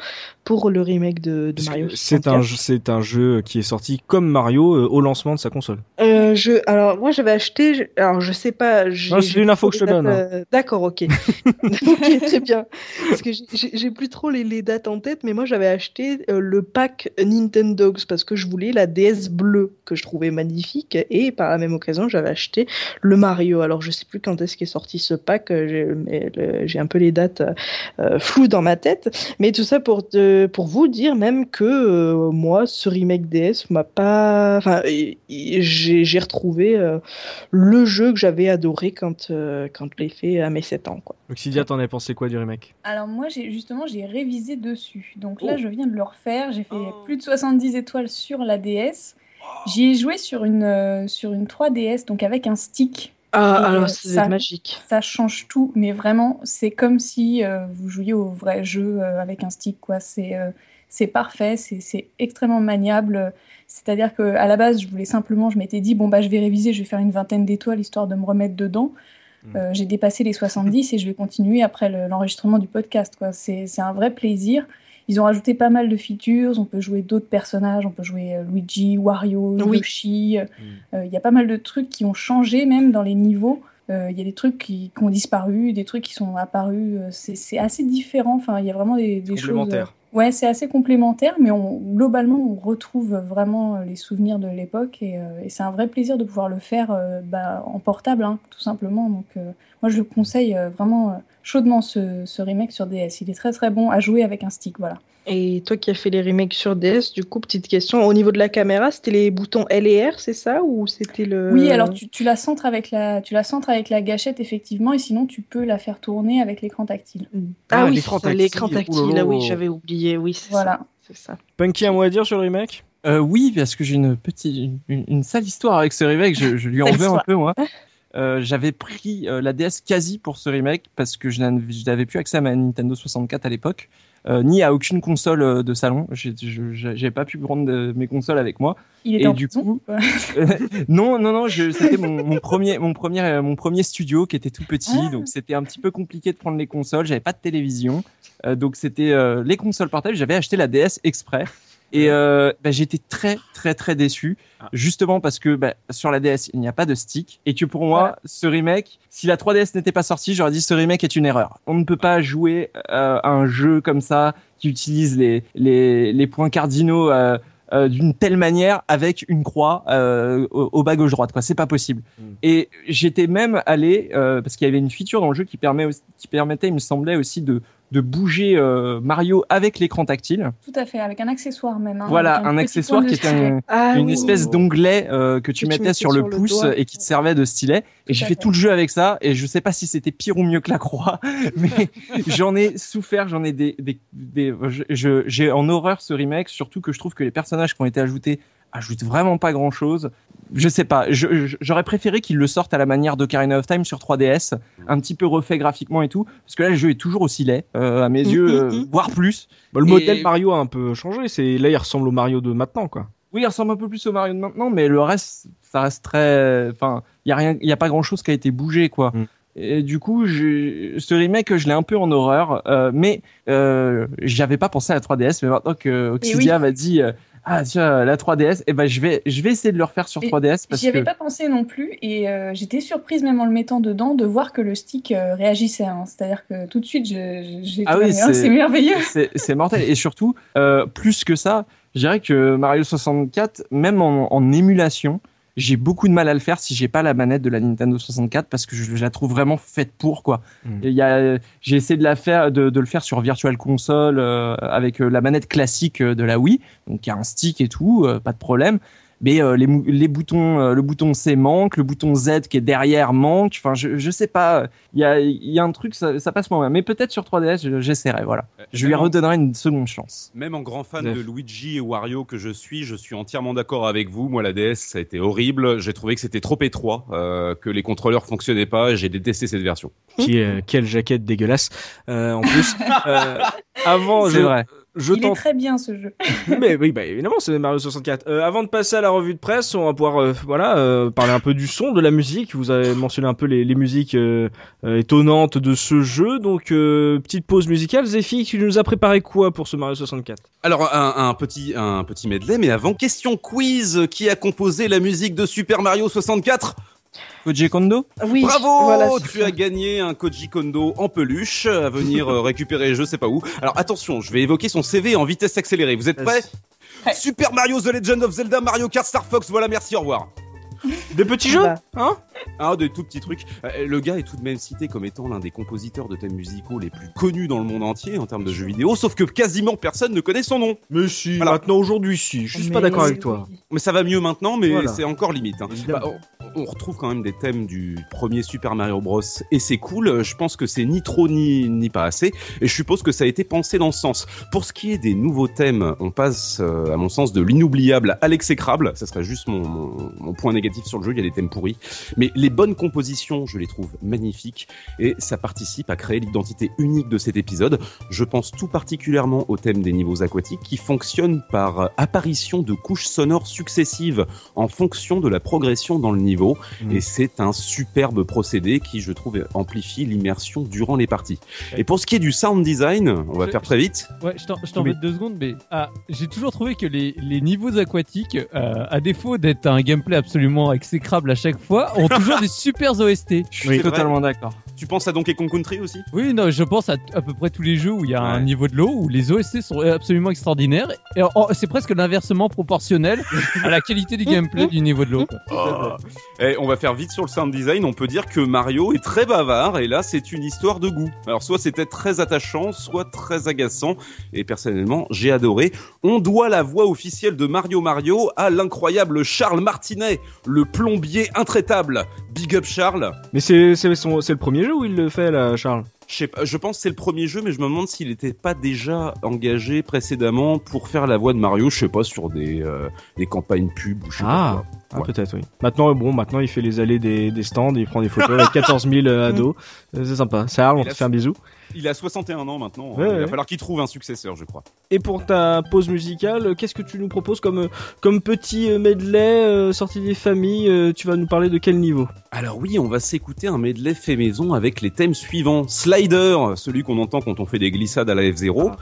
pour le remake de, Mario. C'est un, 64. jeu- c'est un jeu qui est sorti comme Mario euh, au lancement de sa console. Euh, je, alors moi j'avais acheté, je- alors je sais pas. j'ai- Non, c'est j'ai une info que je te donne, hein. D'accord, ok. *laughs* ok, très bien. Parce que j'ai- plus trop les, les dates en tête, mais moi j'avais acheté euh, le pack Nintendogs parce que je voulais la DS bleue que je trouvais magnifique et par la même occasion j'avais acheté le Mario. Alors je sais plus quand est-ce qu'est sorti ce pack, j'ai mais le- j'ai un peu les dates euh, floues dans ma tête, mais tout ça pour te- pour vous dire même que euh, moi ce remake DS m'a pas, enfin j'ai j'ai retrouvé euh, le jeu que j'avais adoré quand euh, quand je l'ai fait à mes 7 ans quoi. Oxidia, t'en as pensé quoi du remake? Alors moi, j'ai justement, j'ai révisé dessus. Donc là, Oh. je viens de le refaire. J'ai fait Oh. plus de 70 étoiles sur la DS. J'y ai joué sur une, euh, sur une 3DS, donc avec un stick. Ah Et, alors euh, c'est ça- magique. Ça change tout, mais vraiment, c'est comme si euh, vous jouiez au vrai jeu euh, avec un stick, quoi. C'est euh, c'est parfait, c'est c'est extrêmement maniable. C'est-à-dire que à la base, je voulais simplement, je m'étais dit, bon, bah, je vais réviser, je vais faire une vingtaine d'étoiles histoire de me remettre dedans. Mm. Euh, j'ai dépassé les 70 et je vais continuer après le- l'enregistrement du podcast, quoi. C'est c'est un vrai plaisir. Ils ont rajouté pas mal de features, on peut jouer d'autres personnages, on peut jouer euh, Luigi, Wario, Oui. Yoshi. Euh, Il y a pas mal de trucs qui ont changé même dans les niveaux. Euh, Il y a des trucs qui, qui ont disparu, des trucs qui sont apparus. euh, C'est assez différent. Enfin, il y a vraiment des, des choses. Complémentaire. euh, Ouais, c'est assez complémentaire, mais on, globalement, on retrouve vraiment les souvenirs de l'époque et, euh, et c'est un vrai plaisir de pouvoir le faire euh, bah, en portable, hein, tout simplement. Donc, euh, moi, je le conseille euh, vraiment euh, chaudement ce, ce remake sur DS. Il est très très bon à jouer avec un stick, voilà. Et toi qui as fait les remakes sur DS, du coup petite question, au niveau de la caméra, c'était les boutons L et R, c'est ça ou c'était le Oui, alors tu, tu la centres avec la, tu la centres avec la gâchette effectivement, et sinon tu peux la faire tourner avec l'écran tactile. Ah, Ah, oui, l'écran tactile, oulala. ah oui, j'avais oublié, oui, c'est Voilà. ça. C'est ça. Punky, un mot à dire sur le remake? Euh, oui, parce que j'ai une petite, une, une sale histoire avec ce remake. Je, je lui en veux un peu moi. *laughs* Euh, j'avais pris euh, la DS quasi pour ce remake parce que je n'avais plus accès à ma Nintendo 64 à l'époque, euh, ni à aucune console de salon. J'ai- pas pu prendre de- mes consoles avec moi. Il était Et en du prison. coup- *laughs* non, non, non, c'était mon, mon premier, mon premier, mon premier studio qui était tout petit, Ah. donc c'était un petit peu compliqué de prendre les consoles. J'avais pas de télévision, donc c'était les consoles portables. J'avais acheté la DS exprès. Et euh, bah, j'étais très très très déçu, Ah. justement parce que bah, sur la DS il n'y a pas de stick et que pour moi Voilà. ce remake, si la 3DS n'était pas sortie, j'aurais dit ce remake est une erreur. On ne peut pas jouer euh, à un jeu comme ça qui utilise les les, les points cardinaux euh, euh, d'une telle manière avec une croix euh, au, au bas gauche droite quoi c'est pas possible Mm. et j'étais même allé euh, parce qu'il y avait une feature dans le jeu qui permet aussi- qui permettait il me semblait aussi de de bouger euh, Mario avec l'écran tactile Tout à fait, avec un accessoire même. hein, voilà un accessoire qui était un- Ah une oui. espèce d'onglet euh, que tu Que tu mettais sur le sur le pouce doigt. et qui te servait de stylet et j'ai fait fait. tout le jeu avec ça et je sais pas si c'était pire ou mieux que la croix *laughs* mais *laughs* j'en ai souffert j'en ai des, des, des je- je- j'ai en horreur ce remake surtout que je trouve que les personnages qui ont été ajoutés ajoutent vraiment pas grand chose je sais pas j'aurais préféré qu'ils le sortent à la manière d'Ocarina of Time sur 3DS un petit peu refait graphiquement et tout parce que là le jeu est toujours aussi laid euh, à mes Mhm, yeux euh, mhm. voire plus Bah, Le Et- modèle Mario a un peu changé. C'est là, il ressemble au Mario de maintenant, quoi. Oui, il ressemble un peu plus au Mario de maintenant, mais le reste, ça reste très. Enfin, il y a rien, il y a pas grand chose qui a été bougé, quoi. Mm. Et du coup, je, ce remake, je l'ai un peu en horreur, euh, mais euh, j'avais pas pensé à la 3DS. Mais maintenant que Oxidia oui. m'a dit euh, ah tiens la 3DS, et ben je vais je vais essayer de le refaire sur Et 3DS parce J'y avais que pas pensé non plus et euh, j'étais surprise même en le mettant dedans de voir que le stick euh, réagissait. hein. C'est-à-dire que tout de suite, j'ai Ah oui, mais, oh, c'est- c'est merveilleux. *laughs* c'est c'est mortel. Et surtout, euh, plus que ça, je dirais que Mario 64, même en, en émulation, j'ai beaucoup de mal à le faire si j'ai pas la manette de la Nintendo 64 parce que je, je la trouve vraiment faite pour quoi. Mm. Il y a, j'ai essayé de la faire, de, de le faire sur Virtual Console euh, avec euh, la manette classique euh, de la Wii, donc il y a un stick et tout, euh, pas de problème. Mais euh, les, les boutons, euh, le bouton C manque, le bouton Z qui est derrière manque. Enfin, je, je sais pas. Il y a, il y a un truc, ça, ça passe moins bien. Mais peut-être sur 3DS, je- j'essaierai. Voilà. Je lui redonnerai une seconde chance. Même en grand fan de Luigi et Wario que je suis, je suis entièrement d'accord avec vous. Moi, la DS, ça a été horrible. J'ai trouvé que c'était trop étroit, euh, que les contrôleurs fonctionnaient pas. J'ai détesté cette version. Qui, euh, quelle jaquette dégueulasse. Euh, en plus, *laughs* euh, avant, C'est je, vrai. Je Il est tente. très bien ce jeu. *laughs* Mais oui, bah, évidemment, c'est Mario 64. Euh, avant de passer à la revue de presse, on va pouvoir euh, voilà euh, parler un peu du son, de la musique. Vous avez mentionné un peu les, les musiques euh, euh, étonnantes de ce jeu. Donc, euh, petite pause musicale. Zephy, tu nous as préparé quoi pour ce Mario 64 Alors, un, un petit, un petit medley, mais avant, question quiz. Qui a composé la musique de Super Mario 64 Koji Kondo Oui, Bravo voilà, Tu ça. as gagné un Koji Kondo en peluche à venir euh, récupérer je sais pas où. Alors attention, je vais évoquer son CV en vitesse accélérée. Vous êtes prêts. Super Mario The Legend of Zelda, Mario Kart, Star Fox, voilà, merci, au revoir. Des petits jeux Bah. Hein Ah, des tout petits trucs. Euh, le gars est tout de même cité comme étant l'un des compositeurs de thèmes musicaux les plus connus dans le monde entier en termes de jeux vidéo, sauf que quasiment personne ne connaît son nom. Mais si, Voilà. maintenant aujourd'hui, si. Je suis Mais pas d'accord avec toi. Mais ça va mieux maintenant, mais Voilà. c'est encore limite. hein. Bah, on, on retrouve quand même des thèmes du premier Super Mario Bros. Et c'est cool. Je pense que c'est ni trop ni, ni pas assez. Et je suppose que ça a été pensé dans ce sens. Pour ce qui est des nouveaux thèmes, on passe, euh, à mon sens, de l'inoubliable à l'exécrable. Ça serait juste mon, mon, mon point négatif sur le jeu. Il y a des thèmes pourris. Mais les bonnes compositions, je les trouve magnifiques. Et ça participe à créer l'identité unique de cet épisode. Je pense tout particulièrement au thème des niveaux aquatiques qui fonctionnent par apparition de couches sonores successives en fonction de la progression dans le niveau. Mm. Et c'est un superbe procédé qui, je trouve, amplifie l'immersion durant les parties. Et pour ce qui est du sound design, on va Je- faire très vite. Ouais, je Oui. mets deux secondes, mais ah, j'ai toujours trouvé que les, les niveaux aquatiques, euh, à défaut d'être un gameplay absolument exécrable à chaque fois, ont toujours *laughs* des super OST. Je suis Oui. totalement d'accord. Tu penses à Donkey Kong Country aussi? Oui, non, je pense à à peu près tous les jeux où il y a un niveau de l'eau, où les OST sont absolument extraordinaires. Et oh, c'est presque l'inversement proportionnel à la qualité du gameplay du niveau de l'eau. quoi. Et on va faire vite sur le sound design. On peut dire que Mario est très bavard et là c'est une histoire de goût. Alors soit c'était très attachant, soit très agaçant. Et personnellement j'ai adoré. On doit la voix officielle de Mario Mario à l'incroyable Charles Martinet, le plombier intraitable. Big up Charles. Mais c'est le premier jeu où il le fait là, Charles? Je, sais pas, je pense que c'est le premier jeu, mais je me demande s'il n'était pas déjà engagé précédemment pour faire la voix de Mario. Je sais pas sur des euh, des campagnes pub ou je sais Ah. pas quoi. Ah, Ouais. peut-être, oui. Maintenant, bon, maintenant, il fait les allées des, des stands, il prend des photos avec *laughs* 14 000 euh, ados. Euh, C'est sympa. Charles, on te fait un bisou. Il a 61 ans maintenant. Ouais, il va ouais. falloir qu'il trouve un successeur, je crois. Et pour ta pause musicale, qu'est-ce que tu nous proposes comme, comme petit euh, medley euh, sorti des familles euh, Tu vas nous parler de quel niveau? Alors oui, on va s'écouter un medley fait maison avec les thèmes suivants. Slider, celui qu'on entend quand on fait des glissades à la F0.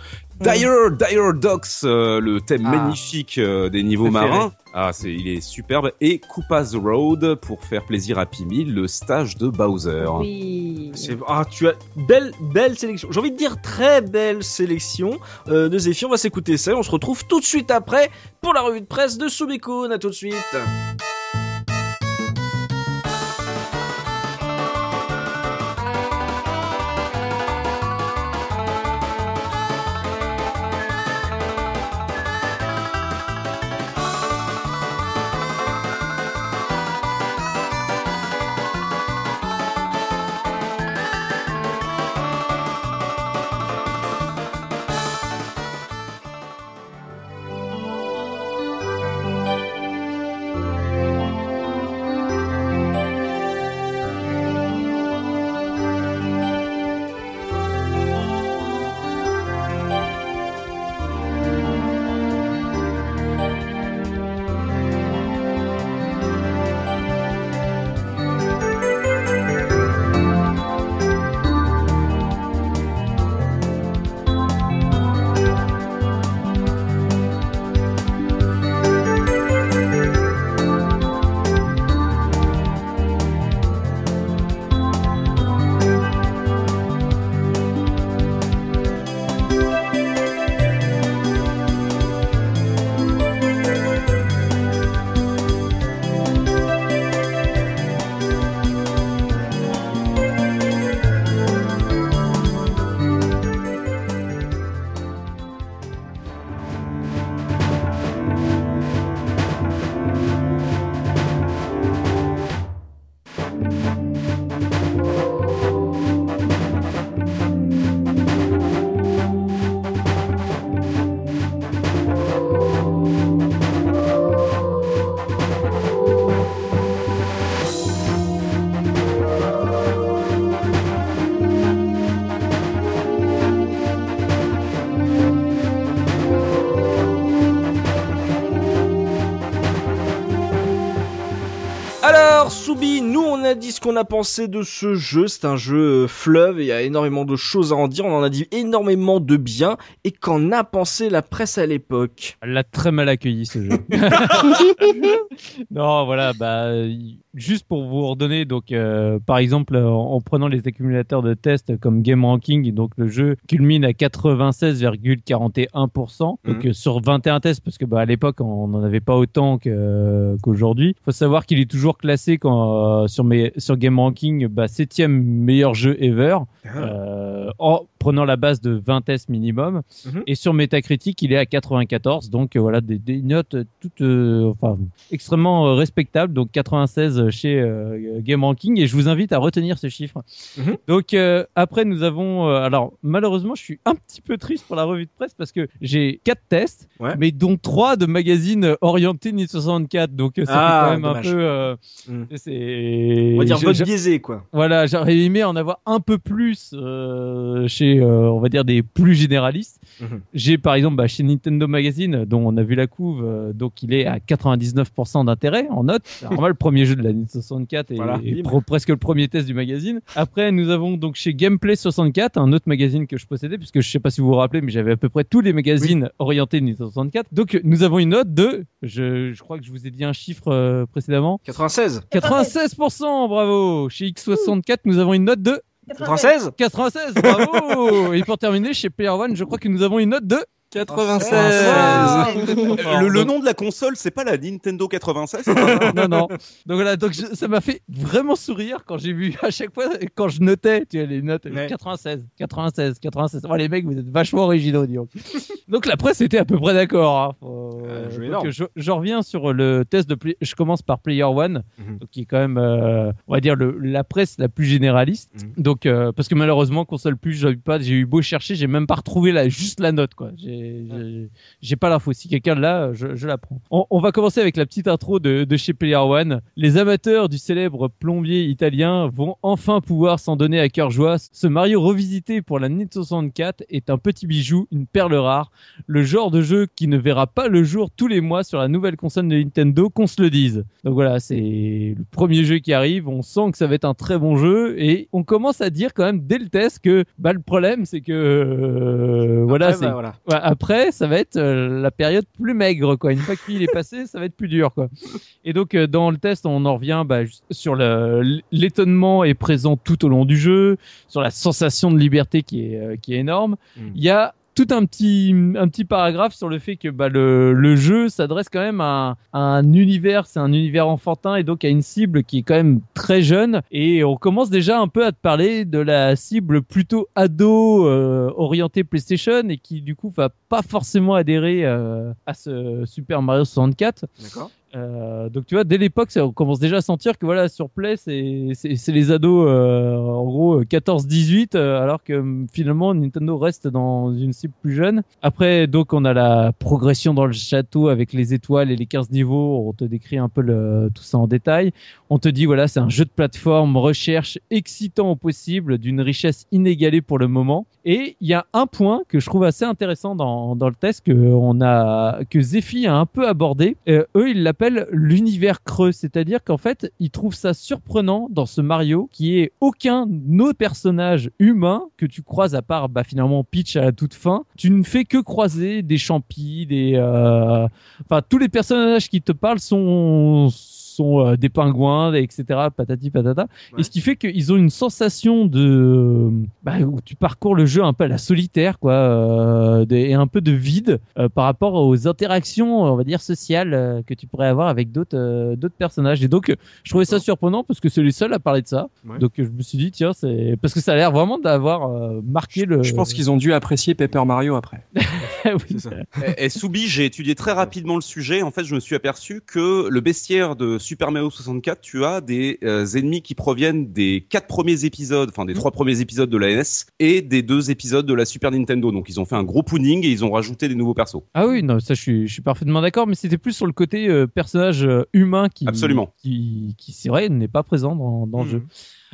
Dire, Dire Docks, euh, le thème Ah. magnifique euh, des niveaux Préféré. marins. Ah, c'est, il est superbe. Et Koopa's Road, pour faire plaisir à Pimi, le stage de Bowser. Oui. C'est ah tu as belle belle sélection. J'ai envie de dire très belle sélection euh, de Zephyr. On va s'écouter ça. et On se retrouve tout de suite après pour la revue de presse de Subikun. À tout de suite. Soubi, nous on a dit ce qu'on a pensé de ce jeu, c'est un jeu euh, fleuve, il y a énormément de choses à en dire, on en a dit énormément de bien, et qu'en a pensé la presse à l'époque? Elle l'a très mal accueilli ce jeu. *laughs* non, voilà, bah juste pour vous redonner, donc euh, par exemple en, en prenant les accumulateurs de tests comme Game Ranking, donc le jeu culmine à 96,41%, donc Mhm. euh, sur 21 tests, parce que bah à l'époque on n'en avait pas autant que- qu'aujourd'hui. Faut savoir qu'il est toujours classé quand, euh, sur mes sur Game Ranking, bah septième meilleur jeu ever. Euh, en prenant la base de 20 tests minimum. Mhm. Et sur Metacritic, il est à 94. Donc euh, voilà, des, des notes toutes, euh, enfin, extrêmement respectables. Donc 96 chez Game Ranking. Et je vous invite à retenir ce chiffre. Mhm. Donc après, nous avons... alors malheureusement, je suis un petit peu triste pour la revue de presse parce que j'ai quatre tests, Ouais. mais dont trois de magazines orientés Nintendo 64. Donc ça Ah, fait quand même dommage. un peu... euh, c'est... On va dire je- vote biaisé quoi. voilà, j'aurais aimé en avoir un peu plus euh, chez, euh, on va dire, des plus généralistes. Mhm. J'ai par exemple bah, chez Nintendo Magazine, dont on a vu la couve, euh, donc il est à 99% d'intérêt en note. C'est normal, le premier jeu de la Nintendo 64 et, Voilà, et bim. pro- presque le premier test du magazine. Après, nous avons donc chez Gameplay 64, un autre magazine que je possédais, puisque je sais pas si vous vous rappelez, mais j'avais à peu près tous les magazines orientés Nintendo 64. Donc nous avons une note de, je, je crois que je vous ai dit un chiffre précédemment, 96 96%, bravo Chez X64, nous avons une note de 96 96, bravo. Et pour terminer, chez Player One, je crois que nous avons une note de 96. Ah, Le, nom de la console, c'est pas la Nintendo 96 non, non. Donc voilà, donc je- ça m'a fait vraiment sourire quand j'ai vu à chaque fois, quand je notais, tu vois, les notes, Ouais. 96, 96, 96. Oh, les mecs, vous êtes vachement originaux, donc. donc la presse était à peu près d'accord. Hein. Euh, je, je reviens sur le test de Je commence par Player One, Mhm. donc, qui est quand même, euh, on va dire, le, la presse la plus généraliste. Mhm. Donc, euh, parce que malheureusement, console plus, j'ai eu pas, j'ai eu beau chercher, j'ai même pas retrouvé la, juste la note, quoi. J'ai, j'ai- pas l'info. Si quelqu'un l'a, je, je la prends. On, on va commencer avec la petite intro de, de chez Player One. Les amateurs du célèbre plombier italien vont enfin pouvoir s'en donner à cœur joie. Ce Mario revisité pour la Nintendo 64 est un petit bijou, une perle rare, le genre de jeu qui ne verra pas le jour tous les mois sur la nouvelle console de Nintendo, qu'on se le dise. Donc voilà, c'est le premier jeu qui arrive. On sent que ça va être un très bon jeu et on commence à dire quand même dès le test que bah, le problème c'est que euh, voilà, c'est bah, voilà. Ouais, après, ça va être euh, la période plus maigre, quoi. Une fois qu'il est passé, ça va être plus dur, quoi. Et donc, euh, dans le test, on en revient bah, sur l'étonnement est présent tout au long du jeu, sur la sensation de liberté qui est, euh, qui est énorme. Mm. Il y a tout un petit, un petit paragraphe sur le fait que bah, le, le jeu s'adresse quand même à, un- à un univers, c'est un univers enfantin et donc à une cible qui est quand même très jeune. Et on commence déjà un peu à te parler de la cible plutôt ado euh, orientée PlayStation et qui du coup va pas forcément adhérer euh, à ce Super Mario 64. D'accord. Euh, donc tu vois, dès l'époque, on commence déjà à sentir que voilà, sur Play, c'est les ados, euh, en gros, euh, 14-18, euh, alors que hum, finalement, Nintendo reste dans une cible plus jeune. Après, donc, on a la progression dans le château avec les étoiles et les 15 niveaux. On te décrit un peu le, tout ça en détail. On te dit, voilà, c'est un jeu de plateforme, recherche excitant au possible, d'une richesse inégalée pour le moment. Et il y a un point que je trouve assez intéressant dans, dans le test que on a que Zephy a un peu abordé. Euh, eux, ils l'appellent l'univers creux, c'est-à-dire qu'en fait, ils trouvent ça surprenant dans ce Mario qui est aucun autre personnage humain que tu croises à part bah, finalement Peach à la toute fin. Tu ne fais que croiser des champis, des euh, enfin tous les personnages qui te parlent sont sont euh, des pingouins, etc. Patati patata. Ouais. Et ce qui fait qu'ils ont une sensation de bah, où tu parcours le jeu un peu à la solitaire, quoi, euh, de- et un peu de vide euh, par rapport aux interactions, on va dire sociales euh, que tu pourrais avoir avec d'autres euh, d'autres personnages. Et donc, je trouvais ça surprenant parce que c'est les seuls à parler de ça. Ouais. Donc, je me suis dit tiens, c'est parce que ça a l'air vraiment d'avoir euh, marqué le. Je pense qu'ils ont dû apprécier Paper Mario après. *laughs* Oui. C'est ça. Et, et Soubi, j'ai étudié très rapidement le sujet. En fait, je me suis aperçu que le bestiaire de Super Mario 64, tu as des euh, ennemis qui proviennent des quatre premiers épisodes, enfin des trois premiers épisodes de la NS et des deux épisodes de la Super Nintendo. Donc, ils ont fait un gros pudding et ils ont rajouté des nouveaux persos. Ah oui, non, ça je suis, je suis parfaitement d'accord, mais c'était plus sur le côté euh, personnage euh, humain qui, Absolument. qui, qui c'est vrai, n'est pas présent dans, dans le Mhm. jeu.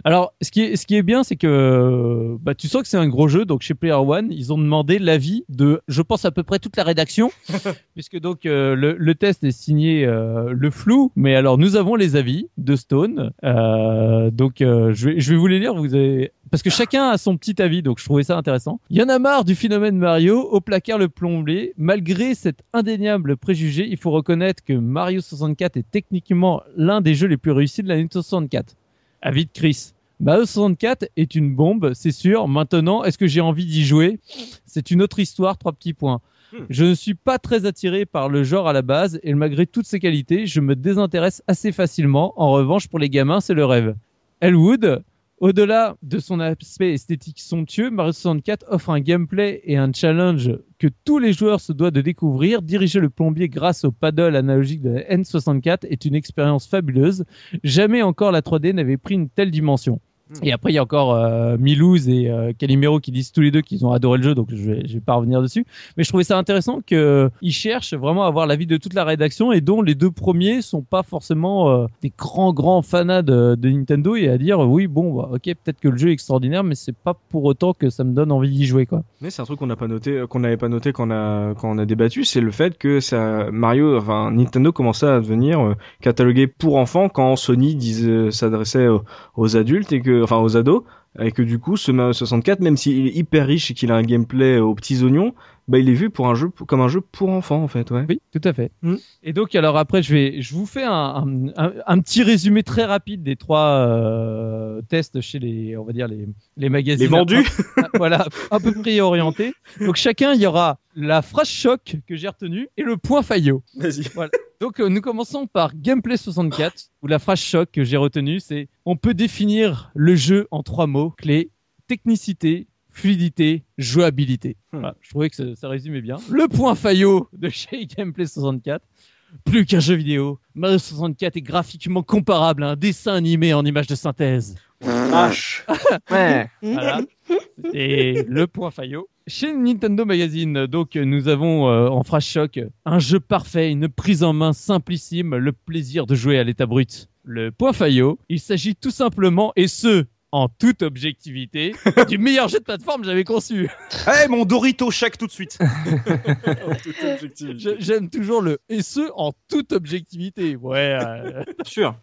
Alors, ce qui est, ce qui est bien, c'est que bah, tu sens que c'est un gros jeu. Donc, chez Player One, ils ont demandé l'avis de, je pense, à peu près toute la rédaction, *laughs* puisque donc euh, le, le test est signé euh, le flou. Mais alors, nous avons les avis de Stone. Euh, donc euh, je, vais, je vais vous les lire. Vous avez parce que chacun a son petit avis, donc je trouvais ça intéressant. Il y en a marre du phénomène Mario, au placard le plomblé. Malgré cet indéniable préjugé, il faut reconnaître que Mario 64 est techniquement l'un des jeux les plus réussis de la Nintendo 64. Avis de Chris. Mario 64 est une bombe, c'est sûr. Maintenant, est-ce que j'ai envie d'y jouer? C'est une autre histoire, trois petits points. Hmm. Je ne suis pas très attiré par le genre à la base et malgré toutes ses qualités, je me désintéresse assez facilement. En revanche, pour les gamins, c'est le rêve. Elwood, au-delà de son aspect esthétique somptueux, Mario 64 offre un gameplay et un challenge que tous les joueurs se doivent de découvrir. Diriger le plombier grâce au paddle analogique de la N64 est une expérience fabuleuse. Jamais encore la 3D n'avait pris une telle dimension. Et après, il y a encore euh, Milouz et euh, Calimero qui disent tous les deux qu'ils ont adoré le jeu, donc je vais, je vais pas revenir dessus. Mais je trouvais ça intéressant qu'ils cherchent vraiment à avoir l'avis de toute la rédaction et dont les deux premiers sont pas forcément euh, des grands grands fanats de, Nintendo et à dire oui bon bah, ok peut-être que le jeu est extraordinaire mais c'est pas pour autant que ça me donne envie d'y jouer quoi. Mais c'est un truc qu'on n'a pas n'avait pas noté quand on a débattu, c'est le fait que Mario, Nintendo commençait à devenir euh, catalogué pour enfants quand Sony s'adressait aux adultes et que enfin aux ados et que du coup ce Mario 64 même s'il est hyper riche et qu'il a un gameplay aux petits oignons, bah il est vu pour un jeu comme un jeu pour enfants en fait, ouais. Oui, tout à fait. Mm. Et donc, alors après, je vais, je vous fais un, un, un- un petit résumé très rapide des trois euh, tests chez les, on va dire les, les magazines. Les vendus Un- un- voilà, à peu près orientés. Donc chacun, il y aura la phrase choc que j'ai retenue et le point faillot. Vas-y. Donc euh, nous commençons par Gameplay 64 où la phrase choc que j'ai retenue c'est on peut définir le jeu en trois mots clés technicité, fluidité, jouabilité. Hmm. Voilà, je trouvais que ça, ça résumait bien. Le point faillot de chez Gameplay 64. Plus qu'un jeu vidéo, Mario 64 est graphiquement comparable à un dessin animé en image de synthèse. H. *laughs* Ouais. Voilà. C'était le point faillot. Chez Nintendo Magazine, donc, nous avons euh, en phrase choc un jeu parfait, une prise en main simplissime, le plaisir de jouer à l'état brut. Le point faillot, il s'agit tout simplement, et ce, en toute objectivité, *laughs* du meilleur jeu de plateforme que j'avais conçu. Eh, mon Dorito Shack tout de suite. *laughs* J'aime toujours le et ce, en toute objectivité. Ouais. euh, *laughs* Sûr.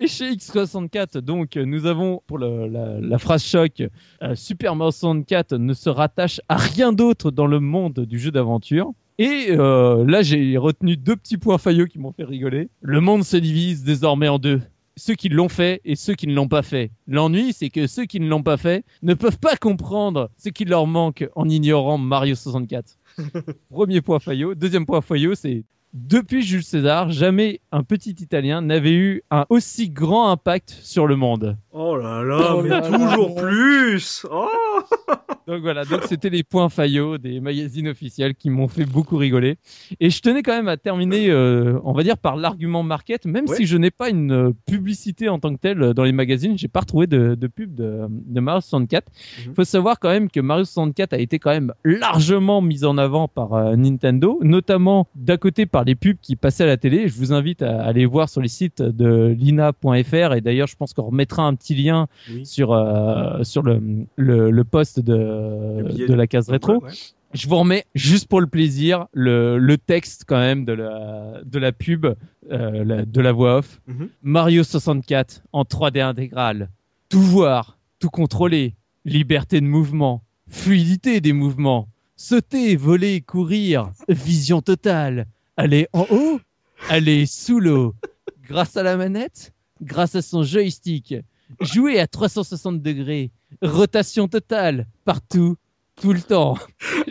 Et chez X64, donc, nous avons pour le- la, la phrase choc, euh, Super Mario 64 ne se rattache à rien d'autre dans le monde du jeu d'aventure. Et euh, là, j'ai retenu deux petits points faillots qui m'ont fait rigoler. Le monde se divise désormais en deux. Ceux qui l'ont fait et ceux qui ne l'ont pas fait. L'ennui, c'est que ceux qui ne l'ont pas fait ne peuvent pas comprendre ce qui leur manque en ignorant Mario 64. *laughs* Premier point faillot. Deuxième point faillot, c'est depuis Jules César, jamais un petit Italien n'avait eu un aussi grand impact sur le monde. Oh là là, Oh mais là là. toujours plus. Oh. *laughs* Donc voilà, donc c'était les points faillots des magazines officiels qui m'ont fait beaucoup rigoler. Et je tenais quand même à terminer, euh, on va dire, par l'argument market, même Ouais. si je n'ai pas une euh, publicité en tant que telle euh, dans les magazines, j'ai pas retrouvé de, de pub de, de Mario 64. Il faut savoir quand même que Mario 64 a été quand même largement mis en avant par euh, Nintendo, notamment d'à côté par les pubs qui passaient à la télé. Je vous invite à aller voir sur les sites de lina.fr et d'ailleurs je pense qu'on remettra un petit lien Oui. sur euh, sur le, le, le post de, de la case rétro. Ouais, ouais. Je vous remets juste pour le plaisir le, le texte quand même de la de la pub euh, la- de la voix off. Mhm. Mario 64 en 3D intégral. Tout voir, tout contrôler, liberté de mouvement, fluidité des mouvements, sauter, voler, courir, vision totale, aller en haut, aller sous l'eau, grâce à la manette, grâce à son joystick, jouer à 360 degrés, rotation totale, partout, tout le temps.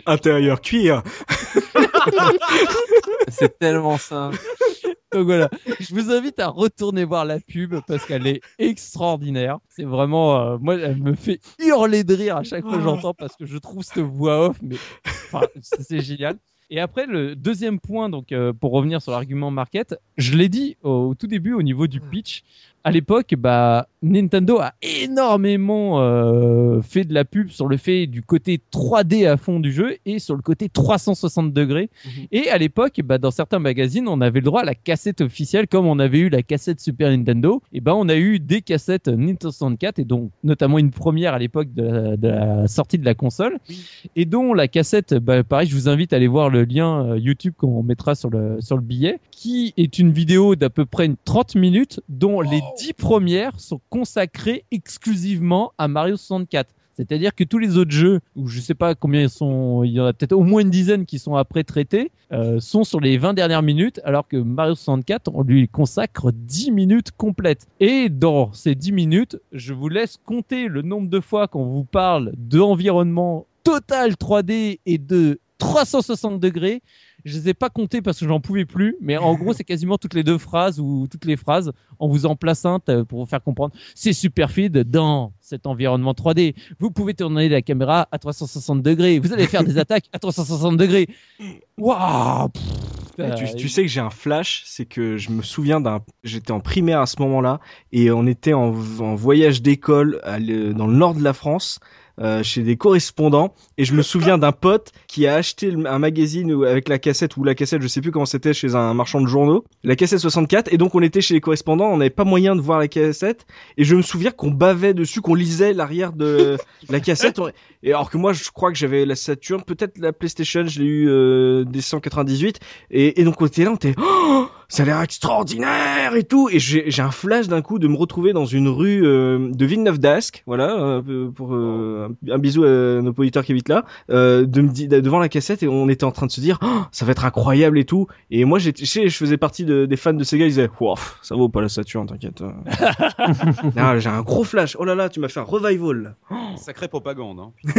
Intérieur cuir. *laughs* C'est tellement ça. Donc voilà, je vous invite à retourner voir la pub parce qu'elle est extraordinaire. C'est vraiment, euh, moi, elle me fait hurler de rire à chaque fois que j'entends parce que je trouve cette voix off, mais enfin, c'est c'est génial. Et après, le deuxième point, donc euh, pour revenir sur l'argument market, je l'ai dit au, tout début au niveau du pitch. à l'époque, bah, Nintendo a énormément euh, fait de la pub sur le fait du côté 3D à fond du jeu et sur le côté 360 degrés. Mhm. Et à l'époque, bah, dans certains magazines, on avait le droit à la cassette officielle, comme on avait eu la cassette Super Nintendo. Et ben, on a eu des cassettes Nintendo 64 et donc notamment une première à l'époque de, la- de la sortie de la console, et dont la cassette, bah, pareil, je vous invite à aller voir le lien euh, YouTube qu'on mettra sur le sur le billet, qui est une vidéo d'à peu près une 30 minutes, dont les 10 premières sont consacrées exclusivement à Mario 64. C'est-à-dire que tous les autres jeux, où je sais pas combien ils sont, il y en a peut-être au moins une dizaine qui sont après traités, euh, sont sur les 20 dernières minutes, alors que Mario 64, on lui consacre 10 minutes complètes. Et dans ces 10 minutes, je vous laisse compter le nombre de fois qu'on vous parle d'environnement total 3D et de 360 degrés. Je les ai pas comptés parce que j'en pouvais plus, mais en gros, c'est quasiment toutes les deux phrases ou toutes les phrases. On vous en place un pour vous faire comprendre. C'est super fluide dans cet environnement 3D. Vous pouvez tourner la caméra à 360 degrés. Vous allez faire des *laughs* attaques à 360 degrés. Waouh tu, tu sais que j'ai un flash, c'est que je me souviens d'un. J'étais en primaire à ce moment-là et on était en, en voyage d'école dans le nord de la France. Euh, chez des correspondants. Et je me souviens d'un pote qui a acheté un magazine avec la cassette ou la cassette je sais plus comment c'était chez un marchand de journaux. La cassette 64 et donc on était chez les correspondants. On n'avait pas moyen de voir la cassette. Et je me souviens qu'on bavait dessus qu'on lisait l'arrière de *laughs* la cassette. Et alors que moi je crois que j'avais la Saturn peut-être la PlayStation. Je l'ai eu euh, des 198 et, et donc on était là, on était, oh, ça a l'air extraordinaire et tout. Et j'ai un flash d'un coup de me retrouver dans une rue euh, de Villeneuve d'Ascq, voilà, euh, pour euh, un, un bisou à nos auditeurs qui habitent là, euh, de me devant la cassette et on était en train de se dire, oh, ça va être incroyable et tout. Et moi, j'étais, je sais, je faisais partie de- des fans de Sega, ils disaient, Wow, ça vaut pas la Saturn, t'inquiète. *laughs* Ah, j'ai un gros flash. Oh là là, tu m'as fait un revival. Sacrée propagande. Hein. *laughs*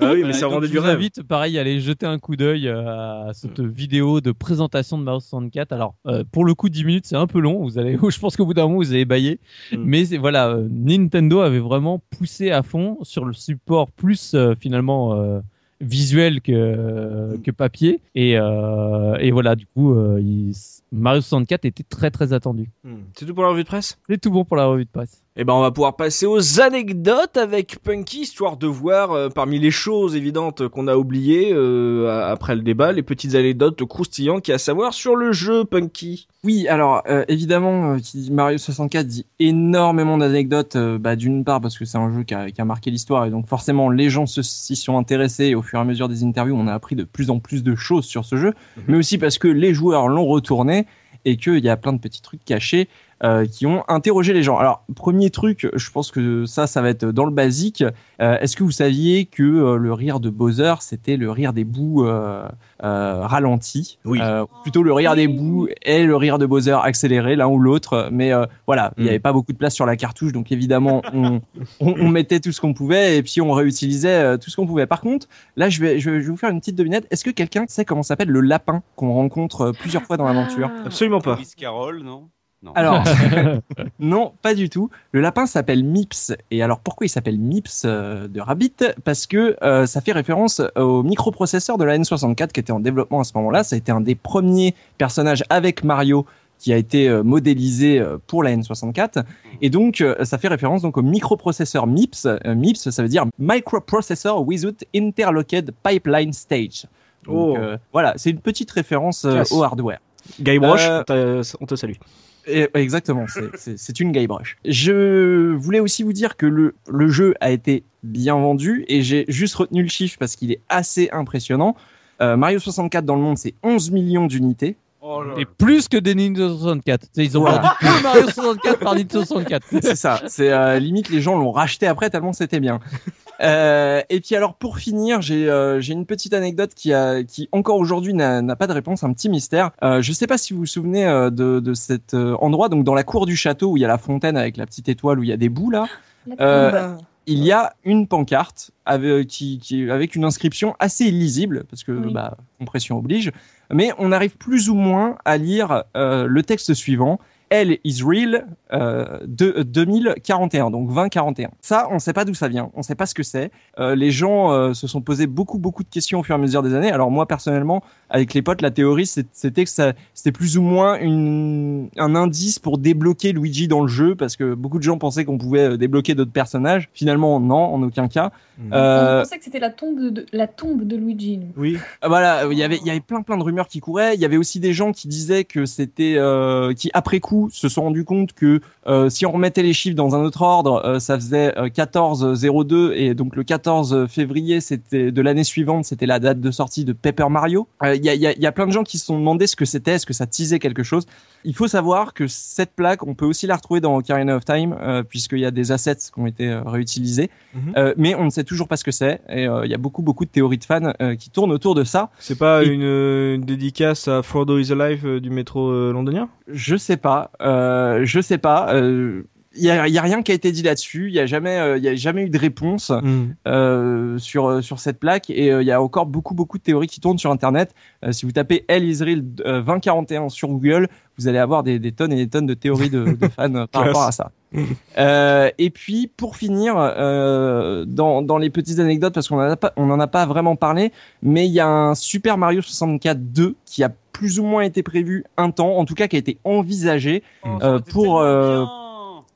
Ah oui, mais ça rendait je du vous rêve. invite, pareil, à aller jeter un coup d'œil à cette vidéo de présentation de Mario 64. Alors, euh, pour le coup, 10 minutes, c'est un peu long. Vous allez, *laughs* je pense qu'au bout d'un moment, vous allez bailler. Mm. Mais voilà, euh, Nintendo avait vraiment poussé à fond sur le support plus euh, finalement visuel que, que papier. Et, et voilà, du coup, il- Mario 64 était très très attendu. Hmm. C'est tout pour la revue de presse? C'est tout bon pour la revue de presse. Eh ben, on va pouvoir passer aux anecdotes avec Punky, histoire de voir euh, parmi les choses évidentes qu'on a oubliées euh, après le débat, les petites anecdotes croustillantes qu'il y a à savoir sur le jeu Punky. Oui, alors euh, évidemment, qui dit Mario 64 dit énormément d'anecdotes. bah, D'une part parce que c'est un jeu qui a, qui a marqué l'histoire et donc forcément les gens s'y sont intéressés et au fur et à mesure des interviews, on a appris de plus en plus de choses sur ce jeu, mais aussi parce que les joueurs l'ont retourné et qu'il y a plein de petits trucs cachés euh, qui ont interrogé les gens. Alors premier truc, je pense que ça, ça va être dans le basique. Euh, Est-ce que vous saviez que euh, le rire de Bowser, c'était le rire des bouts euh, euh, ralenti Oui. Euh, Plutôt le rire des bouts et le rire de Bowser accéléré, l'un ou l'autre. Mais euh, voilà, il n'y Mm. avait pas beaucoup de place sur la cartouche, donc évidemment, on, on, on mettait tout ce qu'on pouvait et puis on réutilisait euh, tout ce qu'on pouvait. Par contre, là, je vais, je vais je vais vous faire une petite devinette. Est-ce que quelqu'un sait comment s'appelle le lapin qu'on rencontre plusieurs fois dans l'aventure? Absolument pas. Carroll, non? Non. alors, *laughs* *laughs* non, pas du tout. Le lapin s'appelle Mips. Et alors, pourquoi il s'appelle Mips euh, de Rabbit? Parce que euh, ça fait référence au microprocesseur de la N64 qui était en développement à ce moment-là. Ça a été un des premiers personnages avec Mario qui a été euh, modélisé euh, pour la N64 et donc euh, ça fait référence donc au microprocesseur MIPS Euh, MIPS ça veut dire microprocessor without interlocked pipeline stage donc Oh. euh, voilà c'est une petite référence euh, au hardware Guybrush, Euh, on t'a- on te salue. Et- exactement, c'est- une Guybrush. Je voulais aussi vous dire que le, le jeu a été bien vendu et j'ai juste retenu le chiffre parce qu'il est assez impressionnant. Euh, Mario 64 dans le monde, c'est 11 millions d'unités. Et plus que des Nintendo 64. Tu sais, Ils ont Voilà. vendu Mario 64 par Nintendo 64. *laughs* C'est ça. C'est euh, limite les gens l'ont racheté après tellement c'était bien. Euh, et puis alors pour finir, j'ai euh, j'ai une petite anecdote qui a qui encore aujourd'hui n'a pas de réponse, un petit mystère. Euh, je sais pas si vous vous souvenez euh, de de cet endroit donc dans la cour du château où il y a la fontaine avec la petite étoile où il y a des bouts là. Bah, il y a une pancarte avec, qui, qui- avec une inscription assez illisible, parce que Oui. bah, compression oblige, mais on arrive plus ou moins à lire le texte suivant. Hell is Real euh, de, 2041, donc 2041. Ça, on ne sait pas d'où ça vient, on ne sait pas ce que c'est. Euh, les gens euh, se sont posés beaucoup beaucoup de questions au fur et à mesure des années. Alors moi personnellement, avec les potes, la théorie c'était que c'était plus ou moins une, un indice pour débloquer Luigi dans le jeu, parce que beaucoup de gens pensaient qu'on pouvait débloquer d'autres personnages. Finalement, non, en aucun cas. Mmh. On pensait que c'était la tombe de, la tombe de Luigi. Nous. Oui. Voilà, il y avait il y avait plein plein de rumeurs qui couraient. Il y avait aussi des gens qui disaient que c'était qui après coup se sont rendus compte que euh, si on remettait les chiffres dans un autre ordre, euh, ça faisait 14-02 euh, et donc le 14 février c'était de l'année suivante, c'était la date de sortie de Paper Mario. Il y a, y, a, y, a, plein de gens qui se sont demandé ce que c'était, est-ce que ça teasait quelque chose. Il faut savoir que cette plaque, on peut aussi la retrouver dans Ocarina of Time puisqu'il y a des assets qui ont été réutilisés, mhm. mais on ne sait toujours pas ce que c'est et il y a beaucoup beaucoup de théories de fans qui tournent autour de ça. C'est pas une, dédicace à Frodo is Alive du métro londonien? Je sais pas, je sais pas il euh, y a, y a, rien qui a été dit là-dessus. Il y a jamais, il euh, y a jamais eu de réponse mm. euh, sur sur cette plaque et il y a encore beaucoup beaucoup de théories qui tournent sur Internet. si vous tapez El Israel 2041 sur Google, vous allez avoir des, des, tonnes et des tonnes de théories de, de fans par *laughs* rapport à ça. Euh, et puis pour finir, euh, dans, dans les petites anecdotes, parce qu'on n'en a pas vraiment parlé, mais il y a un Super Mario 64 2 qui a plus ou moins été prévu un temps, en tout cas qui a été envisagé oh, euh, pour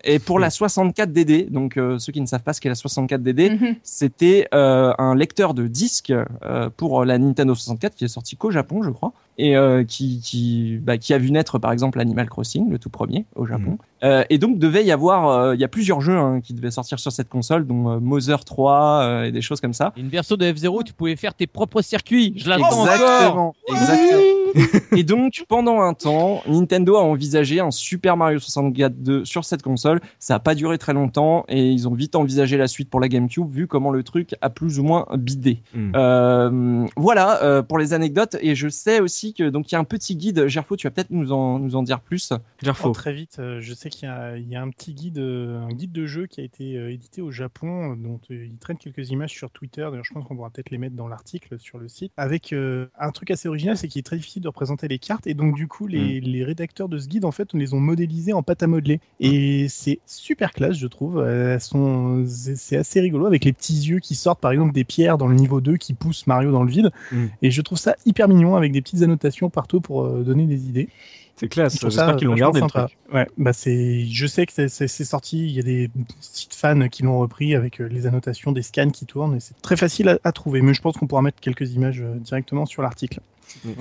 et pour la 64DD, donc euh, ceux qui ne savent pas ce qu'est la 64DD, mhm. c'était euh, un lecteur de disques euh, pour la Nintendo 64 qui est sorti qu'au Japon, je crois, et qui qui, bah, qui a vu naître par exemple Animal Crossing, le tout premier au Japon. Mhm. et donc devait y avoir, il y a plusieurs jeux hein, qui devaient sortir sur cette console, dont Mother 3 et des choses comme ça. Une version de F0, tu pouvais faire tes propres circuits. Je l'attends encore. Exactement. *laughs* et donc pendant un temps, Nintendo a envisagé un Super Mario 64 2 sur cette console ça n'a pas duré très longtemps et ils ont vite envisagé la suite pour la GameCube vu comment le truc a plus ou moins bidé. Hmm. Euh, voilà euh, pour les anecdotes et je sais aussi que donc il y a un petit guide. Gerfo, tu vas peut-être nous en nous en dire plus. Gerfo. Oh, très vite, euh, je sais qu'il y, y, a un petit guide, un guide de jeu qui a été édité au Japon dont il traîne quelques images sur Twitter. D'ailleurs, je pense qu'on pourra peut-être les mettre dans l'article sur le site. Avec un truc assez original, c'est qu'il est très difficile de représenter les cartes et donc du coup les, hmm. les rédacteurs de ce guide en fait on les ont modélisés en pâte à modeler et c'est super classe, je trouve. Elles sont, c'est assez rigolo avec les petits yeux qui sortent, par exemple, des pierres dans le niveau 2 qui poussent Mario dans le vide. Mm. Et je trouve ça hyper mignon avec des petites annotations partout pour euh, donner des idées. C'est classe, j'espère qu'ils l'ont gardé le truc. Ouais, bah c'est, je sais que c'est sorti, il y a des sites fans qui l'ont repris avec euh, les annotations, des scans qui tournent et c'est très facile à, trouver. Mais je pense qu'on pourra mettre quelques images euh, directement sur l'article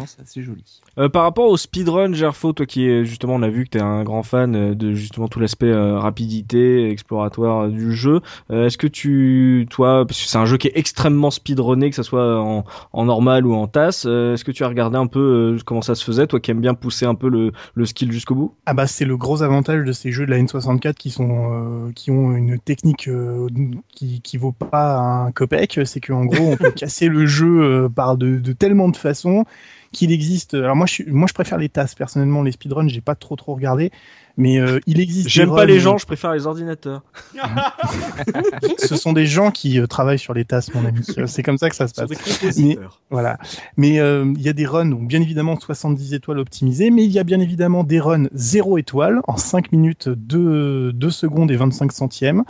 c'est assez joli. Euh, par rapport au speedrun, Gerfo, toi qui est justement, on a vu que tu es un grand fan euh, de justement tout l'aspect euh, rapidité, exploratoire du jeu. Est-ce que tu, toi, parce que c'est un jeu qui est extrêmement speedrunné, que ça soit en, en normal ou en tasse, est-ce que tu as regardé un peu comment ça se faisait, toi qui aimes bien pousser un peu le, le skill jusqu'au bout? Ah bah c'est le gros avantage de ces jeux de la N64 qui sont qui ont une technique qui qui vaut pas un copec, c'est qu'en gros on peut *laughs* casser le jeu par de, de tellement de façons qu'il existe. Alors moi, je, moi, je préfère les tasses personnellement. Les speedruns, j'ai pas trop trop regardé, mais euh, il existe. J'aime pas les gens, je préfère les ordinateurs. *laughs* Ce sont des gens qui euh, travaillent sur les tasses, mon ami. *laughs* C'est comme ça que ça se passe. Mais, voilà. Mais euh, il y a des runs, donc bien évidemment 70 étoiles optimisées, mais il y a bien évidemment des runs 0 étoiles en 5 minutes 2, 2 secondes et 25 centièmes.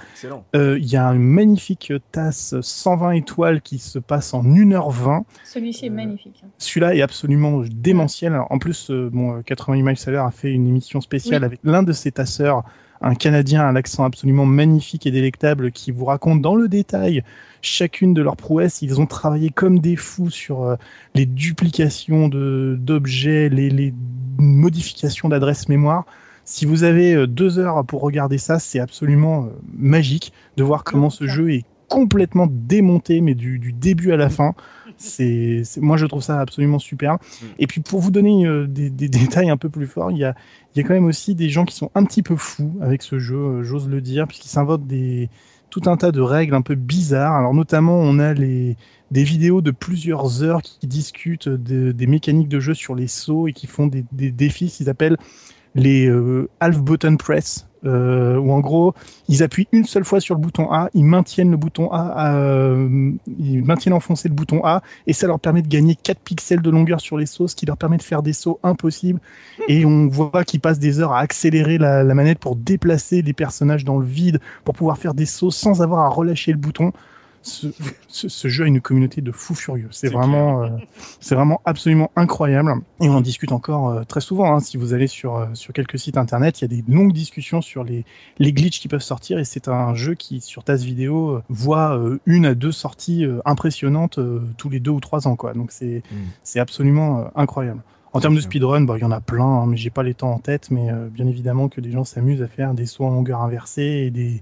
Il y a une magnifique tasse 120 étoiles qui se passe en 1h20. Celui-ci est magnifique. Hein. Celui-là est absolument démentiel. Alors, en plus, bon, 80 miles à l'heure a fait une émission spéciale avec l'un de ses tasseurs, un Canadien à l'accent absolument magnifique et délectable, qui vous raconte dans le détail chacune de leurs prouesses. Ils ont travaillé comme des fous sur euh, les duplications d'objets, les, les, modifications d'adresse mémoire. Si vous avez euh, deux heures pour regarder ça, c'est absolument euh, magique de voir comment ce jeu est complètement démonté, mais du, du début à la fin. C'est, moi, je trouve ça absolument super. Mm. Et puis, pour vous donner euh, des, des, *laughs* détails un peu plus forts, il y a, il y a quand même aussi des gens qui sont un petit peu fous avec ce jeu, euh, j'ose le dire, puisqu'ils s'inventent des tout un tas de règles un peu bizarres. Alors, notamment, on a les des vidéos de plusieurs heures qui discutent de, des mécaniques de jeu sur les sauts et qui font des, des défis, qu'ils appellent les euh, half button press, euh, où en gros ils appuient une seule fois sur le bouton A, ils maintiennent le bouton A, euh, ils maintiennent enfoncé le bouton A, et ça leur permet de gagner 4 pixels de longueur sur les sauts, ce qui leur permet de faire des sauts impossibles. Et on voit qu'ils passent des heures à accélérer la, la manette pour déplacer les personnages dans le vide, pour pouvoir faire des sauts sans avoir à relâcher le bouton. Ce, *laughs* ce, ce jeu a une communauté de fous furieux. C'est vraiment, euh, c'est vraiment absolument incroyable. Et on en discute encore euh, très souvent. Hein. Si vous allez sur euh, sur quelques sites internet, il y a des longues discussions sur les les glitches qui peuvent sortir. Et c'est un jeu qui sur Tasse Vidéo voit une à deux sorties impressionnantes tous les deux ou trois ans. Quoi. Donc c'est Mm. c'est absolument incroyable. En termes de speedrun, bah, il y en a plein, hein, mais j'ai pas les temps en tête. Mais bien évidemment que des gens s'amusent à faire des sauts en longueur inversée et des,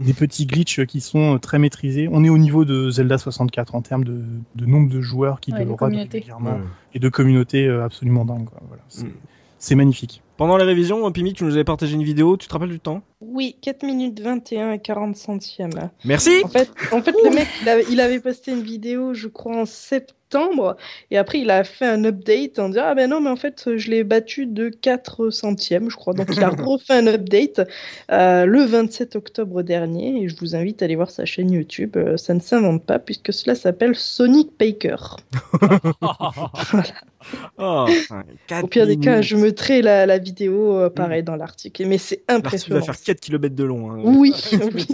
des petits glitches qui sont euh, très maîtrisés. On est au niveau de Zelda 64 en termes de, de nombre de joueurs qui Ouais, communauté. régulièrement et de communautés euh, absolument dingues. Voilà, c'est Mm. c'est magnifique. Pendant les révisions, Pimi, tu nous avais partagé une vidéo, tu te rappelles du temps? Oui, 4 minutes 21 et 40 centièmes. Merci En fait, en fait le mec, il avait, il avait posté une vidéo, je crois, en septembre, et après, il a fait un update en disant Ah ben non, mais en fait, je l'ai battu de 4 centièmes, je crois. Donc, il a *laughs* refait un update euh, le 27 octobre dernier, et je vous invite à aller voir sa chaîne YouTube. Euh, ça ne s'invente pas, puisque cela s'appelle Sonic Baker. *laughs* Oh, Au pire des cas, je mettrai la, la vidéo euh, pareil dans l'article. Mais c'est impressionnant. va faire 4 km de long. Hein. Oui, *laughs* Ça oui.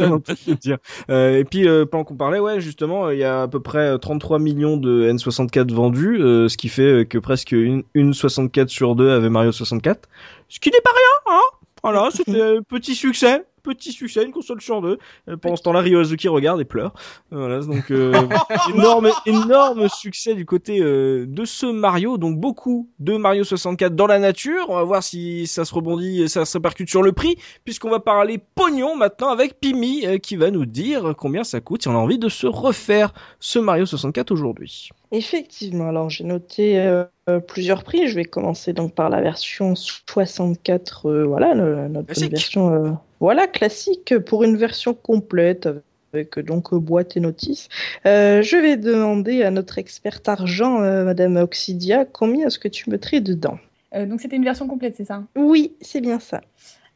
et puis, pendant qu'on parlait, ouais, justement, il y a à peu près euh, 33 millions de N64 vendus, euh, ce qui fait euh, que presque une, une 64 sur deux avait Mario 64. Ce qui n'est pas rien, hein Voilà, c'était un petit succès. Petit succès, une console sur deux. Euh, pendant ce temps-là, Ryo Azuki regarde et pleure. Voilà, donc euh, *laughs* *laughs* énorme, énorme succès du côté euh, de ce Mario. Donc beaucoup de Mario 64 dans la nature. On va voir si ça se rebondit, ça se répercute sur le prix, puisqu'on va parler pognon maintenant avec Pimi euh, qui va nous dire combien ça coûte si on a envie de se refaire ce Mario 64 aujourd'hui. Effectivement, alors j'ai noté euh, euh, plusieurs prix. Je vais commencer donc par la version 64, euh, voilà, le- notre version, euh, voilà, classique pour une version complète avec euh, donc boîte et notice. Euh, je vais demander à notre experte argent, euh, Madame Oxidia, combien est-ce que tu mettrais dedans? Euh, donc c'était une version complète, c'est ça? Oui, c'est bien ça.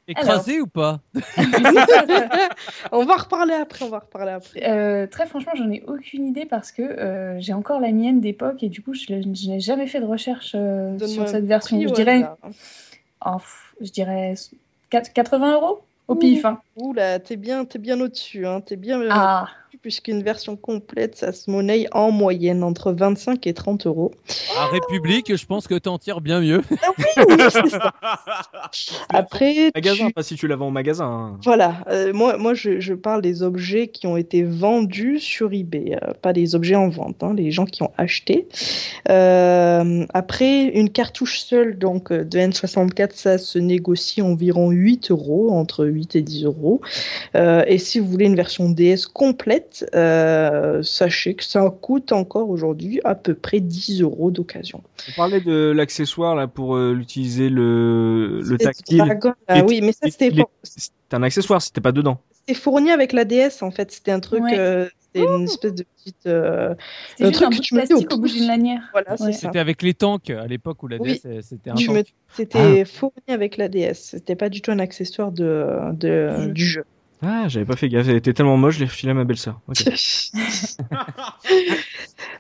Écrasé ou pas? *laughs* On va reparler après, on va reparler après. Euh, Très franchement, j'en ai aucune idée parce que euh, j'ai encore la mienne d'époque et du coup, je, n'ai jamais fait de recherche euh, sur cette version. prix Je dirais, oh, je dirais 4 80 euros au pif. hein. Ouh là, t'es bien, t'es bien au-dessus, hein, t'es bien. euh, Ah, puisqu'une version complète, ça se monnaie en moyenne entre 25 et 30 euros. À République, je pense que t'en tires bien mieux. Oui, c'est ça. *laughs* Après, Magasin, tu- pas si tu la vends au magasin. hein. voilà, euh, moi, moi je, je parle des objets qui ont été vendus sur eBay, euh, pas des objets en vente, hein, les gens qui ont acheté. Euh, après, une cartouche seule donc de N64, ça se négocie environ 8 euros, entre 8 et 10 euros. Euh, et si vous voulez une version DS complète, euh, sachez que ça coûte encore aujourd'hui à peu près 10 euros d'occasion. On parlait de l'accessoire là pour euh, l'utiliser le, tactile. Dragon, ah oui, mais ça c'était un accessoire, c'était pas dedans. C'était fourni avec la DS en fait. C'était un truc, Ouais. euh, c'était une espèce de petite. euh, Un truc un que tu mettais au plastique au bout d'une lanière. Voilà, Ouais. C'était avec les tanks à l'époque où la Oui. DS, c'était un. C'était fourni avec la DS. C'était pas du tout un accessoire de, de- Du jeu. du jeu. Ah, j'avais pas fait gaffe. Elle était tellement moche, je l'ai refilé à ma belle-sœur. Ok. *laughs*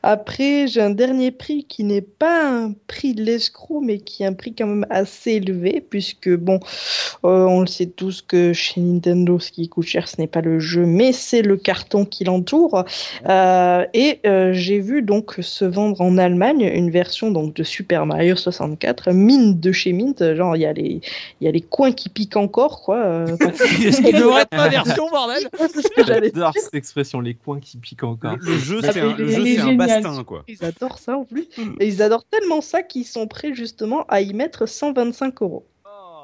Après, j'ai un dernier prix qui n'est pas un prix de l'escroc, mais qui est un prix quand même assez élevé, puisque, bon, euh, on le sait tous que chez Nintendo, ce qui coûte cher, ce n'est pas le jeu, mais c'est le carton qui l'entoure. Euh, et euh, j'ai vu donc se vendre en Allemagne une version donc de Super Mario 64, mine de chez Mint, genre il y a les il y a les coins qui piquent encore quoi. euh, parce *laughs* version, *laughs* bordel c'est ce que j'allais J'adore cette expression, les coins qui piquent encore. Le, le jeu, Ah, c'est mais un, le il est jeu, c'est un bastin, quoi. Ils adorent ça en plus. Hmm. Et ils adorent tellement ça qu'ils sont prêts justement à y mettre 125 euros.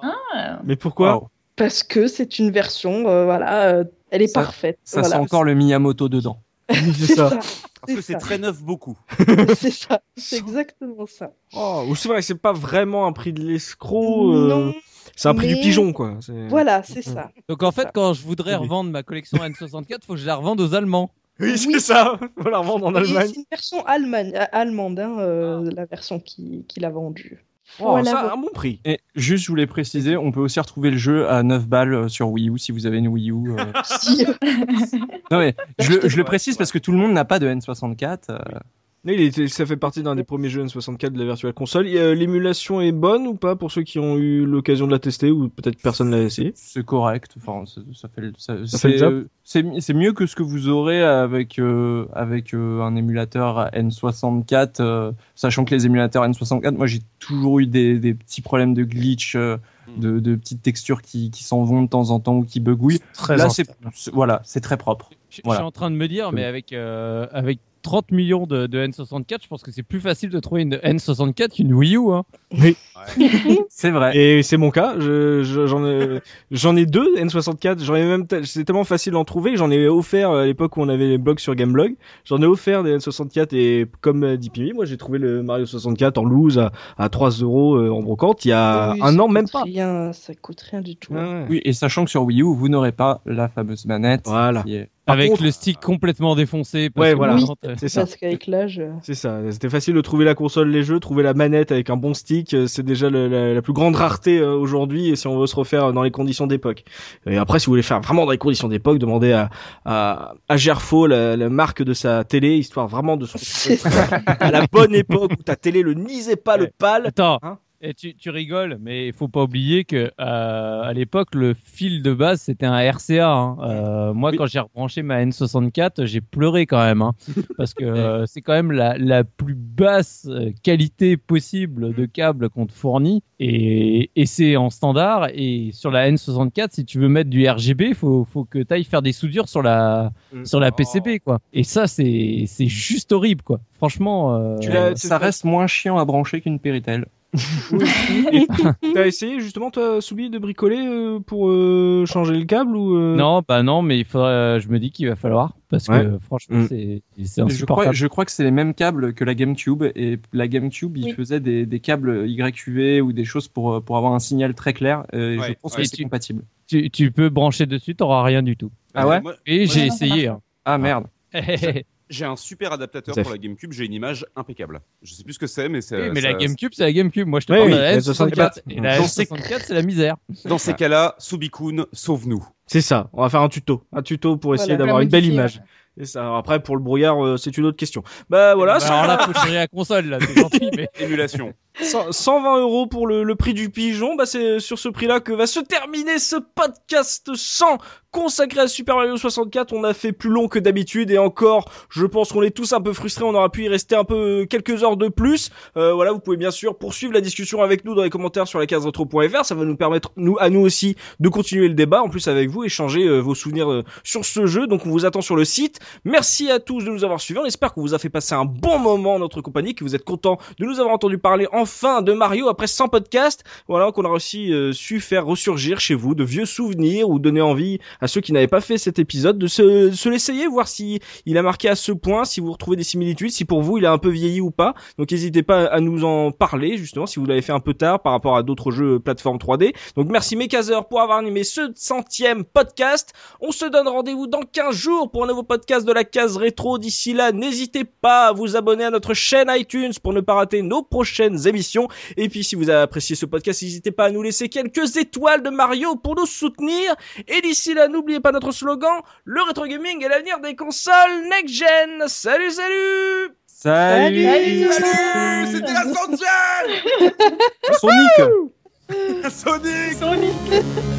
Ah, Mais pourquoi Wow. Parce que c'est une version, euh, voilà, euh, elle est Ça- parfaite. Ça voilà. sent encore le Miyamoto dedans. *laughs* C'est ça. Parce que c'est très neuf beaucoup. *laughs* C'est ça. C'est exactement ça. Oh, ou c'est vrai que c'est pas vraiment un prix de l'escroc. euh, Non, c'est un prix du pigeon, quoi. Voilà, c'est ça. Donc en fait, ça. quand je voudrais Oui. revendre ma collection N64, faut que je la revende aux Allemands. Oui, c'est Oui. ça. *laughs* Faut la revendre en Allemagne. C'est une version Allemagne, euh, allemande, hein, euh, la version qui, qu'il a vendue. Oh, Voilà, ça, un bon prix. Et juste, je voulais préciser, on peut aussi retrouver le jeu à 9 balles euh, sur Wii U si vous avez une Wii U. euh. Si. Non mais je, le- je le *laughs* précise parce que tout le monde n'a pas de N64. euh. Mais il est- ça fait partie d'un des premiers jeux N64 de la Virtual Console. Euh, L'émulation est bonne ou pas pour ceux qui ont eu l'occasion de la tester ou peut-être personne l'a essayé? C'est correct. Enfin, ça, ça fait le- ça, Ça fait le c'est, mieux que ce que vous aurez avec euh, avec euh, un émulateur N64, euh, sachant que les émulateurs N64, moi j'ai toujours eu des, des petits problèmes de glitch, euh, de, de petites textures qui, qui s'en vont de temps en temps ou qui bugouillent. Très Là, c'est voilà, c'est très propre. Je, suis en train de me dire, mais avec, euh, avec 30 millions de, de N64, je pense que c'est plus facile de trouver une N64 qu'une Wii U. Hein. *laughs* C'est vrai. Et c'est mon cas. Je- je- J'en ai, j'en ai deux N64. J'en ai même, c'est tellement facile d'en trouver. J'en ai offert à l'époque où on avait les blogs sur Gameblog. J'en ai offert des N64 et comme euh, dit Pimi, moi j'ai trouvé le Mario 64 en loose à, à 3 euros euh, en brocante il y a Oui, un an, même pas. Rien, ça coûte rien du tout. Ouais. Oui, et sachant que sur Wii U, vous n'aurez pas la fameuse manette. Voilà. qui est- Par avec contre- le stick complètement défoncé. parce Ouais, que voilà. maintenant, t'as- C'est ça. Parce qu'avec l'âge. euh, C'est ça, c'était facile de trouver la console, les jeux, trouver la manette avec un bon stick, euh, c'est déjà le- la, la plus grande rareté euh, aujourd'hui et si on veut se refaire dans les conditions d'époque. Et après, si vous voulez faire vraiment dans les conditions d'époque, demandez à, à, à Gerfo la, la marque de sa télé, histoire vraiment de se *laughs* à la bonne époque où ta télé le nisait pas le pal. Attends, Hein et tu, tu rigoles, mais il faut pas oublier que euh, à l'époque, le fil de base c'était un RCA. hein. Euh, moi, Oui. quand j'ai rebranché ma N64, j'ai pleuré quand même, hein, *laughs* parce que euh, c'est quand même la, la plus basse qualité possible de câble qu'on te fournit, et, et c'est en standard. Et sur la N64, si tu veux mettre du RGB, faut, faut que tu ailles faire des soudures sur la Mm. sur la Oh. PCB, quoi. Et ça, c'est c'est juste horrible, quoi. Franchement. euh, Tu ça reste moins chiant à brancher qu'une Péritel. *laughs* T'as essayé justement toi, Soubi, de bricoler euh, pour euh, changer le câble ou euh, Non, bah non, mais il faudrait, euh, je me dis qu'il va falloir parce Ouais. que franchement, Mm. c'est c'est Je crois, je crois que c'est les mêmes câbles que la GameCube et la GameCube, il Oui. faisait des, des câbles YQV ou des choses pour, pour avoir un signal très clair. et Ouais, je pense ouais. que c'est Tu- compatible. Tu, tu peux brancher dessus, t'auras rien du tout. Ah ouais? Et j'ai essayé. marche Ah merde. *laughs* J'ai un super adaptateur pour la GameCube, j'ai une image impeccable. Je sais plus ce que c'est, mais c'est. Oui, mais ça- la GameCube, c'est la GameCube. Moi, je te Ouais, parle oui, de la la N64. Et la Dans ces- N64, c'est la misère. Dans ces cas-là, Subikun, sauve-nous. C'est ça. On va faire un tuto, un tuto pour essayer Voilà. d'avoir une belle image. ouais. Et ça. Après, pour le brouillard, euh, c'est une autre question. Bah voilà. Bah, alors là, faut changer la console, là. C'est *laughs* gentil, mais. Émulation. 100 120 euros pour le, prix du pigeon, bah c'est sur ce prix-là que va se terminer ce podcast 100 consacré à Super Mario 64. On a fait plus long que d'habitude et encore, je pense qu'on est tous un peu frustrés. On aurait pu y rester un peu quelques heures de plus. Euh, voilà, vous pouvez bien sûr poursuivre la discussion avec nous dans les commentaires sur la case retro.fr. Ça va nous permettre nous à nous aussi de continuer le débat. En plus avec vous, échanger euh, vos souvenirs euh, sur ce jeu. Donc on vous attend sur le site. Merci à tous de nous avoir suivis. On espère qu'on vous a fait passer un bon moment en notre compagnie, que vous êtes contents de nous avoir entendu parler enfin de Mario après 100 podcasts. Voilà, qu'on a aussi euh, su faire ressurgir chez vous de vieux souvenirs ou donner envie à ceux qui n'avaient pas fait cet épisode de se, l'essayer, voir si il a marqué à ce point, si vous retrouvez des similitudes, si pour vous il a un peu vieilli ou pas. Donc n'hésitez pas à nous en parler justement si vous l'avez fait un peu tard par rapport à d'autres jeux plateforme 3D. Donc merci Mekazeur pour avoir animé ce centième podcast. On se donne rendez-vous dans 15 jours pour un nouveau podcast de la case rétro. D'ici là, n'hésitez pas à vous abonner à notre chaîne iTunes pour ne pas rater nos prochaines émissions. Et puis si vous avez apprécié ce podcast, n'hésitez pas à nous laisser quelques étoiles de Mario pour nous soutenir. Et d'ici là, n'oubliez pas notre slogan, le rétro gaming est l'avenir des consoles next-gen. Salut, salut! Salut, Salut, Salut C'était la Sonic! Sonic! Sonic